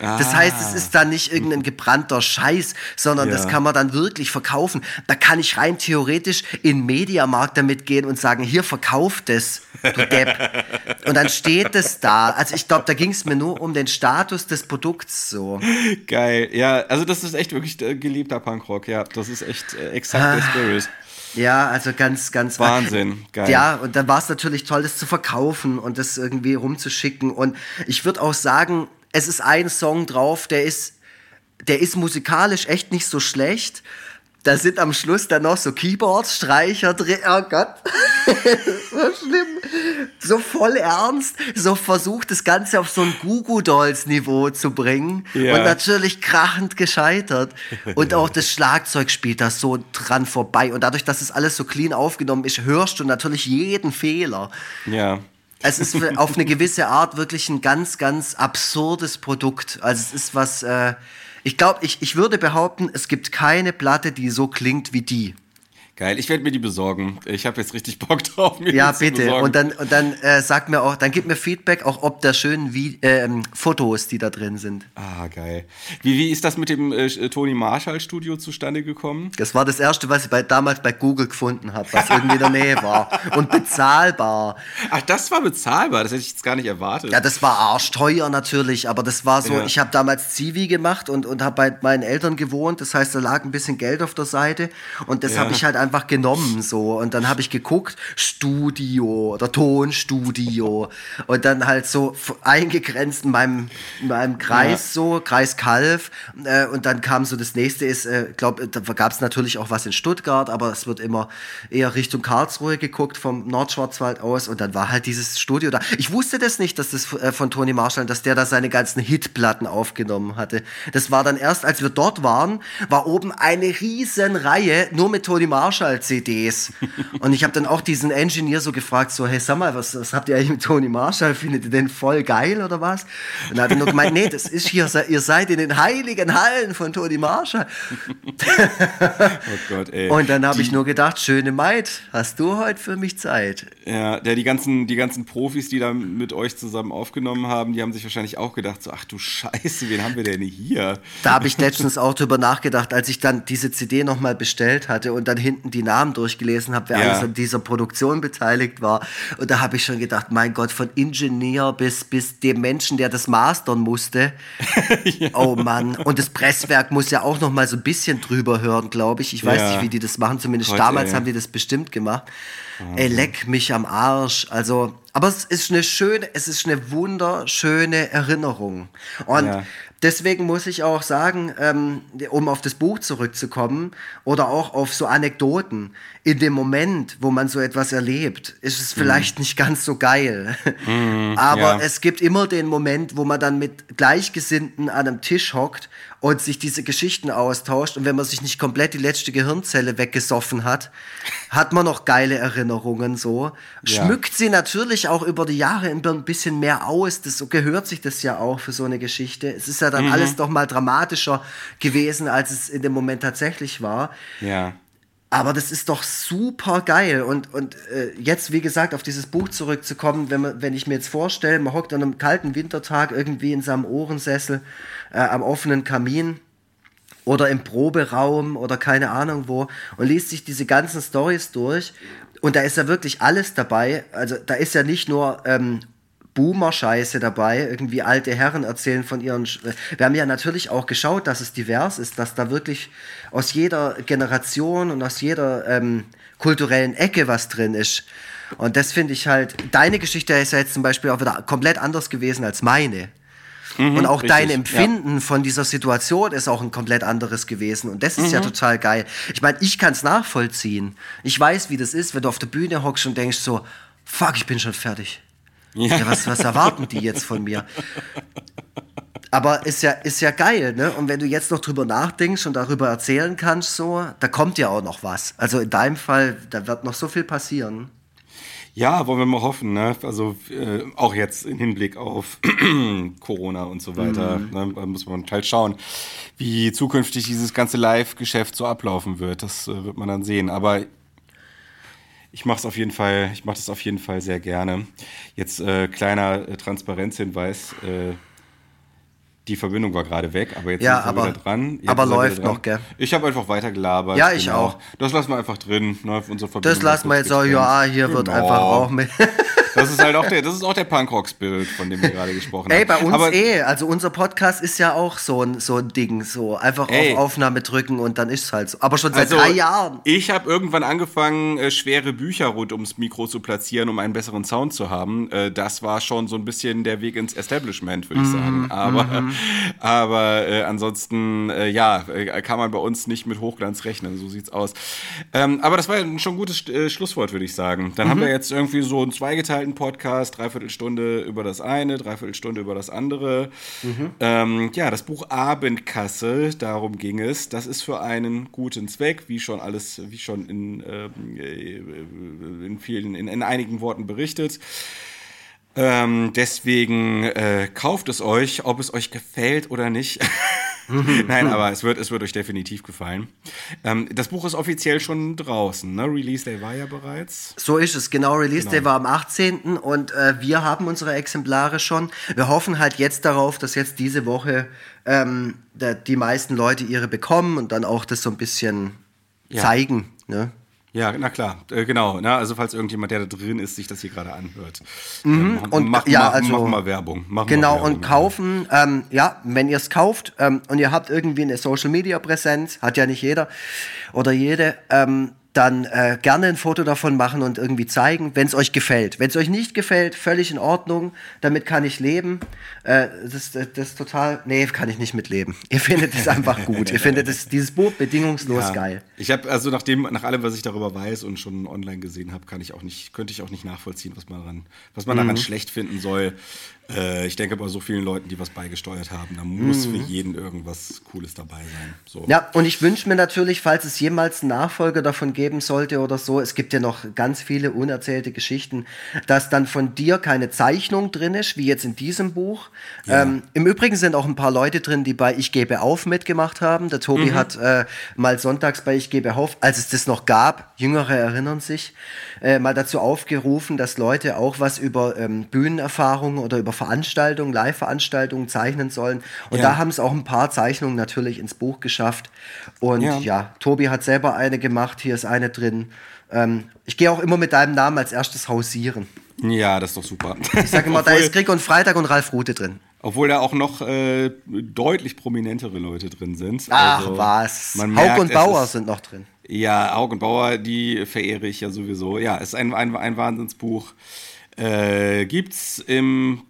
Das heißt, es ist dann nicht irgendein gebrannter Scheiß, sondern ja. das kann man dann wirklich verkaufen. Da kann ich rein theoretisch in Mediamarkt damit gehen und sagen, hier verkauft es, du Depp. und dann steht es da. Also ich glaube, da ging es mir nur um den Status des Produkts so. Geil, ja, also das ist echt wirklich äh, geliebter Punkrock, ja. Das ist echt äh, exakt der Spirit. Ja, also ganz, ganz Wahnsinn, geil. Ja, und dann war es natürlich toll, das zu verkaufen und das irgendwie rumzuschicken. Und ich würde auch sagen, es ist ein Song drauf, der ist, der ist musikalisch echt nicht so schlecht. Da sind am Schluss dann noch so Keyboard-Streicher drin. Oh Gott, so schlimm. So voll ernst, so versucht das Ganze auf so ein Gugu Dolls Niveau zu bringen ja. und natürlich krachend gescheitert. Und auch das Schlagzeug spielt da so dran vorbei. Und dadurch, dass es alles so clean aufgenommen ist, hörst du natürlich jeden Fehler. Ja es ist auf eine gewisse Art wirklich ein ganz, ganz absurdes Produkt. Also es ist was, äh, ich glaube, ich, ich würde behaupten, es gibt keine Platte, die so klingt wie die. Geil, ich werde mir die besorgen. Ich habe jetzt richtig Bock drauf. Mir Ja, bitte. besorgen. Und dann, und dann äh, sag mir auch, dann gib mir Feedback, auch ob der schönen Vi ähm, Fotos, die da drin sind. Ah, geil. Wie, wie ist das mit dem äh, Tony Marshall Studio zustande gekommen? Das war das erste, was ich bei, damals bei Google gefunden habe, was irgendwie in der Nähe war. Und bezahlbar. Ach, das war bezahlbar. Das hätte ich jetzt gar nicht erwartet. Ja, das war arschteuer natürlich, aber das war so, Ja. ich habe damals Zivi gemacht und, und habe bei meinen Eltern gewohnt, das heißt, da lag ein bisschen Geld auf der Seite und das Ja. habe ich halt einfach genommen so. Und dann habe ich geguckt, Studio oder Tonstudio. Und dann halt so eingegrenzt in meinem, in meinem Kreis so, Kreis Kalf. Äh, und dann kam so das nächste ist, äh, glaube, da gab es natürlich auch was in Stuttgart, aber es wird immer eher Richtung Karlsruhe geguckt vom Nordschwarzwald aus. Und dann war halt dieses Studio da. Ich wusste das nicht, dass das äh, von Toni Marshall, dass der da seine ganzen Hitplatten aufgenommen hatte. Das war dann erst, als wir dort waren, war oben eine riesen Reihe nur mit Toni Marshall CDs. Und ich habe dann auch diesen Engineer so gefragt, so, hey, sag mal, was, was habt ihr eigentlich mit Toni Marshall? Findet ihr den voll geil oder was? Und dann hat er nur gemeint, nee, das ist hier, ihr seid in den heiligen Hallen von Toni Marshall. oh Gott, ey. Und dann habe ich nur gedacht, schöne Maid, hast du heute für mich Zeit? Ja, der, die, ganzen, die ganzen Profis, die da mit euch zusammen aufgenommen haben, die haben sich wahrscheinlich auch gedacht, so, ach du Scheiße, wen haben wir denn hier? Da habe ich letztens auch drüber nachgedacht, als ich dann diese CD nochmal bestellt hatte und dann hinten die Namen durchgelesen habe, wer Ja. alles an dieser Produktion beteiligt war. Und da habe ich schon gedacht, mein Gott, von Ingenieur bis, bis dem Menschen, der das mastern musste. Oh Mann. Und das Presswerk muss ja auch nochmal so ein bisschen drüber hören, glaube ich. Ich weiß Ja. nicht, wie die das machen. Zumindest Gott, damals haben die das bestimmt gemacht. Ey, leck mich am Arsch. Also, aber es ist eine schöne, es ist eine wunderschöne Erinnerung. Und Ja. deswegen muss ich auch sagen, ähm, um auf das Buch zurückzukommen oder auch auf so Anekdoten, in dem Moment, wo man so etwas erlebt, ist es vielleicht nicht ganz so geil. Aber ja. es gibt immer den Moment, wo man dann mit Gleichgesinnten an einem Tisch hockt und sich diese Geschichten austauscht. Und wenn man sich nicht komplett die letzte Gehirnzelle weggesoffen hat, hat man noch geile Erinnerungen so. Ja. Schmückt sie natürlich auch über die Jahre ein bisschen mehr aus. Das, so gehört sich das ja auch für so eine Geschichte. Es ist ja dann Mhm. alles noch mal dramatischer gewesen, als es in dem Moment tatsächlich war. Ja. Aber das ist doch super geil. Und, und äh, jetzt, wie gesagt, auf dieses Buch zurückzukommen, wenn, man, wenn ich mir jetzt vorstelle, man hockt an einem kalten Wintertag irgendwie in seinem Ohrensessel äh, am offenen Kamin oder im Proberaum oder keine Ahnung wo und liest sich diese ganzen Stories durch. Und da ist ja wirklich alles dabei. Also da ist ja nicht nur ähm, Boomer-Scheiße dabei, irgendwie alte Herren erzählen von ihren. Sch Wir haben ja natürlich auch geschaut, dass es divers ist, dass da wirklich aus jeder Generation und aus jeder ähm, kulturellen Ecke was drin ist. Und das finde ich halt, deine Geschichte ist ja jetzt zum Beispiel auch wieder komplett anders gewesen als meine. und auch richtig, dein ja. Empfinden von dieser Situation ist auch ein komplett anderes gewesen. Und das ist Mhm. ja total geil. Ich meine, ich kann es nachvollziehen. Ich weiß, wie das ist, wenn du auf der Bühne hockst und denkst so, fuck, ich bin schon fertig. Ja, was, was erwarten die jetzt von mir? Aber ist ja, ist ja geil, ne? Und wenn du jetzt noch drüber nachdenkst und darüber erzählen kannst, so, da kommt ja auch noch was. Also in deinem Fall, da wird noch so viel passieren. Ja, wollen wir mal hoffen, ne? Also äh, auch jetzt im Hinblick auf Corona und so weiter. Mhm. Ne? Da muss man halt schauen, wie zukünftig dieses ganze Live-Geschäft so ablaufen wird. Das äh, wird man dann sehen. Aber ich mache es auf jeden Fall, ich mache das auf jeden Fall sehr gerne. Jetzt äh, kleiner äh, Transparenzhinweis. Äh, die Verbindung war gerade weg, aber jetzt Ja, sind wir aber- wieder dran. Jetzt aber er läuft dran. noch, gell? Ich habe einfach weiter gelabert. Ja, ich auch. Das lassen wir einfach drin. Ne? Unsere Verbindung Das lassen wir jetzt auch, ja, hier wird Genau. einfach auch mit. Das ist halt auch der, das ist auch der Punkrock-Spirit, von dem wir gerade gesprochen Ey, haben. bei uns Aber, eh. Also unser Podcast ist ja auch so ein, so ein Ding. So einfach Ey. auf Aufnahme drücken und dann ist es halt so. Aber schon seit Also, drei Jahren. Ich habe irgendwann angefangen, äh, schwere Bücher rund ums Mikro zu platzieren, um einen besseren Sound zu haben. Äh, das war schon so ein bisschen der Weg ins Establishment, würde ich Mhm, sagen. Aber, aber äh, ansonsten, äh, ja, äh, kann man bei uns nicht mit Hochglanz rechnen. So sieht's aus. Ähm, aber das war ja schon ein gutes äh, Schlusswort, würde ich sagen. Dann Mhm. haben wir jetzt irgendwie so einen zweigeteilten Podcast, dreiviertel Stunde über das eine, dreiviertel Stunde über das andere. Mhm. Ähm, ja, das Buch Abendkasse, darum ging es. Das ist für einen guten Zweck, wie schon alles, wie schon in, ähm, äh, in vielen, in, in einigen Worten berichtet. Ähm, deswegen äh, kauft es euch, ob es euch gefällt oder nicht. Nein, aber es wird, es wird euch definitiv gefallen. Ähm, das Buch ist offiziell schon draußen, ne? Release Day war ja bereits. So ist es, genau. Release Day war am 18. und äh, wir haben unsere Exemplare schon. Wir hoffen halt jetzt darauf, dass jetzt diese Woche ähm, die meisten Leute ihre bekommen und dann auch das so ein bisschen Ja. zeigen. Ne? Ja, na klar, äh, genau. Na, also falls irgendjemand, der da drin ist, sich das hier gerade anhört. ähm, mach, und, mach, ja, mach, also- mach mal Werbung. Mach Genau, mal Werbung, und kaufen, ähm, ja, wenn ihr es kauft ähm, und ihr habt irgendwie eine Social Media Präsenz, hat ja nicht jeder oder jede, ähm, dann äh, gerne ein Foto davon machen und irgendwie zeigen, wenn es euch gefällt. Wenn es euch nicht gefällt, völlig in Ordnung, damit kann ich leben. Äh, das, das, ist total, nee, kann ich nicht mitleben. Ihr findet es einfach gut. Ihr findet es, dieses Buch bedingungslos Ja. geil. Ich habe also nach dem, nach allem, was ich darüber weiß und schon online gesehen habe, kann ich auch nicht, könnte ich auch nicht nachvollziehen, was man daran, was man Mhm. daran schlecht finden soll. Äh, ich denke bei so vielen Leuten, die was beigesteuert haben, da muss für jeden irgendwas Cooles dabei sein. So. Mhm. Ja, und ich wünsche mir natürlich, falls es jemals einen Nachfolger davon geben sollte oder so, es gibt ja noch ganz viele unerzählte Geschichten, dass dann von dir keine Zeichnung drin ist, wie jetzt in diesem Buch. Ähm, Im Übrigen sind auch ein paar Leute drin, die bei Ich gebe auf mitgemacht haben. Der Tobi hat äh, mal sonntags bei Ich gebe auf, als es das noch gab, Jüngere erinnern sich, äh, mal dazu aufgerufen, dass Leute auch was über ähm, Bühnenerfahrungen oder über Veranstaltungen, Live-Veranstaltungen zeichnen sollen. Und Ja. da haben es auch ein paar Zeichnungen natürlich ins Buch geschafft. Und Ja. ja, Tobi hat selber eine gemacht, hier ist eine drin. Ähm, ich gehe auch immer mit deinem Namen als erstes hausieren. ja, das ist doch super. Ich sage immer, da ist Krieg und Freitag und Ralf Rute drin. Obwohl da auch noch äh, deutlich prominentere Leute drin sind. Ach Also, was. Haug merkt, und Bauer ist- sind noch drin. Ja, Haug und Bauer, die verehre ich ja sowieso. Ja, es ist ein, ein, ein Wahnsinnsbuch. Äh, gibt's im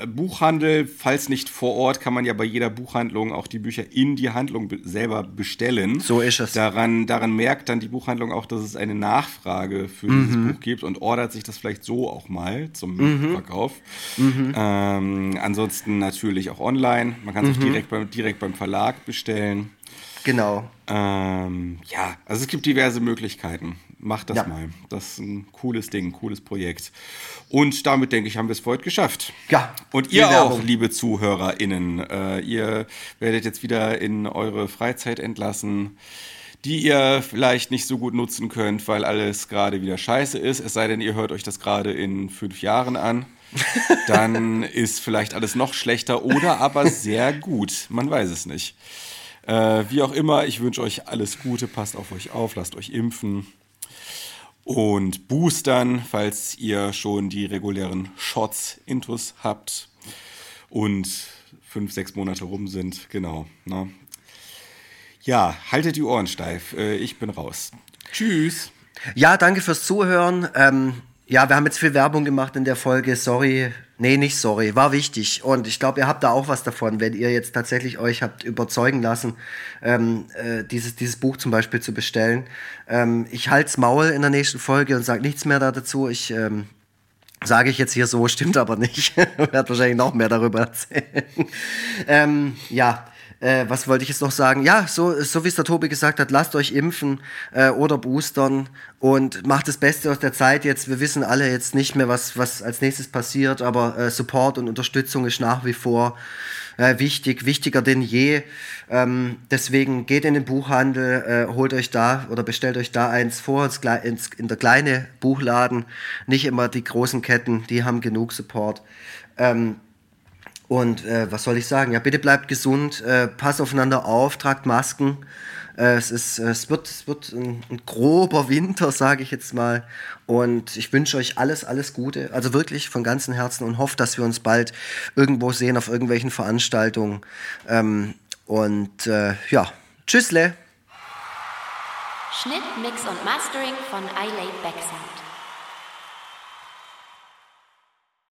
äh, Buchhandel, falls nicht vor Ort, kann man ja bei jeder Buchhandlung auch die Bücher in die Handlung be selber bestellen. So ist es. Daran, daran merkt dann die Buchhandlung auch, dass es eine Nachfrage für Mhm. dieses Buch gibt und ordert sich das vielleicht so auch mal zum Verkauf. Ähm, ansonsten natürlich auch online. Man kann es Mhm. auch direkt beim, direkt beim Verlag bestellen. Genau. Ähm, ja, also es gibt diverse Möglichkeiten. Macht das Ja. mal. Das ist ein cooles Ding, ein cooles Projekt. Und damit, denke ich, haben wir es für heute geschafft. Ja, Und ihr auch, Werbung. liebe ZuhörerInnen, äh, ihr werdet jetzt wieder in eure Freizeit entlassen, die ihr vielleicht nicht so gut nutzen könnt, weil alles gerade wieder scheiße ist. Es sei denn, ihr hört euch das gerade in fünf Jahren an. Dann ist vielleicht alles noch schlechter oder aber sehr gut. Man weiß es nicht. Äh, wie auch immer, ich wünsche euch alles Gute, passt auf euch auf, lasst euch impfen und boostern, falls ihr schon die regulären Shots intus habt und fünf, sechs Monate rum sind. Genau. Ne? Ja, haltet die Ohren steif. Äh, ich bin raus. Tschüss. Ja, danke fürs Zuhören. Ähm, ja, wir haben jetzt viel Werbung gemacht in der Folge. Sorry. Nee, nicht sorry. War wichtig. Und ich glaube, ihr habt da auch was davon, wenn ihr jetzt tatsächlich euch habt überzeugen lassen, ähm, äh, dieses, dieses Buch zum Beispiel zu bestellen. Ähm, ich halt's Maul in der nächsten Folge und sage nichts mehr da dazu. Ich ähm, sage ich jetzt hier so, stimmt aber nicht. Werde wahrscheinlich noch mehr darüber erzählen. ähm, ja. Äh, was wollte ich jetzt noch sagen? Ja, so, so wie es der Tobi gesagt hat, lasst euch impfen äh, oder boostern und macht das Beste aus der Zeit jetzt. Wir wissen alle jetzt nicht mehr, was, was als nächstes passiert, aber äh, Support und Unterstützung ist nach wie vor äh, wichtig, wichtiger denn je. Ähm, deswegen geht in den Buchhandel, äh, holt euch da oder bestellt euch da eins vor, ins, in der kleine Buchladen, nicht immer die großen Ketten, die haben genug Support. Ähm, und äh, was soll ich sagen? Ja, bitte bleibt gesund, äh, passt aufeinander auf, tragt Masken. Äh, es, ist, äh, es wird, es wird ein, ein grober Winter, sage ich jetzt mal. Und ich wünsche euch alles, alles Gute. Also wirklich von ganzem Herzen und hoffe, dass wir uns bald irgendwo sehen auf irgendwelchen Veranstaltungen. Ähm, und äh, ja, tschüssle. Schnitt, Mix und Mastering von iLay Backsound.